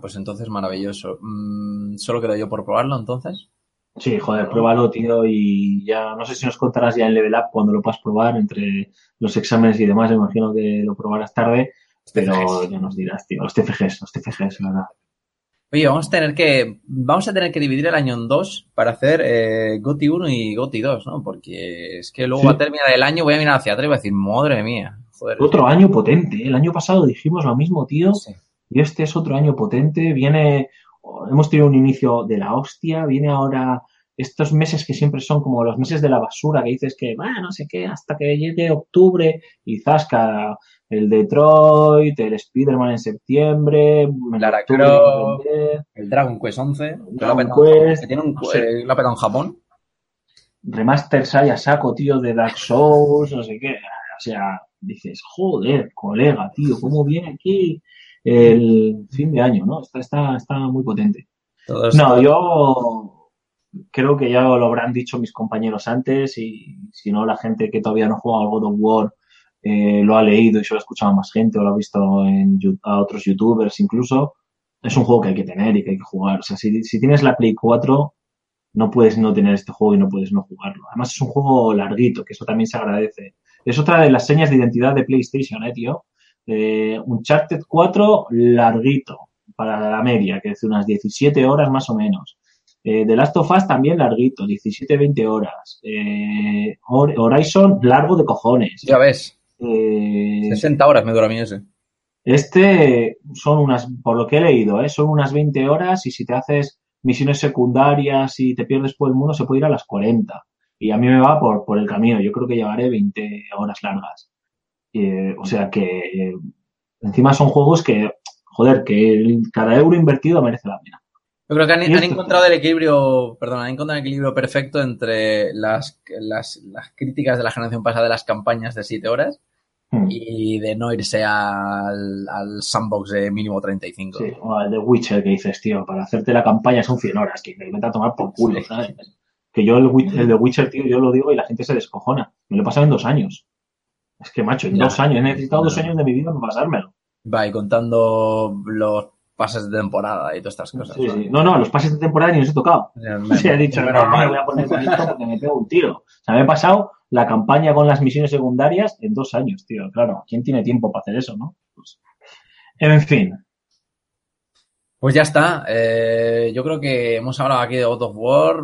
Pues entonces maravilloso. Mm, solo quedo yo por probarlo entonces. Sí, joder, pruébalo, tío, y ya, no sé si nos contarás ya en Level Up cuando lo puedas probar, entre los exámenes y demás, me imagino que lo probarás tarde, pero TFGs. ya nos dirás, tío, los TFGs, los TFGs, la verdad. Oye, vamos a tener que vamos a tener que dividir el año en dos para hacer eh, GOTI 1 y GOTI 2, ¿no? Porque es que luego Sí. va a terminar el año, voy a mirar hacia atrás y voy a decir, madre mía, joder. Otro año potente, ¿eh? el año pasado dijimos lo mismo, tío, Sí. y este es otro año potente, viene, hemos tenido un inicio de la hostia, viene ahora estos meses que siempre son como los meses de la basura, que dices que, va, no sé qué, hasta que llegue octubre, y zasca, el Detroit, el Spider-Man en septiembre, Lara octubre Croft. El Dragon Quest 11, que lo ha Dragon petado en Japón, Quest, que tiene un, no sé. eh, petado en Japón. remasters hay a saco, tío, de Dark Souls, no sé qué. O sea, dices, joder, colega, tío, ¿cómo viene aquí el fin de año, no? Está, está, está muy potente. No, yo creo que ya lo habrán dicho mis compañeros antes y si no, la gente que todavía no juega al God of War eh, lo ha leído y se lo ha escuchado a más gente o lo ha visto en, a otros youtubers incluso. Es un juego que hay que tener y que hay que jugar. O sea, si, si tienes la Play 4, no puedes no tener este juego y no puedes no jugarlo. Además es un juego larguito, que eso también se agradece. Es otra de las señas de identidad de PlayStation, eh, tío. Eh, Uncharted 4, larguito, para la media, que es unas 17 horas más o menos. Eh, The Last of Us también larguito, 17-20 horas. Eh, Hor- Horizon, largo de cojones. Ya ves, Eh, 60 horas me dura a mí ese. este son unas, por lo que he leído, ¿eh? son unas 20 horas y si te haces misiones secundarias y te pierdes por el mundo se puede ir a las 40. Y a mí me va por, por el camino. Yo creo que llevaré 20 horas largas. Eh, o sea que eh, encima son juegos que, joder, que el- cada euro invertido merece la pena. Yo creo que han, han encontrado el equilibrio, perdón, han encontrado el equilibrio perfecto entre las, las, las críticas de la generación pasada de las campañas de 7 horas Hmm. y de no irse al, al sandbox de mínimo 35. Sí, o el de Witcher que dices, tío, para hacerte la campaña son 100 horas, que me vete a tomar por culo, Sí. ¿sabes? Que yo el, de Witcher, tío, yo lo digo y la gente se descojona. Me lo he pasado en dos años. Es que, macho, en Ya. dos años, he necesitado dos años de mi vida para pasármelo. Va, y contando los pases de temporada y todas estas cosas. Sí, sí. No, no, los pases de temporada ni los he tocado. Me- Sí, he dicho, menos no, me voy a poner con esto porque me pego un tiro. O sea, me he pasado la campaña con las misiones secundarias en dos años, tío. Claro, ¿quién tiene tiempo para hacer eso, no? Pues, en fin, Pues ya está. Eh, yo creo que hemos hablado aquí de God of War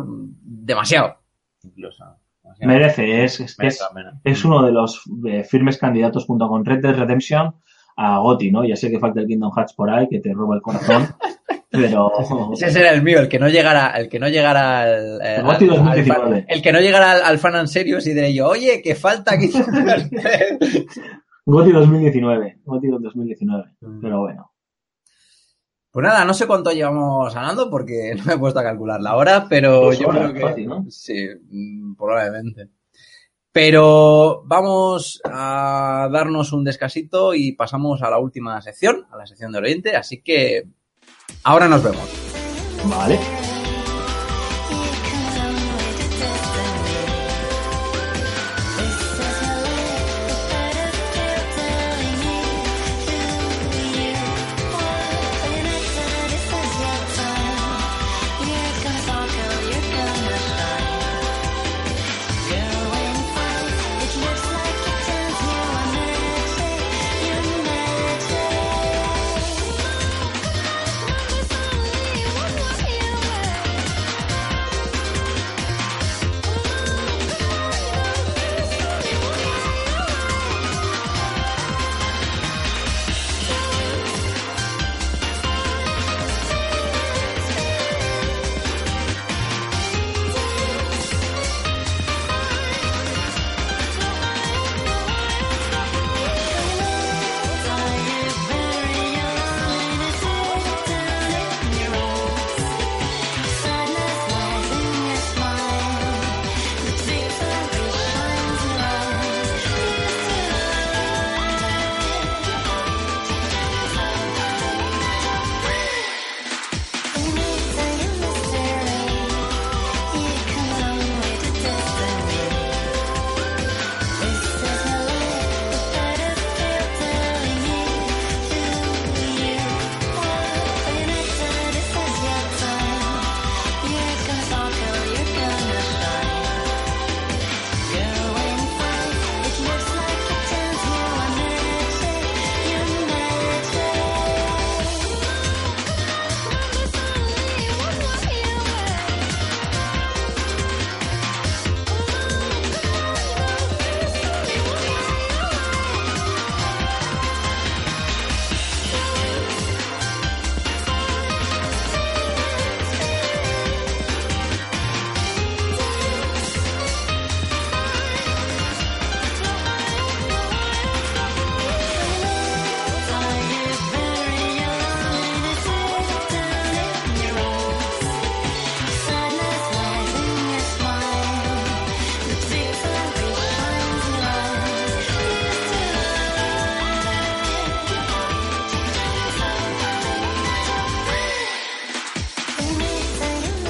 demasiado. Incluso. demasiado. merece, es, es, es, Merece uno de los eh, firmes candidatos junto con Red Dead Redemption a GOTY, ¿no? Ya sé que falta el Kingdom Hearts por ahí, que te roba el corazón, pero... Ese será el mío, el que no llegara, el que no llegara al, eh, El GOTY al- al 2019. fan- el que no llegara al, al fan en serio y diré yo, oye, que falta aquí. GOTY 2019, GOTY 2019, pero bueno. Pues nada, no sé cuánto llevamos hablando porque no me he puesto a calcular la hora, pero yo creo que fácil, ¿no? sí, mm, probablemente. Pero vamos a darnos un descasito y pasamos a la última sección, a la sección de Oriente, así que ahora nos vemos. Vale.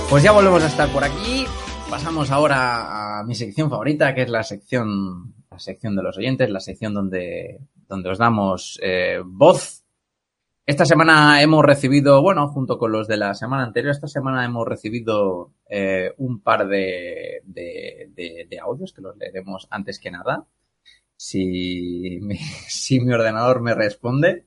Pues ya volvemos a estar por aquí. Pasamos ahora a mi sección favorita, que es la sección, la sección de los oyentes, la sección donde, donde os damos eh, voz. Esta semana hemos recibido, bueno, junto con los de la semana anterior, esta semana hemos recibido eh, un par de, de, de- de audios que los leeremos antes que nada. Si si mi ordenador me responde.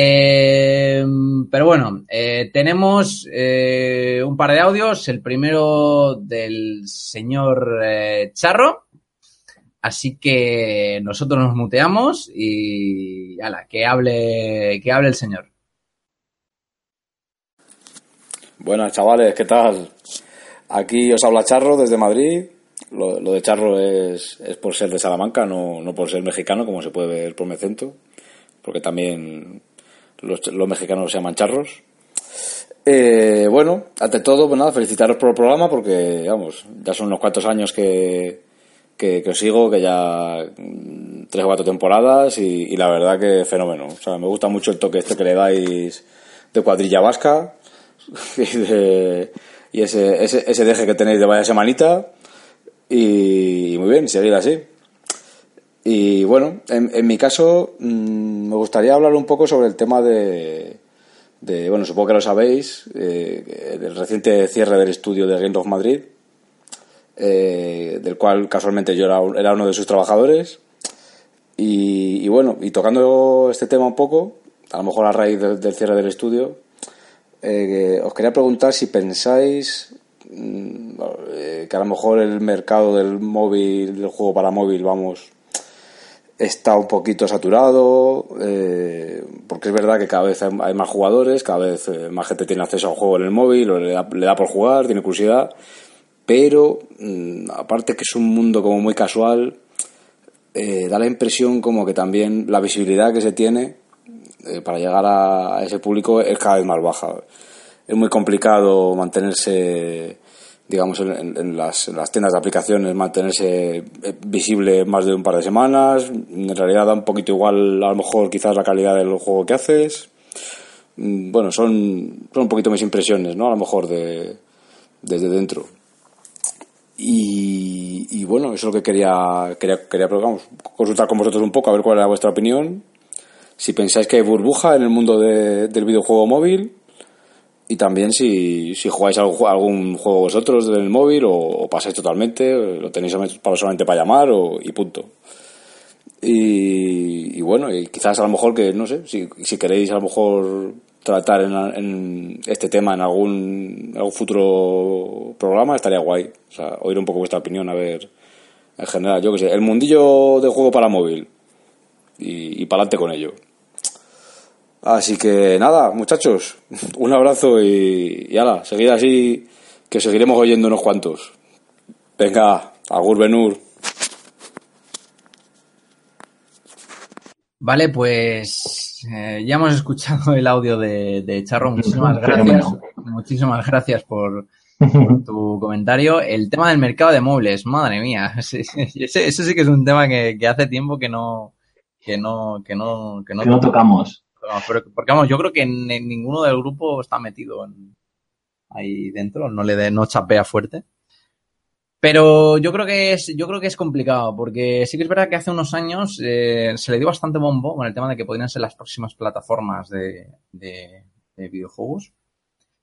Eh, pero bueno, eh, tenemos eh, un par de audios. El primero del señor Charro. Así que nosotros nos muteamos y ala, que hable, que hable el señor. Buenas chavales, ¿qué tal? Aquí os habla Charro desde Madrid. Lo, lo de Charro es, es por ser de Salamanca, no, no por ser mexicano, como se puede ver por mi acento, porque también los, los mexicanos se llaman charros. Eh, bueno, ante todo, pues nada, felicitaros por el programa, porque, vamos, ya son unos cuantos años que, que, os sigo, que ya mm, tres o cuatro temporadas, y, y la verdad que fenómeno. O sea, me gusta mucho el toque este que le dais de cuadrilla vasca, y, de- y ese, ese, ese deje que tenéis de vaya semanita, y, muy bien, seguir así. Y bueno, en, mi caso, mm, me gustaría hablar un poco sobre el tema de, de bueno, supongo que lo sabéis, eh, el reciente cierre del estudio de Game of Madrid, eh, del cual casualmente yo era, un- era uno de sus trabajadores. Y, bueno, y tocando este tema un poco, a lo mejor a raíz del- del cierre del estudio, eh, os quería preguntar si pensáis mm, eh, que a lo mejor el mercado del móvil, del juego para móvil, vamos, está un poquito saturado, eh, porque es verdad que cada vez hay más jugadores, cada vez eh, más gente tiene acceso a un juego en el móvil, o le da, le da por jugar, tiene curiosidad, pero mm, aparte que es un mundo como muy casual, eh, da la impresión como que también la visibilidad que se tiene eh, para llegar a ese público es cada vez más baja. Es muy complicado mantenerse, digamos, en, las, las tiendas de aplicaciones, mantenerse eh, visible más de un par de semanas. En realidad da un poquito igual, a lo mejor, quizás la calidad del juego que haces. Mm, Bueno, son, son un poquito mis impresiones, ¿no? A lo mejor de, desde dentro. Y, y bueno, eso es lo que quería, quería, quería vamos, consultar con vosotros un poco, a ver cuál era vuestra opinión. Si pensáis que hay burbuja en el mundo de- del videojuego móvil y también si, si jugáis algún, algún juego vosotros del móvil o, pasáis totalmente, lo tenéis solamente para, llamar o, y punto. Y, y bueno, y quizás a lo mejor que, no sé, si, si queréis a lo mejor tratar en, en este tema en algún, algún futuro programa, estaría guay. O sea, oír un poco vuestra opinión, a ver, en general, yo que sé, el mundillo de juego para móvil y, y para adelante con ello. Así que nada, muchachos, un abrazo y, y ala, seguid así, que seguiremos oyendo unos cuantos. Venga, Agur Benur. Vale, pues eh, ya hemos escuchado el audio de, de Charro. Muchísimas gracias. Muchísimas gracias por, por tu comentario. El tema del mercado de muebles, madre mía. Ese, ese- ese sí que es un tema que, que hace tiempo que no, que no, que no, que no, que no tocamos. Porque vamos, yo creo que ninguno del grupo está metido ahí dentro, no le de, no chapea fuerte. Pero yo creo que es, yo creo que es complicado, porque sí que es verdad que hace unos años eh, se le dio bastante bombo con el tema de que podrían ser las próximas plataformas de, de- de videojuegos.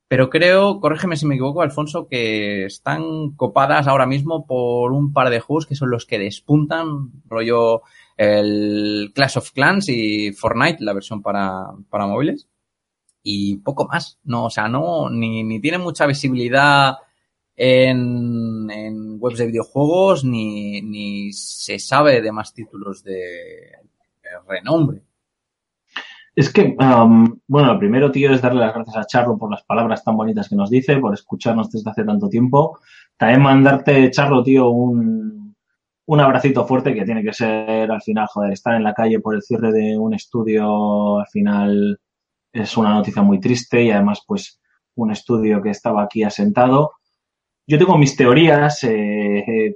Pero creo, corrígeme si me equivoco, Alfonso, que están copadas ahora mismo por un par de juegos que son los que despuntan, rollo el Clash of Clans y Fortnite, la versión para, para móviles. Y poco más. No, o sea, no, ni, ni tiene mucha visibilidad en, en webs de videojuegos, ni, ni se sabe de más títulos de, de renombre. Es que, um, bueno, lo primero, tío, es darle las gracias a Charro por las palabras tan bonitas que nos dice, por escucharnos desde hace tanto tiempo. También mandarte, Charro, tío, un, un abracito fuerte que tiene que ser, al final, joder, estar en la calle por el cierre de un estudio, al final es una noticia muy triste y además, pues, un estudio que estaba aquí asentado. Yo tengo mis teorías eh, eh,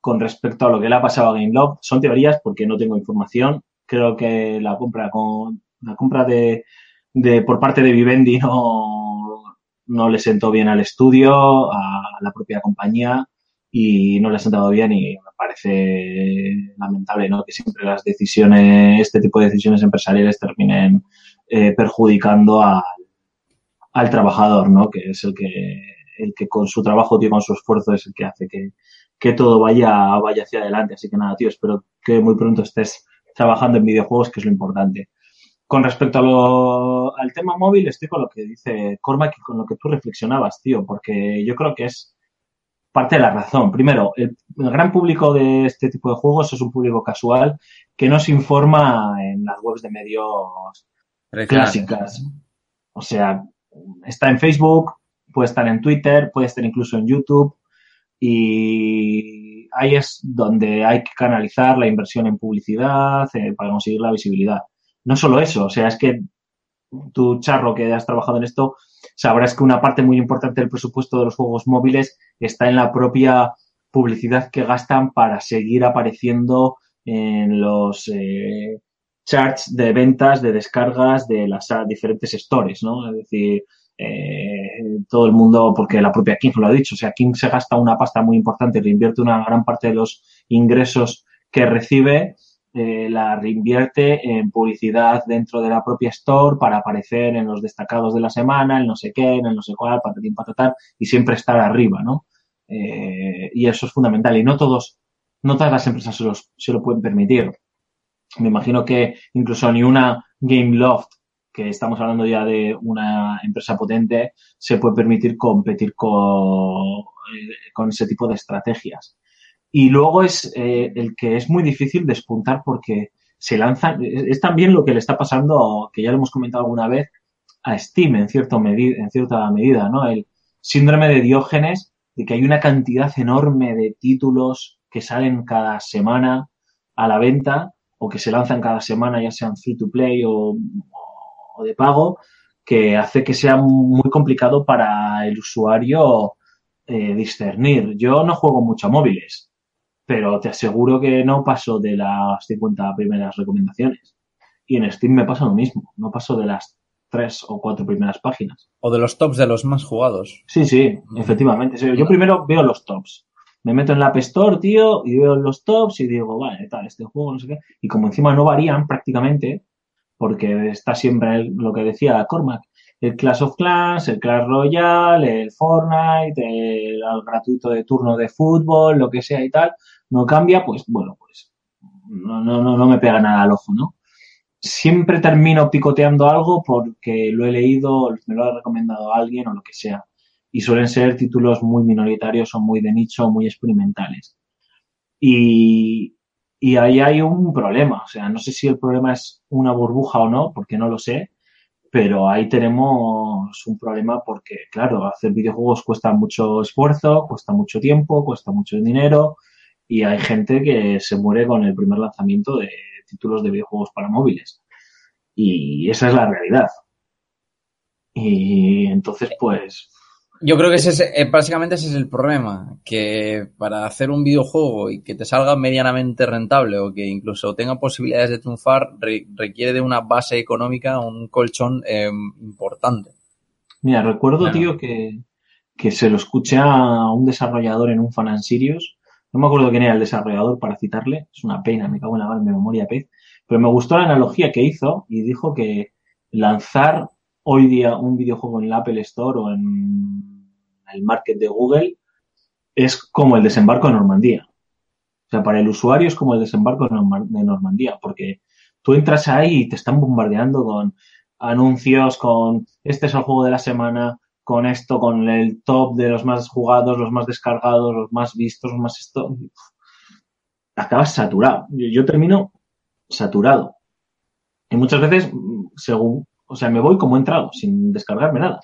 con respecto a lo que le ha pasado a GameLove. Son teorías porque no tengo información. Creo que la compra con la compra de, de por parte de Vivendi no, no le sentó bien al estudio, a la propia compañía y no le ha sentado bien y me parece lamentable ¿no? que siempre las decisiones, este tipo de decisiones empresariales terminen eh, perjudicando al, al trabajador, ¿no? que es el que, el que con su trabajo, tío, con su esfuerzo es el que hace que, que todo vaya, vaya hacia adelante. Así que nada, tío, espero que muy pronto estés trabajando en videojuegos, que es lo importante. Con respecto a lo, al tema móvil, estoy con lo que dice Cormac y con lo que tú reflexionabas, tío, porque yo creo que es parte de la razón. Primero, el, el gran público de este tipo de juegos es un público casual que no se informa en las webs de medios clásicas. O sea, está en Facebook, puede estar en Twitter, puede estar incluso en YouTube y ahí es donde hay que canalizar la inversión en publicidad eh, para conseguir la visibilidad. No solo eso, o sea, es que tu charro que has trabajado en esto, sabrás que una parte muy importante del presupuesto de los juegos móviles está en la propia publicidad que gastan para seguir apareciendo en los eh, charts de ventas, de descargas de las ah, diferentes stores, ¿no? Es decir, eh, todo el mundo, porque la propia King lo ha dicho, o sea, King se gasta una pasta muy importante, reinvierte una gran parte de los ingresos que recibe, eh, la reinvierte en publicidad dentro de la propia store para aparecer en los destacados de la semana, en no sé qué, en no sé cuál, patatín, patatán, y siempre estar arriba, ¿no? Eh, y eso es fundamental. Y no todos, no todas las empresas se, los, se lo pueden permitir. Me imagino que incluso ni una Game Loft que estamos hablando ya de una empresa potente, se puede permitir competir con, eh, con ese tipo de estrategias. Y luego es eh, el que es muy difícil despuntar porque se lanzan, es también lo que le está pasando, que ya lo hemos comentado alguna vez, a Steam en, cierto medida, en cierta medida, ¿no? El síndrome de Diógenes, de que hay una cantidad enorme de títulos que salen cada semana a la venta o que se lanzan cada semana, ya sean free to play o, o de pago que hace que sea muy complicado para el usuario eh, discernir. Yo no juego mucho a móviles, pero te aseguro que no paso de las 50 primeras recomendaciones. Y en Steam me pasa lo mismo, no paso de las tres o cuatro primeras páginas. O de los tops de los más jugados. Sí, sí, efectivamente. Sí, Yo primero veo los tops. Me meto en la App Store, tío, y veo los tops y digo, vale, tal, este juego, no sé qué. Y como encima no varían prácticamente, porque está siempre el- lo que decía Cormac, el Clash of Clans, el Clash Royale, el Fortnite, el, el gratuito de turno de fútbol, lo que sea y tal, no cambia, pues bueno, pues no, no, no, me pega nada al ojo, ¿no? Siempre termino picoteando algo porque lo he leído, me lo ha recomendado alguien o lo que sea. Y suelen ser títulos muy minoritarios o muy de nicho o muy experimentales. Y, y ahí hay un problema. O sea, no sé si el problema es una burbuja o no, porque no lo sé, pero ahí tenemos un problema porque, claro, hacer videojuegos cuesta mucho esfuerzo, cuesta mucho tiempo, cuesta mucho dinero y hay gente que se muere con el primer lanzamiento de títulos de videojuegos para móviles. Y esa es la realidad. Y entonces, pues, Yo creo que ese es, eh, básicamente ese es el problema, que para hacer un videojuego y que te salga medianamente rentable o que incluso tenga posibilidades de triunfar, re- requiere de una base económica, un colchón eh, importante. Mira, recuerdo, Claro. tío, que, que se lo escuché a un desarrollador en un Fan and Sirius. No me acuerdo quién era el desarrollador para citarle. Es una pena, me cago en la mar, mi memoria pez. Pero me gustó la analogía que hizo y dijo que lanzar hoy día un videojuego en la Apple Store o en el market de Google es como el desembarco de Normandía. O sea, para el usuario es como el desembarco de Norma- de Normandía, porque tú entras ahí y te están bombardeando con anuncios, con este es el juego de la semana, con esto, con el top de los más jugados, los más descargados, los más vistos, los más esto. Acabas saturado. Yo, termino saturado. Y muchas veces, según, o sea, me voy como he entrado, sin descargarme nada.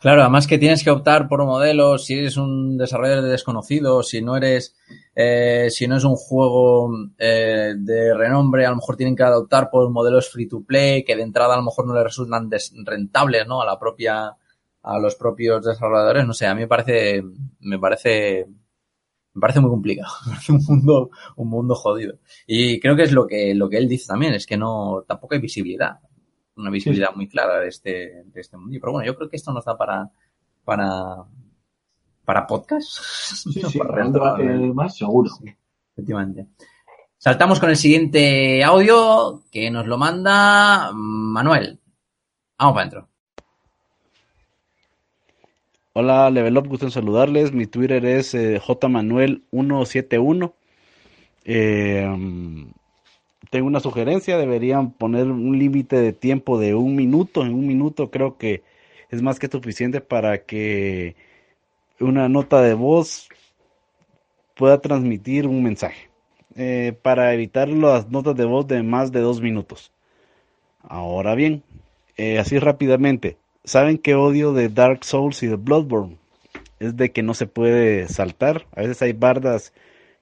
Claro, además que tienes que optar por modelos, si eres un desarrollador de desconocido, si no eres, eh, si no es un juego eh, de renombre, a lo mejor tienen que adoptar por modelos free to play, que de entrada a lo mejor no les resultan rentables, ¿no? A la propia, a los propios desarrolladores, no sé, a mí me parece, me parece, me parece muy complicado, me parece un mundo, un mundo jodido. Y creo que es lo que, lo que él dice también, es que no, tampoco hay visibilidad. Una visibilidad muy clara de este, de este mundo. Pero bueno, yo creo que esto nos da para, para, para podcast. Sí, No, sí, para un debate más seguro. Efectivamente. Saltamos con el siguiente audio que nos lo manda Manuel. Vamos para adentro. Hola, Level Up, gusto en saludarles. Mi Twitter es eh, jmanuel171. Eh, tengo una sugerencia, deberían poner un límite de tiempo de un minuto. En un minuto creo que es más que suficiente para que una nota de voz pueda transmitir un mensaje. Eh, para evitar las notas de voz de más de dos minutos. Ahora bien, eh, así rápidamente, ¿saben qué odio de Dark Souls y de Bloodborne? Es de que no se puede saltar. A veces hay bardas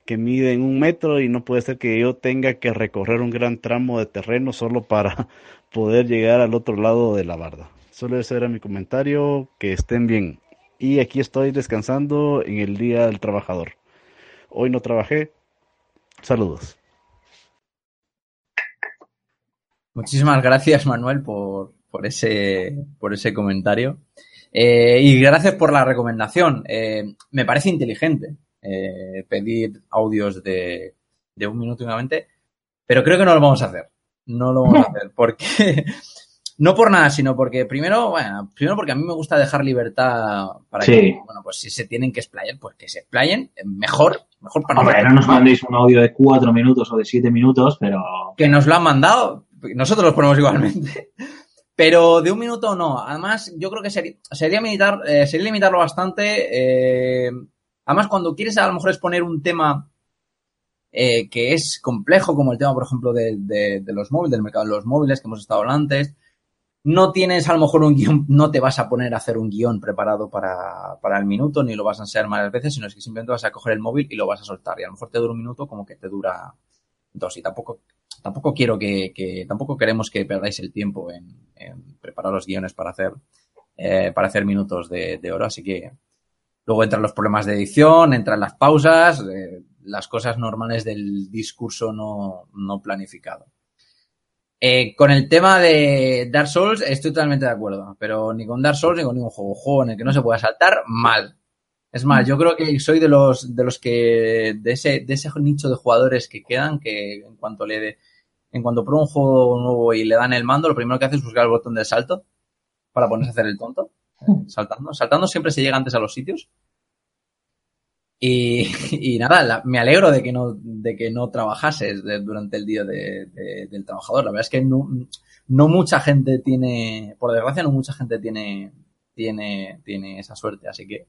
que miden un metro y no puede ser que yo tenga que recorrer un gran tramo de terreno solo para poder llegar al otro lado de la barda. Solo ese era mi comentario. Que estén bien. Y aquí estoy descansando en el Día del Trabajador. Hoy no trabajé. Saludos. Muchísimas gracias, Manuel, por, por, ese, por ese comentario. Eh, y gracias por la recomendación. Eh, me parece inteligente eh, pedir audios de, de un minuto únicamente, pero creo que no lo vamos a hacer. No lo vamos a hacer porque no por nada, sino porque primero, bueno, primero porque a mí me gusta dejar libertad para Sí. que, bueno, pues si se tienen que explayar, pues que se explayen, mejor, mejor para Hombre, nosotros. no nos mandéis un audio de cuatro minutos o de siete minutos, pero que nos lo han mandado, nosotros los ponemos igualmente. Pero de un minuto no. Además, yo creo que sería, sería, limitar, eh, sería limitarlo bastante. eh, además, cuando quieres a lo mejor exponer un tema eh, que es complejo, como el tema, por ejemplo, de, los móviles, del mercado de los móviles que hemos estado hablando antes, no tienes a lo mejor un guion, no te vas a poner a hacer un guion preparado para, el minuto, ni lo vas a enseñar varias veces, sino es que simplemente vas a coger el móvil y lo vas a soltar. Y a lo mejor te dura un minuto como que te dura dos. Y tampoco, tampoco quiero que, tampoco queremos que perdáis el tiempo en, preparar los guiones para hacer, eh, para hacer minutos de oro. Así que luego entran los problemas de edición, entran las pausas, eh, las cosas normales del discurso no, no planificado. Eh, con el tema de Dark Souls estoy totalmente de acuerdo, pero ni con Dark Souls ni con ningún juego. Juego en el que no se pueda saltar, mal. Es más, yo creo que soy de los de los que de ese de ese nicho de jugadores que quedan que en cuanto le de, en cuanto prueba un juego nuevo y le dan el mando, lo primero que hace es buscar el botón del salto para ponerse a hacer el tonto, saltando, saltando siempre se llega antes a los sitios. Y, nada, me alegro de que no, de que no trabajases durante el día de- de- del trabajador. La verdad es que no, no mucha gente tiene, por desgracia, no mucha gente tiene, tiene, tiene esa suerte. Así que,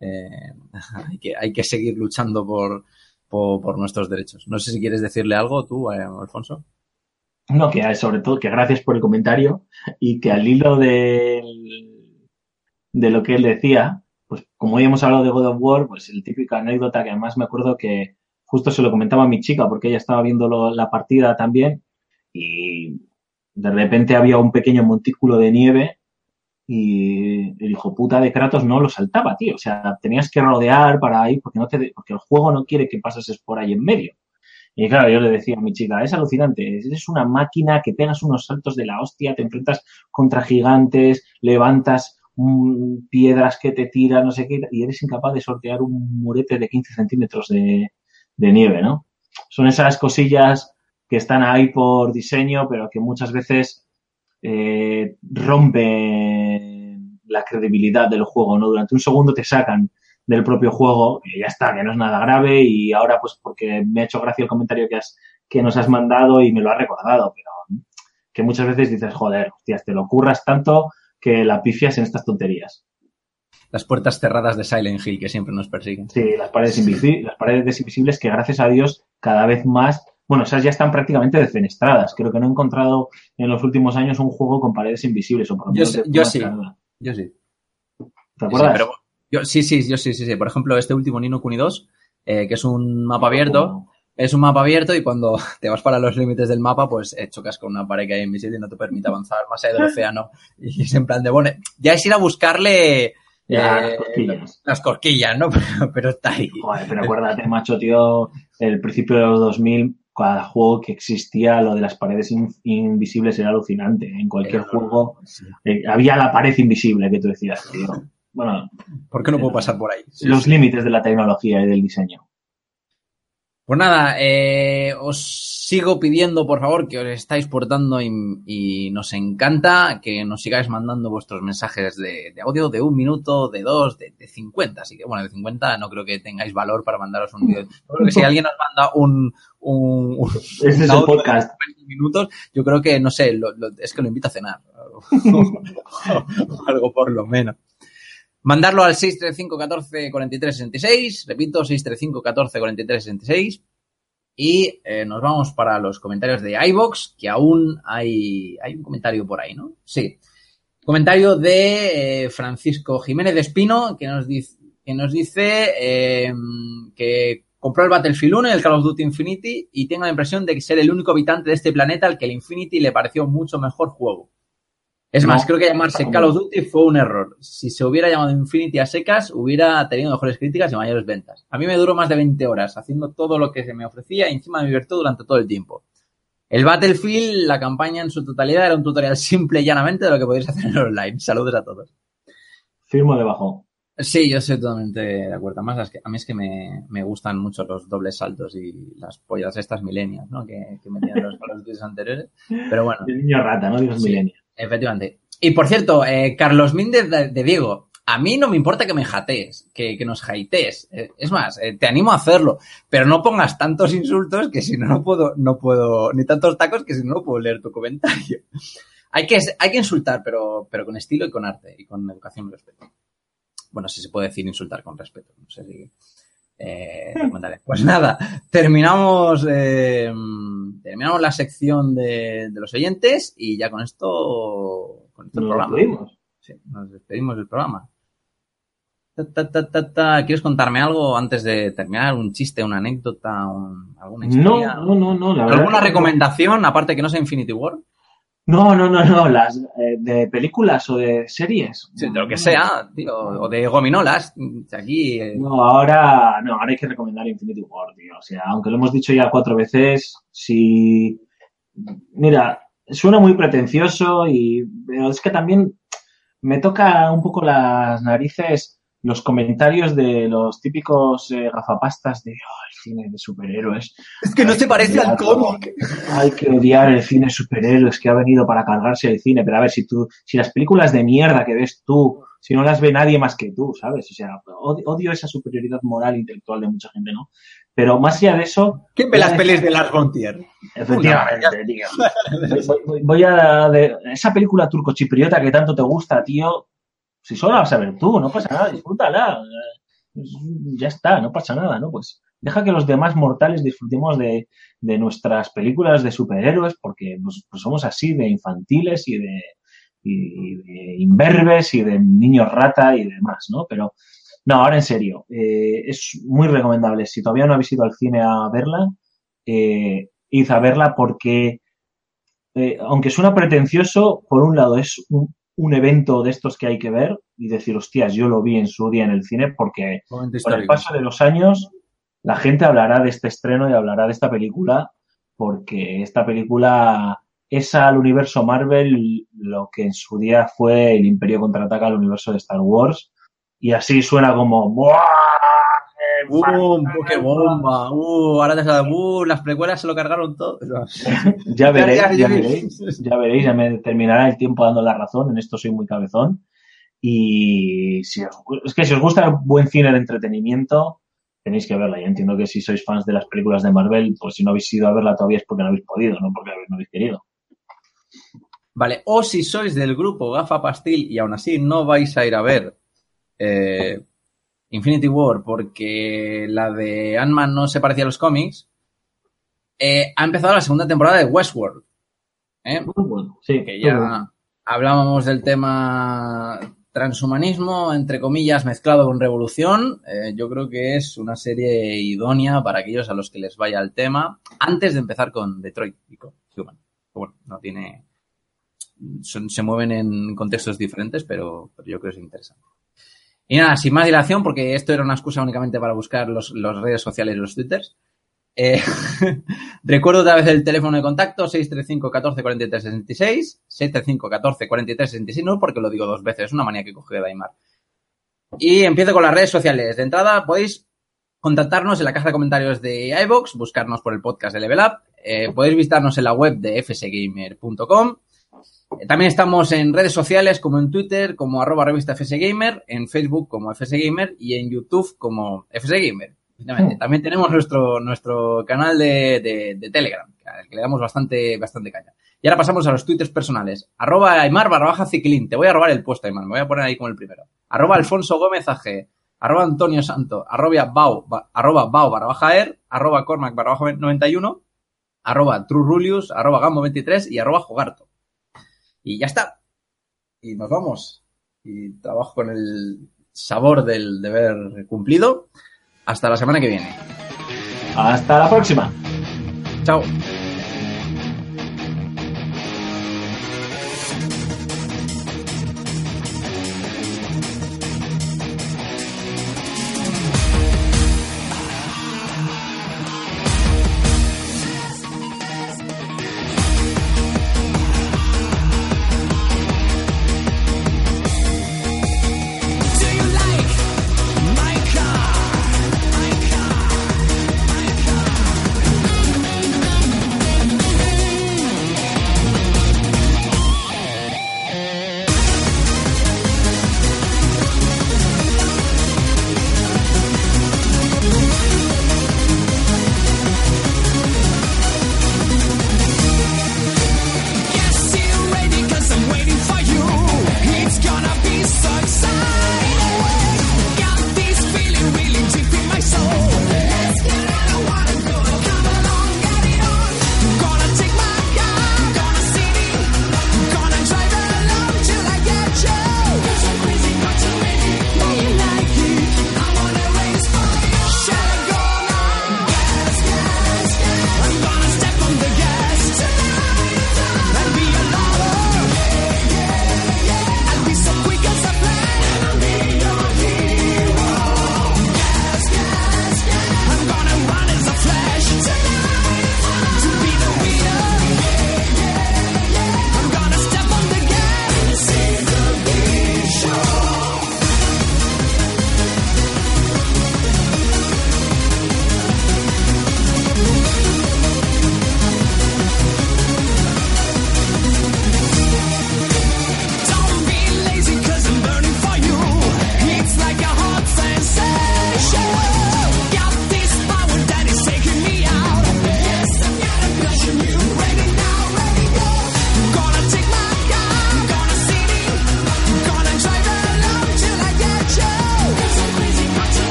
eh, hay que hay que seguir luchando por, por, por nuestros derechos. No sé si quieres decirle algo tú, eh, Alfonso. no, que sobre todo que gracias por el comentario y que al hilo del- de lo que él decía, pues como hoy hemos hablado de God of War, pues el típica anécdota que además me acuerdo que justo se lo comentaba a mi chica porque ella estaba viendo lo- la partida también y de repente había un pequeño montículo de nieve y el hijo puta de Kratos no lo saltaba, tío. O sea, tenías que rodear para ir porque no te, porque el juego no quiere que pases por ahí en medio. Y claro, yo le decía a mi chica, es alucinante, eres una máquina que pegas unos saltos de la hostia, te enfrentas contra gigantes, levantas piedras que te tiran, no sé qué, y eres incapaz de sortear un murete de 15 centímetros de, nieve, ¿no? Son esas cosillas que están ahí por diseño, pero que muchas veces eh, rompen la credibilidad del juego, ¿no? Durante un segundo te sacan del propio juego, que ya está, que no es nada grave y ahora pues porque me ha hecho gracia el comentario que, has, que nos has mandado y me lo has recordado, pero que muchas veces dices, joder, hostias, te lo curras tanto que la pifias en estas tonterías. Las puertas cerradas de Silent Hill que siempre nos persiguen. Sí, las paredes, invisi las paredes invisibles que gracias a Dios cada vez más, bueno, esas ya están prácticamente defenestradas. Creo que no he encontrado en los últimos años un juego con paredes invisibles o por lo Yo menos yo forma sí. Yo sí. ¿Te acuerdas? Sí, pero yo, sí, sí, yo sí, sí, sí. Por ejemplo, este último Nino Kuni 2, eh, que es un mapa abierto, es un mapa abierto y cuando te vas para los límites del mapa, pues eh, chocas con una pared que hay invisible y no te permite avanzar más allá del océano. Y es en plan de, bueno, ya es ir a buscarle Ya, eh, las cosquillas. las cosquillas, ¿no? Pero, pero está ahí. Joder, pero acuérdate, macho, tío, el principio de los 2000, cada juego que existía, lo de las paredes in- invisibles era alucinante. En cualquier Era- juego Sí. eh, había la pared invisible que tú decías, tío. Bueno, ¿Por qué no puedo pasar por ahí? Sí, los sí. límites de la tecnología y del diseño. Pues nada, eh, os sigo pidiendo, por favor, que os estáis portando y, y nos encanta que nos sigáis mandando vuestros mensajes de, de audio de un minuto, de dos, de, de 50. Así que, bueno, de 50 no creo que tengáis valor para mandaros un vídeo. Yo creo que si alguien nos manda un, un, un Este es el audio de podcast. 50 minutos, yo creo que, no sé, lo- lo- es que lo invito a cenar. o algo por lo menos. Mandarlo al 635 14 43 66. Repito, 635 14 43 66. Y eh, nos vamos para los comentarios de iBox, que aún hay, hay un comentario por ahí, ¿no? Sí. Comentario de eh, Francisco Jiménez de Espino, que nos dice, que eh, que compró el Battlefield 1 y el Call of Duty Infinity y tengo la impresión de ser el único habitante de este planeta al que el Infinity le pareció mucho mejor juego. Es más, creo que llamarse Call of Duty fue un error. Si se hubiera llamado Infinity a secas, hubiera tenido mejores críticas y mayores ventas. A mí me duró más de 20 horas haciendo todo lo que se me ofrecía y encima me divirtió durante todo el tiempo. El Battlefield, la campaña en su totalidad, era un tutorial simple y llanamente de lo que podéis hacer en online. Saludos a todos. Firmo debajo. Sí, yo estoy totalmente de acuerdo. Además, es que, a mí es que me, me gustan mucho los dobles saltos y las pollas estas milenias, ¿no? Que, que metían los Call of Duty anteriores. Pero bueno. El niño rata, no digas Sí. milenio. Efectivamente. Y por cierto, eh, Carlos Míndez de, Diego, a mí no me importa que me jatees, que, que nos hatees. Eh, es más, eh, te animo a hacerlo, pero no pongas tantos insultos que si no, no puedo, no puedo, ni tantos tacos que si no, no puedo leer tu comentario. hay que, hay que insultar, pero, pero con estilo y con arte y con educación y respeto. Bueno, si se puede decir insultar con respeto. No sé si. Eh. Pues nada, terminamos, eh, terminamos la sección de, de los oyentes y ya con esto, con esto el Nos programa. despedimos. Sí, nos despedimos del programa. Ta, ta, ta, ta, ta. ¿Quieres contarme algo antes de terminar? ¿Un chiste, una anécdota, un- alguna No, historia? no, no, no. La verdad ¿Alguna recomendación, aparte que no sea Infinity War? No, no, no, no. Las eh, de películas o de series. Sí, de lo que sea, tío, o de gominolas. Aquí, eh, No, ahora, no, ahora hay que recomendar Infinity War, tío. O sea, aunque lo hemos dicho ya cuatro veces, si. Mira, suena muy pretencioso y. Pero es que también me toca un poco las narices los comentarios de los típicos eh, gafapastas de "Oh, el cine de superhéroes. es que no se parece al cómic. Hay que odiar el cine de superhéroes que ha venido para cargarse el cine. Pero a ver, si tú, si las películas de mierda que ves tú, si no las ve nadie más que tú, ¿sabes? O sea, odio, odio esa superioridad moral e intelectual de mucha gente, ¿no? Pero más allá de eso, ¿Quién ve las pelis de Lars von Trier? efectivamente, tío. Voy, voy- voy a de esa película turco-chipriota que tanto te gusta, tío. Si solo la vas a ver tú, no pasa nada, disfrútala. Ya está, no pasa nada, ¿no? Pues deja que los demás mortales disfrutemos de, de nuestras películas de superhéroes, porque pues, somos así de infantiles y de, y de imberbes y de niños rata y demás, ¿no? Pero no, ahora en serio, eh, es muy recomendable. Si todavía no habéis ido al cine a verla, eh, id a verla porque, eh, aunque suena pretencioso, por un lado es un, un evento de estos que hay que ver y decir, hostias, yo lo vi en su día en el cine porque con el paso de los años la gente hablará de este estreno y hablará de esta película porque esta película es al universo Marvel lo que en su día fue el Imperio contraataca al universo de Star Wars y así suena como ¡Buah! ¡Qué ¡Bum! ¡Qué bomba! ¡Uh! Ahora te sale, ¡uh! Las precuelas se lo cargaron todo. Ya veréis, ya. veréis, ya veréis, ya me terminará el tiempo dando la razón, en esto soy muy cabezón. Y si os, es que si os gusta el buen cine de entretenimiento, tenéis que verla. Yo entiendo que si sois fans de las películas de Marvel, pues si no habéis ido a verla todavía es porque no habéis podido, no porque no habéis querido. Vale, o si sois del grupo Gafa Pastil y aún así no vais a ir a ver eh, Infinity War porque la de Ant-Man no se parecía a los cómics, eh, ha empezado la segunda temporada de Westworld. ¿eh? Muy bueno, sí. que bueno. ya hablábamos del tema transhumanismo, entre comillas, mezclado con revolución. Eh, yo creo que es una serie idónea para aquellos a los que les vaya el tema, antes de empezar con Detroit y con Human. Bueno, no tiene. son- se mueven en contextos diferentes, pero, pero yo creo que es interesante. Y nada, sin más dilación, porque esto era una excusa únicamente para buscar los, los redes sociales y los twitters. Eh, recuerdo otra vez el teléfono de contacto 635 14 43 66 635 14 43 66 no porque lo digo dos veces, es una manía que cogió Daimar. Y empiezo con las redes sociales. De entrada podéis contactarnos en la caja de comentarios de iVoox, buscarnos por el podcast de Level Up. Eh, podéis visitarnos en la web de fsgamer.com. También estamos en redes sociales como en Twitter, como arroba revista FSGamer, en Facebook como FSGamer y en YouTube como FSGamer. Efectivamente. También tenemos nuestro, nuestro canal de, de- de Telegram, al que le damos bastante, bastante caña. Y ahora pasamos a los twitters personales. Arroba Aymar barra baja ciclín. Te voy a robar el puesto, Aymar. Me voy a poner ahí como el primero. Arroba Alfonso Gómez AG. Arroba Antonio Santo. Arroba Bau, ba- arroba Bau barra baja er. Arroba Cormac barra baja 91. Arroba Trurulius. Arroba Gambo 23 y arroba Jogarto. Y ya está. Y nos vamos. Y trabajo con el sabor del deber cumplido. Hasta la semana que viene. Hasta la próxima. Chao.